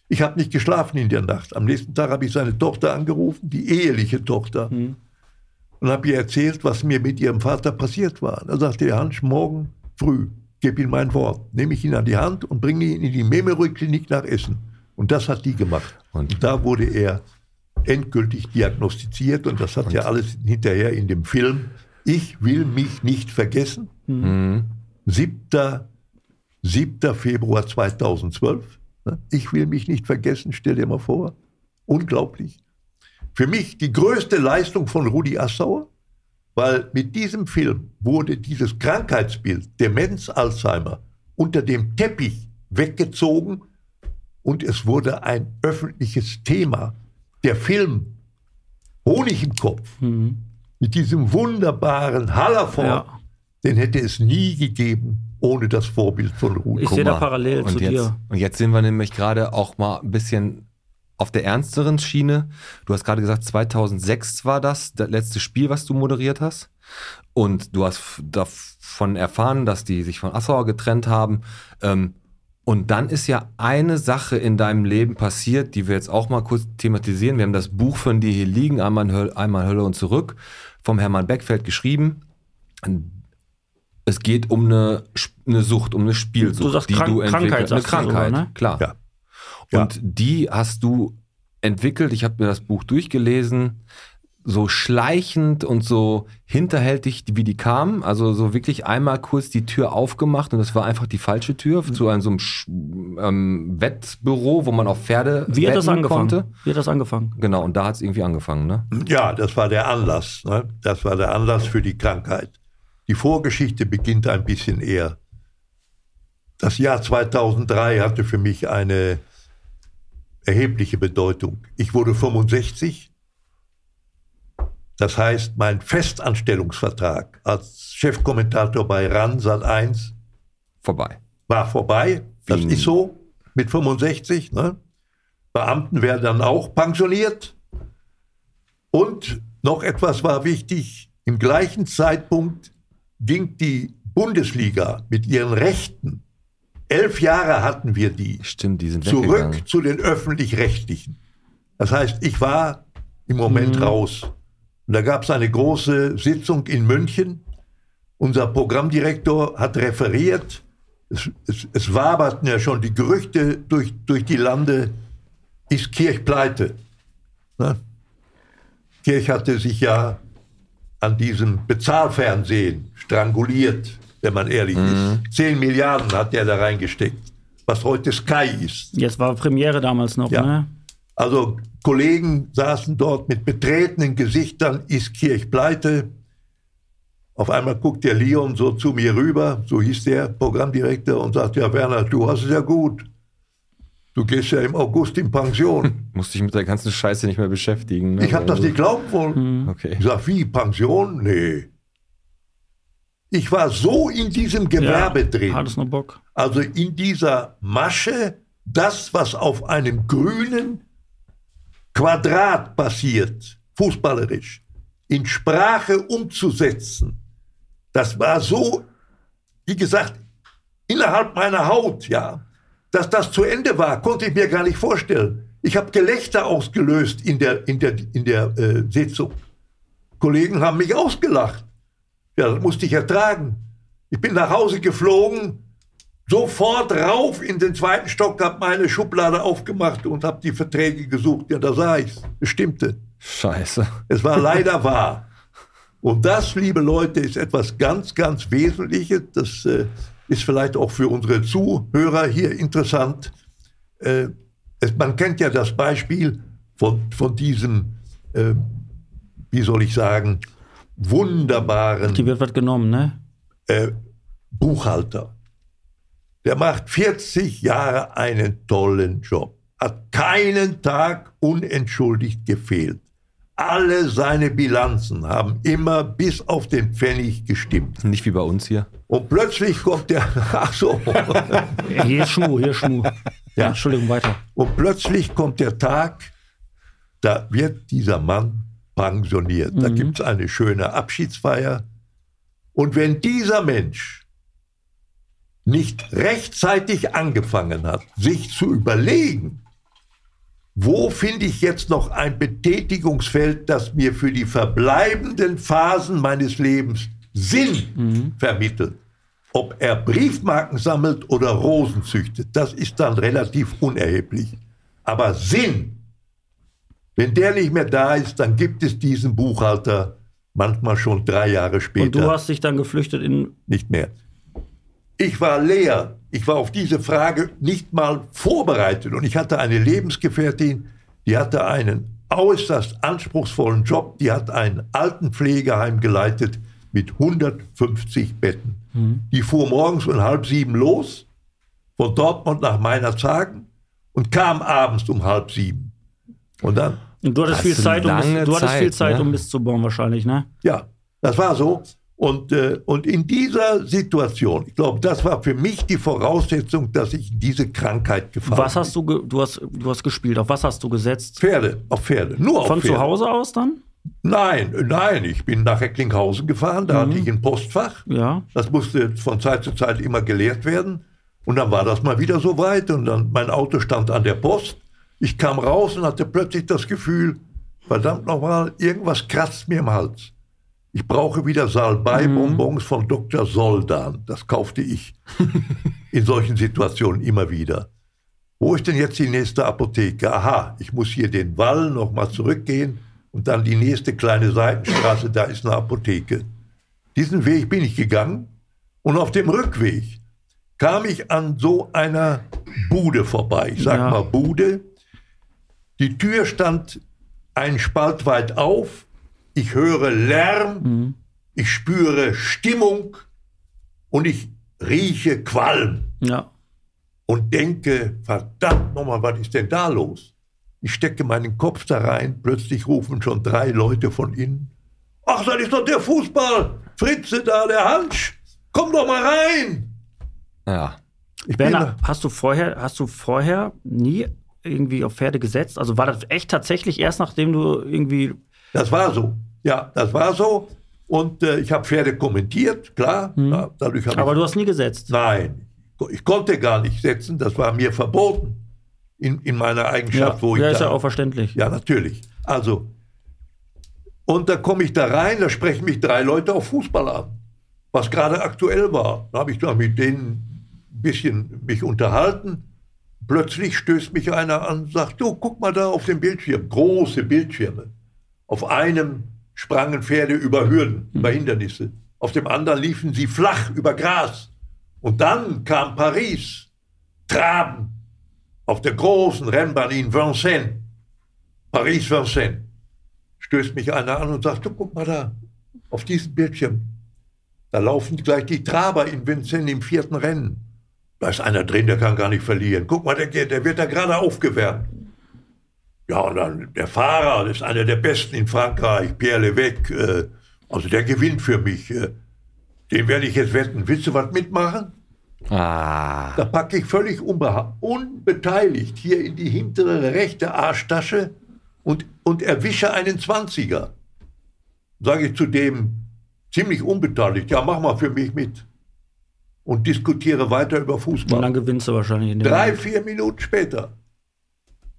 Speaker 5: Ich habe nicht geschlafen in der Nacht. Am nächsten Tag habe ich seine Tochter angerufen, die eheliche Tochter, und habe ihr erzählt, was mir mit ihrem Vater passiert war. Da sagte er, Hans, morgen früh, gib ihm mein Wort, nehme ich ihn an die Hand und bringe ihn in die Memory-Klinik nach Essen. Und das hat die gemacht.
Speaker 2: Und-
Speaker 5: Und da wurde er endgültig diagnostiziert und das hat ja alles hinterher in dem Film Ich will mich nicht vergessen. 7. 7. Februar 2012. ne? Ich will mich nicht vergessen, stell dir mal vor. Unglaublich. Für mich die größte Leistung von Rudi Assauer, weil mit diesem Film wurde dieses Krankheitsbild, Demenz, Alzheimer, unter dem Teppich weggezogen und es wurde ein öffentliches Thema. Der Film Honig im Kopf mit diesem wunderbaren Hallerford,
Speaker 3: Ja.
Speaker 5: den hätte es nie gegeben ohne das Vorbild von Rudi.
Speaker 3: Ich sehe da parallel
Speaker 2: und
Speaker 3: zu
Speaker 2: jetzt,
Speaker 3: dir.
Speaker 2: Und jetzt sind wir nämlich gerade auch mal ein bisschen auf der ernsteren Schiene. Du hast gerade gesagt, 2006 war das, das letzte Spiel, was du moderiert hast. Und du hast davon erfahren, dass die sich von Assauer getrennt haben. Ähm, und dann ist ja eine Sache in deinem Leben passiert, die wir jetzt auch mal kurz thematisieren. Wir haben das Buch von dir hier liegen, einmal, Höl einmal Hölle und zurück, vom Hermann Beckfeld geschrieben. Es geht um eine, eine Sucht, um eine Spielsucht,
Speaker 3: Du sagst
Speaker 2: die
Speaker 3: Krank-
Speaker 2: du
Speaker 3: Krankheit,
Speaker 2: entwickelst. Eine Krankheit,
Speaker 3: sogar, ne?
Speaker 2: klar.
Speaker 5: Ja. Ja.
Speaker 2: Und die hast du entwickelt. Ich habe mir das Buch durchgelesen. So schleichend und so hinterhältig, wie die kamen. Also so wirklich einmal kurz die Tür aufgemacht und das war einfach die falsche Tür zu einem so einem Sch- ähm, Wettbüro, wo man auf Pferde
Speaker 3: Wie hat das
Speaker 2: wetten
Speaker 3: angefangen?
Speaker 2: konnte.
Speaker 3: Wie hat das angefangen?
Speaker 2: Genau, und da hat es irgendwie angefangen, ne?
Speaker 5: Ja, das war der Anlass. Ne? Das war der Anlass für die Krankheit. Die Vorgeschichte beginnt ein bisschen eher. Das Jahr 2003 hatte für mich eine erhebliche Bedeutung. Ich wurde 65. Das heißt, mein Festanstellungsvertrag als Chefkommentator bei RAN Sat 1
Speaker 2: Vorbei.
Speaker 5: war vorbei. Das
Speaker 2: Wie-
Speaker 5: ist so mit 65. Ne? Beamten werden dann auch pensioniert. Und noch etwas war wichtig. Im gleichen Zeitpunkt ging die Bundesliga mit ihren Rechten. Elf Jahre hatten wir die.
Speaker 2: Stimmt, die sind.
Speaker 5: Zurück zu den öffentlich-rechtlichen. Das heißt, ich war im Moment raus. Und da gab es eine große Sitzung in München. Unser Programmdirektor hat referiert. Es, es, es waberten ja schon die Gerüchte durch, durch die Lande, ist Kirch pleite. Ne? Kirch hatte sich ja an diesem Bezahlfernsehen stranguliert, wenn man ehrlich ist. Zehn Milliarden hat er da reingesteckt, was heute Sky ist.
Speaker 3: Jetzt war Premiere damals noch,
Speaker 5: Ja.
Speaker 3: ne?
Speaker 5: Also Kollegen saßen dort mit betretenen Gesichtern, ist Kirch pleite. Auf einmal guckt der Leon so zu mir rüber, so hieß der Programmdirektor, und sagt, ja Werner, du hast es ja gut. Du gehst ja im August in Pension.
Speaker 2: Musste ich mit der ganzen Scheiße nicht mehr beschäftigen. Ne?
Speaker 5: Ich habe das nicht glauben wollen.
Speaker 2: Okay.
Speaker 5: Ich sag, wie, Pension? Nee. Ich war so in diesem Gewerbe
Speaker 3: ja,
Speaker 5: drin.
Speaker 3: Hattest noch Bock?
Speaker 5: Also in dieser Masche, das, was auf einem grünen Quadrat passiert, fußballerisch, in Sprache umzusetzen, das war so, wie gesagt, innerhalb meiner Haut, ja. Dass das zu Ende war, konnte ich mir gar nicht vorstellen. Ich habe Gelächter ausgelöst in der, in der, in der äh, Sitzung. Kollegen haben mich ausgelacht. Ja, das musste ich ertragen. Ich bin nach Hause geflogen, sofort rauf in den zweiten Stock, habe meine Schublade aufgemacht und habe die Verträge gesucht. Ja, da sah ich's. Es stimmte.
Speaker 2: Scheiße.
Speaker 5: Es war leider wahr. Und das, liebe Leute, ist etwas ganz, ganz Wesentliches. Das äh, ist vielleicht auch für unsere Zuhörer hier interessant. Äh, es, man kennt ja das Beispiel von, von diesem, äh, wie soll ich sagen, wunderbaren
Speaker 3: Die wird was genommen, ne?
Speaker 5: äh, Buchhalter. Der macht 40 Jahre einen tollen Job, hat keinen Tag unentschuldigt gefehlt. Alle seine Bilanzen haben immer bis auf den Pfennig gestimmt.
Speaker 2: Nicht wie bei uns hier.
Speaker 5: Und plötzlich kommt der, ach so,
Speaker 3: Hier ist Schmu, hier ist Schmu. Ja, Entschuldigung, weiter.
Speaker 5: und plötzlich kommt der Tag, da wird dieser Mann pensioniert. Da gibt es eine schöne Abschiedsfeier. Und wenn dieser Mensch nicht rechtzeitig angefangen hat, sich zu überlegen, wo finde ich jetzt noch ein Betätigungsfeld, das mir für die verbleibenden Phasen meines Lebens Sinn vermittelt? Ob er Briefmarken sammelt oder Rosen züchtet, das ist dann relativ unerheblich. Aber Sinn, wenn der nicht mehr da ist, dann gibt es diesen Buchhalter manchmal schon drei Jahre später
Speaker 3: Und du hast dich dann geflüchtet in.
Speaker 5: nicht mehr. Ich war leer. Ich war auf diese Frage nicht mal vorbereitet. Und ich hatte eine Lebensgefährtin, die hatte einen äußerst anspruchsvollen Job. Die hat ein Altenpflegeheim geleitet mit 150 Betten. Die fuhr morgens um halb sieben los, von Dortmund nach Meinerzhagen und kam abends um halb sieben. Und dann
Speaker 3: Und du hattest viel Zeit, um, du hattest viel
Speaker 2: Zeit,
Speaker 3: Zeit,
Speaker 2: ne?
Speaker 3: um Mist zu bauen, wahrscheinlich, ne?
Speaker 5: Ja, das war so. Und, äh, und in dieser Situation, ich glaube, das war für mich die Voraussetzung, dass ich diese Krankheit gefallen
Speaker 3: Was hast du, du hast, du hast gespielt, auf was hast du gesetzt?
Speaker 5: Pferde, auf Pferde, nur auf
Speaker 3: Von
Speaker 5: Pferde.
Speaker 3: zu Hause aus dann?
Speaker 5: Nein, nein, ich bin nach Recklinghausen gefahren, da hatte ich ein Postfach.
Speaker 3: Ja.
Speaker 5: Das musste von Zeit zu Zeit immer geleert werden. Und dann war das mal wieder so weit und dann mein Auto stand an der Post. Ich kam raus und hatte plötzlich das Gefühl, verdammt nochmal, irgendwas kratzt mir im Hals. Ich brauche wieder Salbei-Bonbons von Dr. Soldan. Das kaufte ich in solchen Situationen immer wieder. Wo ist denn jetzt die nächste Apotheke? Aha, ich muss hier den Wall nochmal zurückgehen und dann die nächste kleine Seitenstraße, da ist eine Apotheke. Diesen Weg bin ich gegangen und auf dem Rückweg kam ich an so einer Bude vorbei. Ich sag
Speaker 3: Ja.
Speaker 5: mal Bude. Die Tür stand einen Spalt weit auf. Ich höre Lärm, ich spüre Stimmung und ich rieche Qualm
Speaker 3: Ja.
Speaker 5: und denke, verdammt nochmal, was ist denn da los? Ich stecke meinen Kopf da rein, plötzlich rufen schon drei Leute von innen. Ach, das ist doch der Fußball! Fritze da, der Hansch! Komm doch mal rein!
Speaker 2: Ja.
Speaker 5: Ich bin
Speaker 3: Werner, hast du vorher, hast du vorher nie irgendwie auf Pferde gesetzt? Also war das echt tatsächlich erst nachdem du irgendwie.
Speaker 5: Das war so. Ja, das war so. Und äh, ich habe Pferde kommentiert, klar. Ja, dadurch
Speaker 3: Aber
Speaker 5: ich,
Speaker 3: du hast nie gesetzt.
Speaker 5: Nein, ich konnte gar nicht setzen. Das war mir verboten. In, in meiner Eigenschaft, wo ich
Speaker 3: ja, ist ja auch verständlich.
Speaker 5: Ja, natürlich. Also, und da komme ich da rein, da sprechen mich drei Leute auf Fußball an, was gerade aktuell war. Da habe ich da mit denen ein bisschen mich unterhalten. Plötzlich stößt mich einer an und sagt, du, guck mal da auf dem Bildschirm, große Bildschirme. Auf einem sprangen Pferde über Hürden, über Hindernisse. Auf dem anderen liefen sie flach über Gras. Und dann kam Paris, Traben, auf der großen Rennbahn in Vincennes. Paris-Vincennes. Stößt mich einer an und sagt, du guck mal da, auf diesem Bildschirm. Da laufen gleich die Traber in Vincennes im vierten Rennen. Da ist einer drin, der kann gar nicht verlieren. Guck mal, der, geht- der wird da gerade aufgewärmt. Ja, und dann der Fahrer, das ist einer der besten in Frankreich, Pierre Levesque. Äh, also der gewinnt für mich. Äh, den werde ich jetzt wetten. Willst du was mitmachen?
Speaker 2: Ah.
Speaker 5: Da packe ich völlig unbeteiligt hier in die hintere rechte Arschtasche und, und erwische einen 20er. Sage ich zu dem ziemlich unbeteiligt, ja, mach mal für mich mit. Und diskutiere weiter über
Speaker 3: Und
Speaker 5: Fußball.
Speaker 3: dann gewinnst du wahrscheinlich in
Speaker 5: Drei,
Speaker 3: Moment.
Speaker 5: vier Minuten später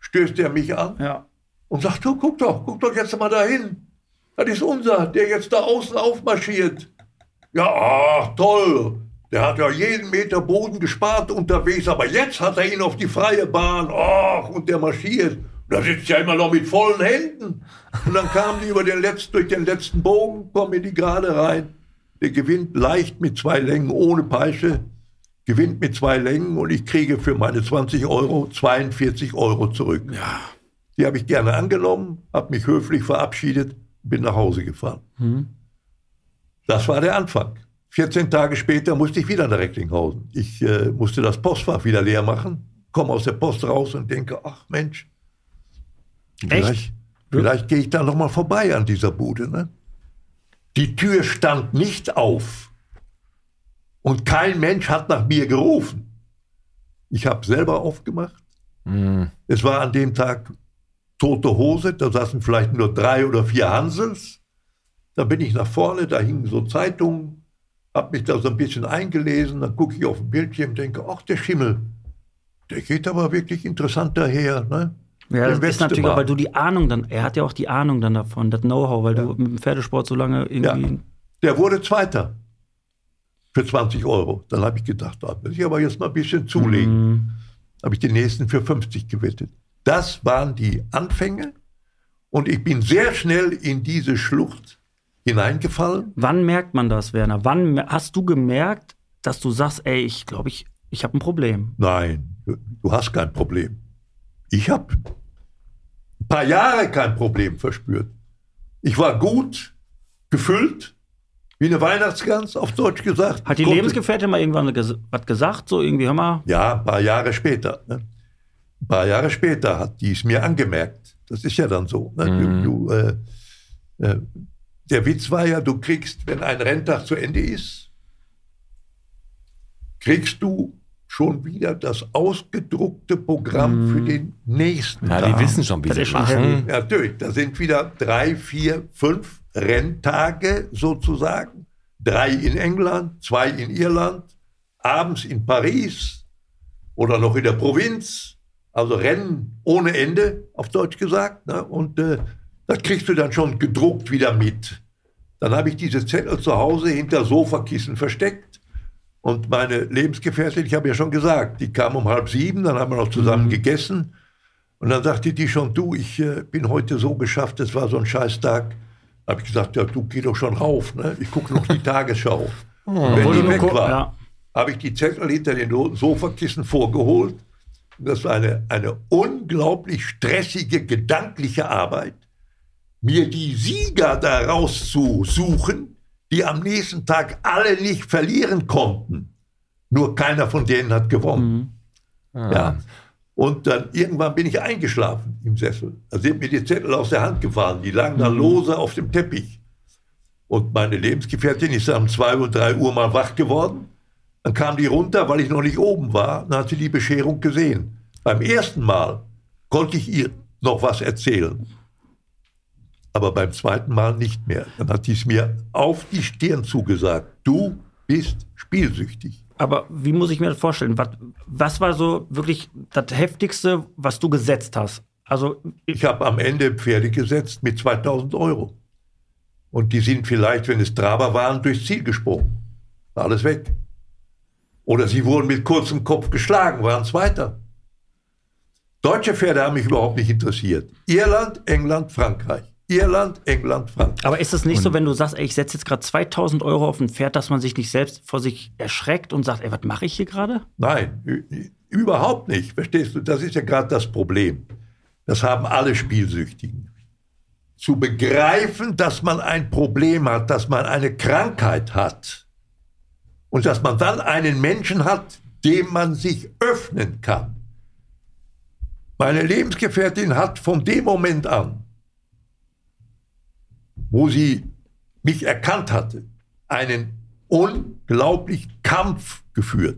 Speaker 5: stößt er mich an
Speaker 3: Ja.
Speaker 5: und sagt, du, guck doch, guck doch jetzt mal dahin. Das ist unser, der jetzt da außen aufmarschiert. Ja, ach, toll. Der hat ja jeden Meter Boden gespart unterwegs, aber jetzt hat er ihn auf die freie Bahn. Ach, und der marschiert. Da sitzt ja immer noch mit vollen Händen. Und dann kamen die über den letzten, durch den letzten Bogen, kommen in die Gerade rein. Der gewinnt leicht mit zwei Längen, ohne Peitsche. Gewinnt mit zwei Längen und ich kriege für meine 20 Euro 42 Euro zurück. Ja. Die habe ich gerne angenommen, habe mich höflich verabschiedet, bin nach Hause gefahren. Das war der Anfang. 14 Tage später musste ich wieder nach Recklinghausen. Ich äh, musste das Postfach wieder leer machen, komme aus der Post raus und denke, ach Mensch, vielleicht, vielleicht gehe ich da noch mal vorbei an dieser Bude. Ne? Die Tür stand nicht auf und kein Mensch hat nach mir gerufen. Ich habe selber aufgemacht. Es war an dem Tag tote Hose, da saßen vielleicht nur drei oder vier Hansels. Da bin ich nach vorne, da hingen so Zeitungen, habe mich da so ein bisschen eingelesen, dann gucke ich auf den Bildschirm und denke, ach, der Schimmel, der geht aber wirklich interessant daher. Ne?
Speaker 3: Ja, das ist natürlich auch, weil du die Ahnung dann, er hat ja auch die Ahnung dann davon, das Know-how, weil du mit dem Pferdesport so lange
Speaker 5: Ja.
Speaker 3: irgendwie.
Speaker 5: Der wurde Zweiter für 20 Euro. Dann habe ich gedacht, da muss ich aber jetzt mal ein bisschen zulegen.
Speaker 3: Mhm.
Speaker 5: Habe ich den nächsten für 50 gewettet. Das waren die Anfänge und ich bin sehr schnell in diese Schlucht hineingefallen.
Speaker 3: Wann merkt man das, Werner? Wann hast du gemerkt, dass du sagst, ey, ich glaube, ich, ich habe ein Problem?
Speaker 5: Nein, du, du hast kein Problem. Ich habe ein paar Jahre kein Problem verspürt. Ich war gut gefüllt, wie eine Weihnachtsgans, auf Deutsch gesagt.
Speaker 3: Hat die Lebensgefährtin mal irgendwann ges was gesagt? So irgendwie, hör mal.
Speaker 5: Ja, ein paar Jahre später. Ne? Ein paar Jahre später hat die es mir angemerkt. Das ist ja dann so. Ne? Du, du, äh, äh, der Witz war ja, du kriegst, wenn ein Renntag zu Ende ist, kriegst du schon wieder das ausgedruckte Programm für den nächsten
Speaker 2: Ja,
Speaker 5: Tag.
Speaker 2: die wissen schon, wie
Speaker 3: Das
Speaker 2: sie machen.
Speaker 5: Ja, natürlich, da sind wieder drei, vier, fünf Renntage sozusagen. Drei in England, zwei in Irland, abends in Paris oder noch in der Provinz. Also Rennen ohne Ende, auf Deutsch gesagt. Ne? Und äh, das kriegst du dann schon gedruckt wieder mit. Dann habe ich diese Zettel zu Hause hinter Sofakissen versteckt. Und meine Lebensgefährtin, ich habe ja schon gesagt, die kam um halb sieben, dann haben wir noch zusammen gegessen. Und Und dann sagte die schon, du, ich äh, bin heute so geschafft, es war so ein Scheißtag. Habe ich gesagt, ja, du geh doch schon rauf, ne? ich gucke noch die Tagesschau. Und wenn die weg war,
Speaker 3: ja.
Speaker 5: habe ich die Zettel hinter den Sofakissen vorgeholt. Das war eine, eine unglaublich stressige, gedankliche Arbeit, mir die Sieger daraus zu suchen, die am nächsten Tag alle nicht verlieren konnten. Nur keiner von denen hat gewonnen. Ja. Und dann irgendwann bin ich eingeschlafen im Sessel. Da sind mir die Zettel aus der Hand gefallen. Die lagen da lose auf dem Teppich. Und meine Lebensgefährtin ist dann um zwei und drei Uhr mal wach geworden. Dann kam die runter, weil ich noch nicht oben war. Dann hat sie die Bescherung gesehen. Beim ersten Mal konnte ich ihr noch was erzählen. Aber beim zweiten Mal nicht mehr. Dann hat sie es mir auf die Stirn zugesagt. Du bist spielsüchtig.
Speaker 3: Aber wie muss ich mir das vorstellen? Was, was war so wirklich das Heftigste, was du gesetzt hast? Also,
Speaker 5: Ich habe am Ende Pferde gesetzt mit 2000 Euro. Und die sind vielleicht, wenn es Traber waren, durchs Ziel gesprungen. War alles weg. Oder sie wurden mit kurzem Kopf geschlagen, waren Zweiter. Deutsche Pferde haben mich überhaupt nicht interessiert. Irland, England, Frankreich. Irland, England, Frankreich.
Speaker 3: aber ist es nicht so, wenn du sagst, ey, ich setze jetzt gerade 2000 Euro auf ein Pferd, dass man sich nicht selbst vor sich erschreckt und sagt, ey, was mache ich hier gerade?
Speaker 5: Nein, überhaupt nicht. Verstehst du? Das ist ja gerade das Problem. Das haben alle Spielsüchtigen. Zu begreifen, dass man ein Problem hat, dass man eine Krankheit hat und dass man dann einen Menschen hat, dem man sich öffnen kann. Meine Lebensgefährtin hat von dem Moment an, wo sie mich erkannt hatte, einen unglaublichen Kampf geführt.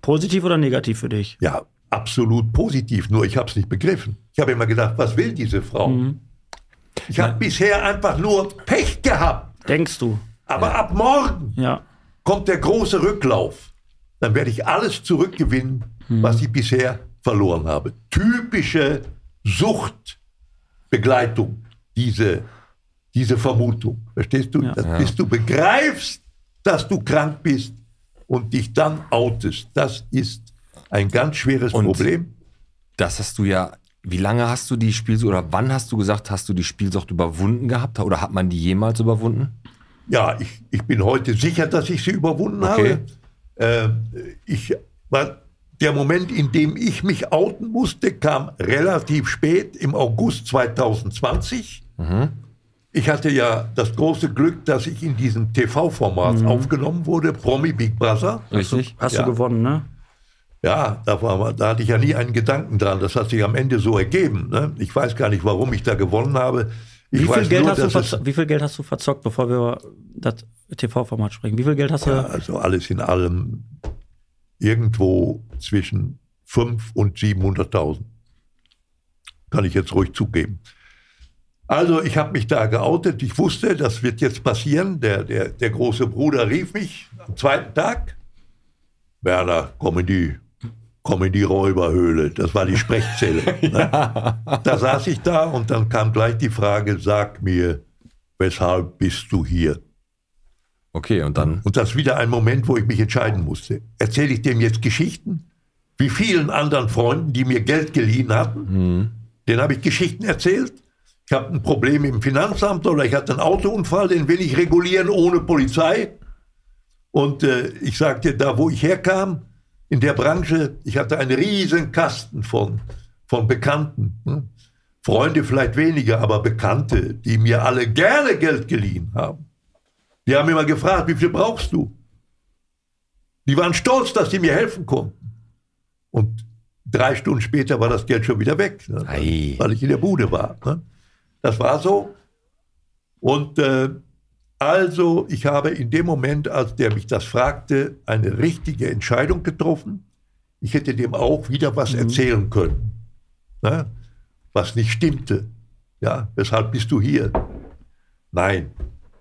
Speaker 3: Positiv oder negativ für dich?
Speaker 5: Ja, absolut positiv, nur ich habe es nicht begriffen. Ich habe immer gedacht, was will diese Frau? Ich habe bisher einfach nur Pech gehabt.
Speaker 3: Denkst du?
Speaker 5: Aber ab morgen
Speaker 3: Ja.
Speaker 5: kommt der große Rücklauf. Dann werde ich alles zurückgewinnen, was ich bisher verloren habe. Typische Suchtbegleitung, diese, diese Vermutung. Verstehst du?
Speaker 3: Ja.
Speaker 5: Das, Bis du begreifst, dass du krank bist und dich dann outest. Das ist ein ganz schweres
Speaker 2: Und-
Speaker 5: Problem.
Speaker 2: Das hast du ja. Wie lange hast du die Spielsucht oder wann hast du gesagt, hast du die Spielsucht überwunden gehabt oder hat man die jemals überwunden?
Speaker 5: Ja, ich, ich bin heute sicher, dass ich sie überwunden
Speaker 2: Okay.
Speaker 5: habe. Äh, ich war der Moment, in dem ich mich outen musste, kam relativ spät im August 2020. Ich hatte ja das große Glück, dass ich in diesem TV-Format aufgenommen wurde, Promi Big Brother.
Speaker 2: Richtig?
Speaker 3: Hast
Speaker 5: Ja.
Speaker 3: du gewonnen, ne?
Speaker 5: Ja, da, war, da hatte ich ja nie einen Gedanken dran. Das hat sich am Ende so ergeben. Ne? Ich weiß gar nicht, warum ich da gewonnen habe. Ich
Speaker 3: Wie viel,
Speaker 5: nur,
Speaker 3: wie viel Geld hast du verzockt, bevor wir über das TV-Format sprechen? Wie viel Geld hast du?
Speaker 5: Ja, also alles in allem irgendwo zwischen 5 und 700.000. Kann ich jetzt ruhig zugeben. Also ich habe mich da geoutet. Ich wusste, das wird jetzt passieren. Der, der, der große Bruder rief mich am zweiten Tag. Werner, komm in die, komm in die Räuberhöhle. Das war die Sprechzelle. ne? Da saß ich da und dann kam gleich die Frage, sag mir, weshalb bist du hier?
Speaker 2: Okay, und dann.
Speaker 5: Und das ist wieder ein Moment, wo ich mich entscheiden musste. Erzähle ich dem jetzt Geschichten? Wie vielen anderen Freunden, die mir Geld geliehen hatten, denen habe ich Geschichten erzählt. Ich habe ein Problem im Finanzamt oder ich hatte einen Autounfall, den will ich regulieren ohne Polizei. Und äh, ich sagte, da wo ich herkam, in der Branche, ich hatte einen riesen Kasten von, von Bekannten. Hm? Freunde vielleicht weniger, aber Bekannte, die mir alle gerne Geld geliehen haben. Die haben immer gefragt, wie viel brauchst du? Die waren stolz, dass sie mir helfen konnten. Und drei Stunden später war das Geld schon wieder weg, ne?
Speaker 2: Ei.
Speaker 5: weil ich in der Bude war. Ne? Das war so. Und äh, also, ich habe in dem Moment, als der mich das fragte, eine richtige Entscheidung getroffen. Ich hätte dem auch wieder was erzählen können, ne? was nicht stimmte. Ja, weshalb bist du hier? Nein,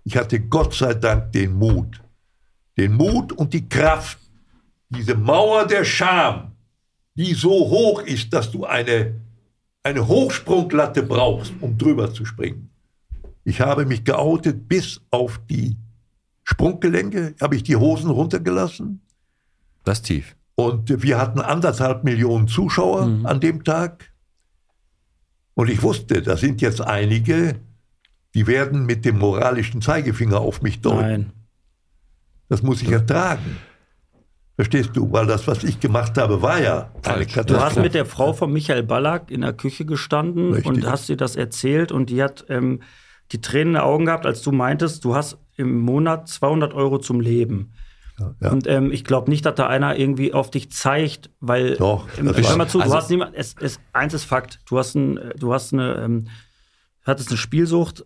Speaker 5: ich hatte Gott sei Dank den Mut, den Mut und die Kraft, diese Mauer der Scham, die so hoch ist, dass du eine, eine Hochsprunglatte brauchst, um drüber zu springen. Ich habe mich geoutet bis auf die Sprunggelenke, habe ich die Hosen runtergelassen.
Speaker 2: Das tief.
Speaker 5: Und wir hatten anderthalb Millionen Zuschauer
Speaker 3: Mhm.
Speaker 5: an dem Tag. Und ich wusste, da sind jetzt einige, die werden mit dem moralischen Zeigefinger auf mich deuten.
Speaker 3: Nein.
Speaker 5: Das muss ich ertragen. Verstehst du? Weil das, was ich gemacht habe, war ja eine
Speaker 3: Du hast
Speaker 5: Katastrophe.
Speaker 3: mit der Frau von Michael Ballack in der Küche gestanden
Speaker 5: Richtig.
Speaker 3: und hast dir das erzählt und die hat ähm, die Tränen in den Augen gehabt, als du meintest, du hast im Monat 200 Euro zum Leben.
Speaker 5: ja.
Speaker 3: Und ähm, ich glaube nicht, dass da einer irgendwie auf dich zeigt, weil
Speaker 5: Doch,
Speaker 3: ähm, hör mal zu,
Speaker 2: also-
Speaker 3: du hast niemand, es, es, eins ist Fakt, du hast, ein, äh, du hast eine, ähm, hattest eine Spielsucht,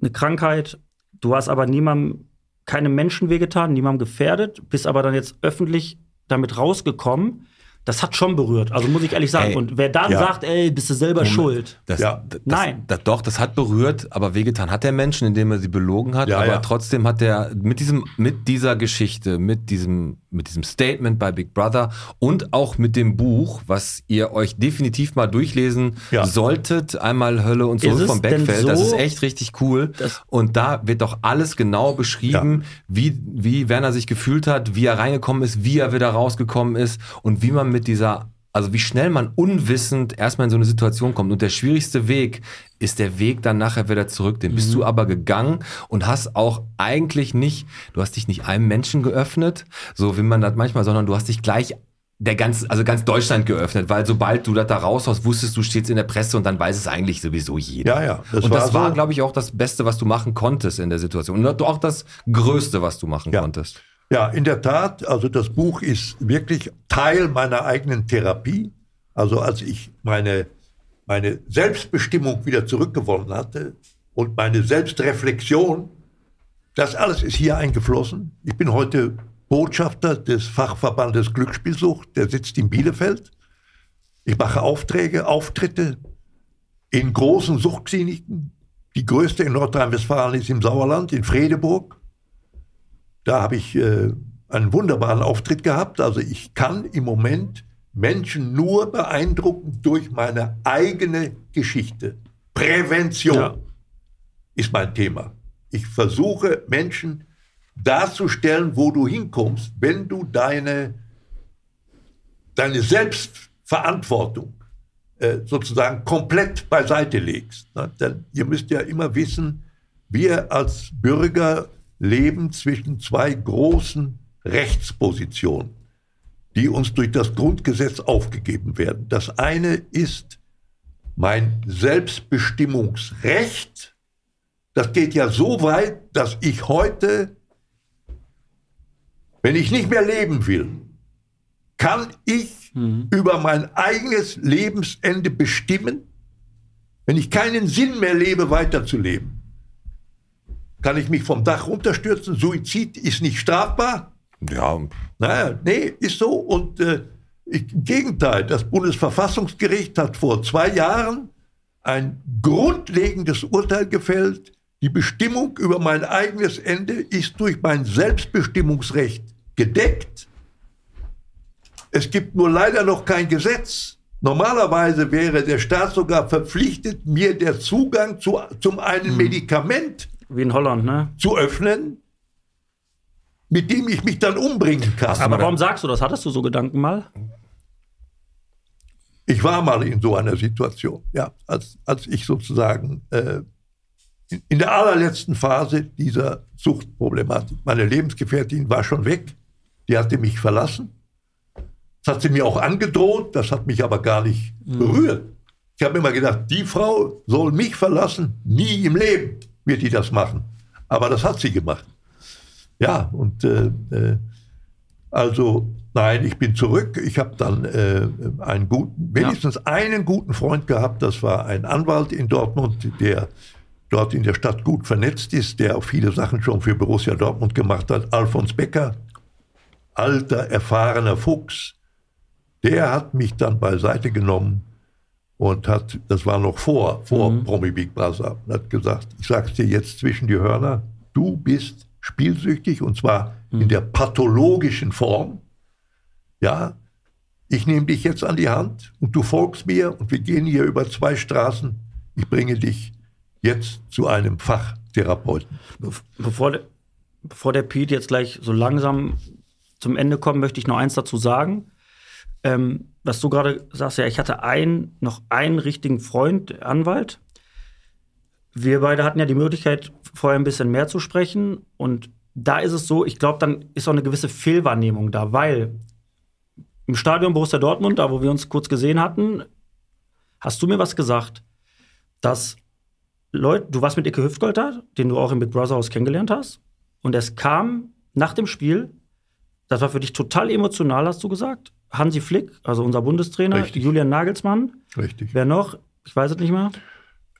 Speaker 3: eine Krankheit, du hast aber niemandem, keinem Menschen wehgetan, niemandem gefährdet, bist aber dann jetzt öffentlich damit rausgekommen. Das hat schon berührt, also muss ich ehrlich sagen.
Speaker 2: Ey,
Speaker 3: Und wer dann
Speaker 5: ja.
Speaker 3: sagt, ey, bist du selber schuld.
Speaker 2: Das,
Speaker 5: Ja.
Speaker 2: das,
Speaker 3: Nein.
Speaker 2: Das, doch, das hat berührt, aber wehgetan hat der Menschen, indem er sie belogen hat.
Speaker 5: Ja,
Speaker 2: aber
Speaker 5: ja.
Speaker 2: trotzdem hat er mit diesem, mit dieser Geschichte, mit diesem, mit diesem Statement bei Big Brother und auch mit dem Buch, was ihr euch definitiv mal durchlesen
Speaker 5: Ja.
Speaker 2: solltet, einmal Hölle und zurück vom
Speaker 3: denn
Speaker 2: Backfeld. das
Speaker 3: so,
Speaker 2: ist echt richtig cool. Und da wird doch alles genau beschrieben, wie, wie Werner sich gefühlt hat, wie er reingekommen ist, wie er wieder rausgekommen ist und wie man mit dieser also wie schnell man unwissend erstmal in so eine Situation kommt. Und der schwierigste Weg ist der Weg dann nachher wieder zurück. Den
Speaker 3: Mhm.
Speaker 2: bist du aber gegangen und hast auch eigentlich nicht, du hast dich nicht einem Menschen geöffnet, so wie man das manchmal, sondern du hast dich gleich der ganz, also ganz Deutschland geöffnet, weil sobald du das da raushaust, wusstest du stehst in der Presse und dann weiß es eigentlich sowieso jeder.
Speaker 5: Ja, ja, das
Speaker 2: und
Speaker 5: war
Speaker 2: das war,
Speaker 5: so.
Speaker 2: glaube ich, auch das Beste, was du machen konntest in der Situation. Und auch das Größte, was du machen
Speaker 5: Ja.
Speaker 2: konntest.
Speaker 5: Ja, in der Tat, also das Buch ist wirklich Teil meiner eigenen Therapie. Also als ich meine, meine Selbstbestimmung wieder zurückgewonnen hatte und meine Selbstreflexion, das alles ist hier eingeflossen. Ich bin heute Botschafter des Fachverbandes Glücksspielsucht, der sitzt in Bielefeld. Ich mache Aufträge, Auftritte in großen Suchtkliniken. Die größte in Nordrhein-Westfalen ist im Sauerland, in Fredeburg. Da habe ich äh, einen wunderbaren Auftritt gehabt. Also ich kann im Moment Menschen nur beeindrucken durch meine eigene Geschichte. Prävention
Speaker 3: Ja.
Speaker 5: ist mein Thema. Ich versuche Menschen darzustellen, wo du hinkommst, wenn du deine, deine Selbstverantwortung äh, sozusagen komplett beiseite legst. Denn ihr müsst ja immer wissen, wir als Bürger leben zwischen zwei großen Rechtspositionen, die uns durch das Grundgesetz aufgegeben werden. Das eine ist mein Selbstbestimmungsrecht. Das geht ja so weit, dass ich heute, wenn ich nicht mehr leben will, kann ich über mein eigenes Lebensende bestimmen, wenn ich keinen Sinn mehr lebe, weiterzuleben. Kann ich mich vom Dach runterstürzen? Suizid ist nicht strafbar?
Speaker 2: Ja,
Speaker 5: Naja, nee, ist so. Und äh, im Gegenteil, das Bundesverfassungsgericht hat vor zwei Jahren ein grundlegendes Urteil gefällt. Die Bestimmung über mein eigenes Ende ist durch mein Selbstbestimmungsrecht gedeckt. Es gibt nur leider noch kein Gesetz. Normalerweise wäre der Staat sogar verpflichtet, mir der Zugang zu, zum einen Medikament
Speaker 3: Wie in Holland, ne?
Speaker 5: zu öffnen, mit dem ich mich dann umbringen kann.
Speaker 3: Aber warum sagst du das? Hattest du so Gedanken mal?
Speaker 5: Ich war mal in so einer Situation, ja, als, als ich sozusagen äh, in, in der allerletzten Phase dieser Suchtproblematik, meine Lebensgefährtin war schon weg, die hatte mich verlassen. Das hat sie mir auch angedroht, das hat mich aber gar nicht berührt. Ich habe immer gedacht, die Frau soll mich verlassen, nie im Leben wird die das machen. Aber das hat sie gemacht. Ja, und äh, äh, also, nein, ich bin zurück. Ich habe dann äh, einen guten, wenigstens einen guten Freund gehabt. Das war ein Anwalt in Dortmund, der dort in der Stadt gut vernetzt ist, der auch viele Sachen schon für Borussia Dortmund gemacht hat. Alfons Becker, alter, erfahrener Fuchs, der hat mich dann beiseite genommen und hat, das war noch vor, vor Promi Big Brother, und hat gesagt, ich sag's dir jetzt zwischen die Hörner, du bist spielsüchtig und zwar in der pathologischen Form. Ja, ich nehme dich jetzt an die Hand und du folgst mir und wir gehen hier über zwei Straßen. Ich bringe dich jetzt zu einem Fachtherapeuten.
Speaker 3: Bev- Bevor der, bevor der Pete jetzt gleich so langsam zum Ende kommt, möchte ich noch eins dazu sagen. ähm, was du gerade sagst, ja, ich hatte einen, noch einen richtigen Freund, Anwalt. Wir beide hatten ja die Möglichkeit, vorher ein bisschen mehr zu sprechen. Und da ist es so, ich glaube, dann ist auch eine gewisse Fehlwahrnehmung da, weil im Stadion Borussia Dortmund, da wo wir uns kurz gesehen hatten, hast du mir was gesagt, dass Leute, du warst mit Icke Hüftgold da, den du auch im Big Brother Haus kennengelernt hast. Und es kam nach dem Spiel, das war für dich total emotional, hast du gesagt. Hansi Flick, also unser Bundestrainer,
Speaker 5: Richtig.
Speaker 3: Julian Nagelsmann,
Speaker 5: Richtig.
Speaker 3: wer noch? Ich weiß es nicht mehr.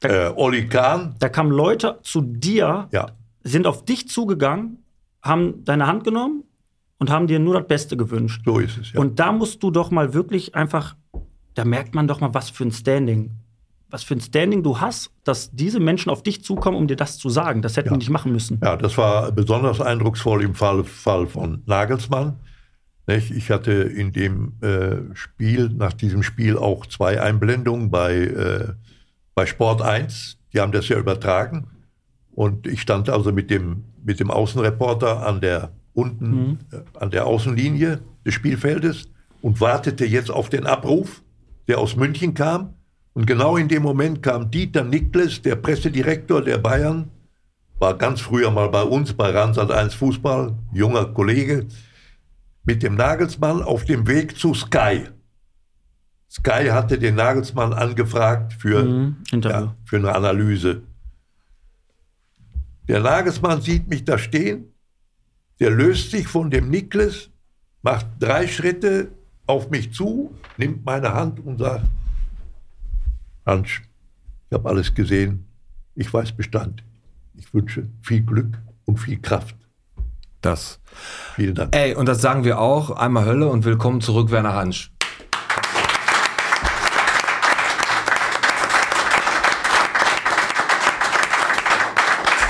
Speaker 5: Äh, Olli Kahn,
Speaker 3: Da kamen Leute zu dir,
Speaker 5: ja.
Speaker 3: sind auf dich zugegangen, haben deine Hand genommen und haben dir nur das Beste gewünscht.
Speaker 5: So ist es, ja.
Speaker 3: Und da musst du doch mal wirklich einfach, da merkt man doch mal, was für ein Standing, was für ein Standing du hast, dass diese Menschen auf dich zukommen, um dir das zu sagen. Das hätten
Speaker 5: Ja.
Speaker 3: die nicht machen müssen.
Speaker 5: Ja, das war besonders eindrucksvoll im Fall, Fall von Nagelsmann. Ich hatte in dem äh, Spiel, nach diesem Spiel auch zwei Einblendungen bei, äh, bei Sport 1. Die haben das ja übertragen. Und ich stand also mit dem, mit dem Außenreporter an der unten äh, an der Außenlinie des Spielfeldes und wartete jetzt auf den Abruf, der aus München kam. Und genau in dem Moment kam Dieter Nikles, der Pressedirektor der Bayern, war ganz früher mal bei uns, bei Ransat 1 Fußball, junger Kollege, mit dem Nagelsmann auf dem Weg zu Sky. Sky hatte den Nagelsmann angefragt für,
Speaker 3: Mhm,
Speaker 5: ja, für eine Analyse. Der Nagelsmann sieht mich da stehen, der löst sich von dem Niklas, macht drei Schritte auf mich zu, nimmt meine Hand und sagt, Hans, ich habe alles gesehen, ich weiß Bestand. Ich wünsche viel Glück und viel Kraft.
Speaker 2: Das.
Speaker 5: Vielen Dank.
Speaker 2: Ey, und das sagen wir auch. Einmal Hölle und willkommen zurück, Werner Hansch.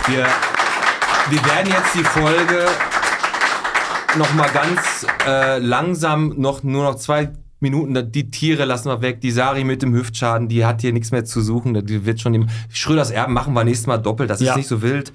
Speaker 2: Wir, wir werden jetzt die Folge noch mal ganz äh, langsam, noch nur noch zwei Minuten, die Tiere lassen wir weg, die Sari mit dem Hüftschaden, die hat hier nichts mehr zu suchen, die wird schon im Schröders Erben machen wir nächstes Mal doppelt, das
Speaker 3: Ja.
Speaker 2: ist nicht so wild.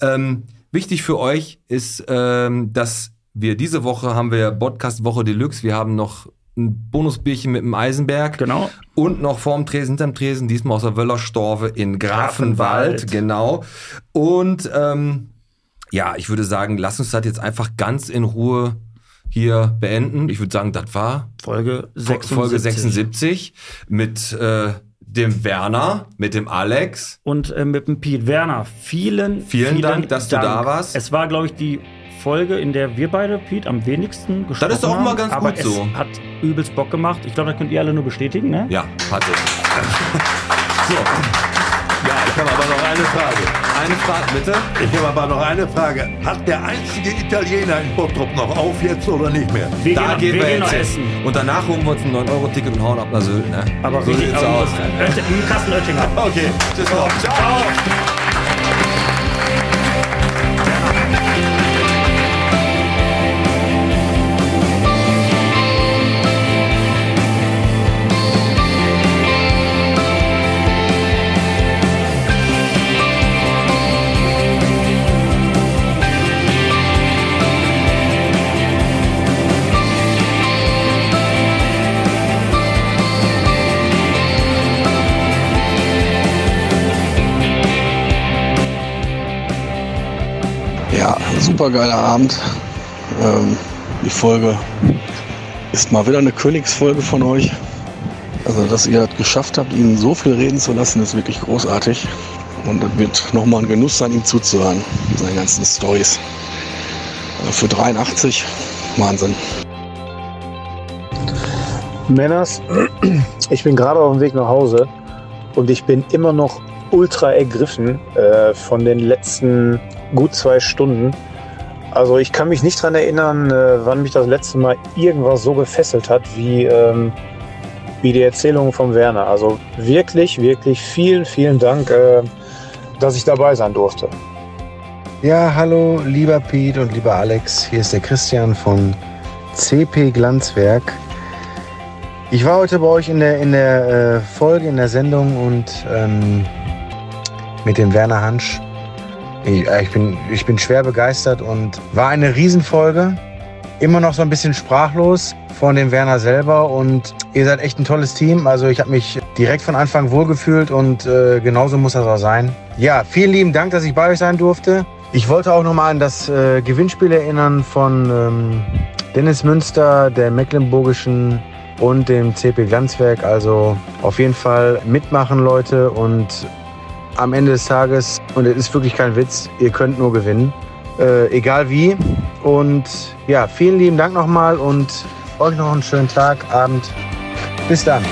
Speaker 2: Ähm, wichtig für euch ist, ähm, dass wir diese Woche haben wir Podcast Woche Deluxe, wir haben noch ein Bonusbierchen mit dem Eisenberg.
Speaker 3: Genau.
Speaker 2: Und noch vorm Tresen, hinterm Tresen, diesmal aus der Wöllerstorfe in Grafenwald.
Speaker 3: Grafenwald.
Speaker 2: Genau. Und ähm, ja, ich würde sagen, lass uns das jetzt einfach ganz in Ruhe hier beenden. Ich würde sagen, das war
Speaker 3: Folge 76.
Speaker 2: Folge 76 mit äh, dem Werner, mit dem Alex.
Speaker 3: Und äh, mit dem Pete Werner. Vielen,
Speaker 2: Vielen Dank, dass du da warst.
Speaker 3: Es war, glaube ich, die Folge, in der wir beide, Pete, am wenigsten gesprochen haben.
Speaker 2: ist auch mal ganz
Speaker 3: aber
Speaker 2: gut
Speaker 3: es
Speaker 2: so.
Speaker 3: hat übelst Bock gemacht. Ich glaube, das könnt ihr alle nur bestätigen, ne?
Speaker 2: Ja, hatte.
Speaker 5: So. Ja, ich habe aber noch eine Frage.
Speaker 2: Eine Frage, bitte.
Speaker 5: Ich habe aber noch eine Frage. Hat der einzige Italiener in Bottrop noch auf jetzt oder nicht mehr?
Speaker 3: Wir
Speaker 2: Da
Speaker 3: gehen,
Speaker 2: wir,
Speaker 3: wir gehen
Speaker 2: jetzt
Speaker 3: essen.
Speaker 2: Und danach holen wir uns ein 9-Euro-Ticket und hauen ab nach Sylt, ne?
Speaker 3: Aber
Speaker 2: so sieht's
Speaker 3: aber
Speaker 2: aus.
Speaker 3: Oette- Im Kasten Oettinger.
Speaker 5: Okay, tschüss. Ciao.
Speaker 3: Ciao.
Speaker 10: Super geiler Abend. Ähm, die Folge ist mal wieder eine Königsfolge von euch. Also, dass ihr es geschafft habt, ihn so viel reden zu lassen, ist wirklich großartig. Und das wird nochmal ein Genuss sein, ihm zuzuhören, seine ganzen Stories. Also für 83, Wahnsinn.
Speaker 11: Männers, ich bin gerade auf dem Weg nach Hause und ich bin immer noch ultra ergriffen äh, von den letzten gut zwei Stunden. Also ich kann mich nicht daran erinnern, äh, wann mich das letzte Mal irgendwas so gefesselt hat wie, ähm, wie die Erzählung von Werner. Also wirklich, wirklich vielen, vielen Dank, äh, dass ich dabei sein durfte.
Speaker 1: Ja, hallo, lieber Pete und lieber Alex. Hier ist der Christian von CP Glanzwerk. Ich war heute bei euch in der, in der äh, Folge, in der Sendung und ähm, mit dem Werner Hansch. Ich, äh, ich, bin, ich bin schwer begeistert und war eine Riesenfolge.
Speaker 11: immer noch so ein bisschen sprachlos von dem Werner selber und ihr seid echt ein tolles Team. Also ich habe mich direkt von Anfang wohlgefühlt und äh, genauso muss das auch sein. Ja, vielen lieben Dank, dass ich bei euch sein durfte. Ich wollte auch nochmal an das äh, Gewinnspiel erinnern von ähm, Dennis Münster, der Mecklenburgischen und dem CP Glanzwerk. Also auf jeden Fall mitmachen, Leute. Und am Ende des Tages, und es ist wirklich kein Witz, ihr könnt nur gewinnen. Äh, egal wie. Und ja, vielen lieben Dank nochmal und euch noch einen schönen Tag, Abend. Bis dann.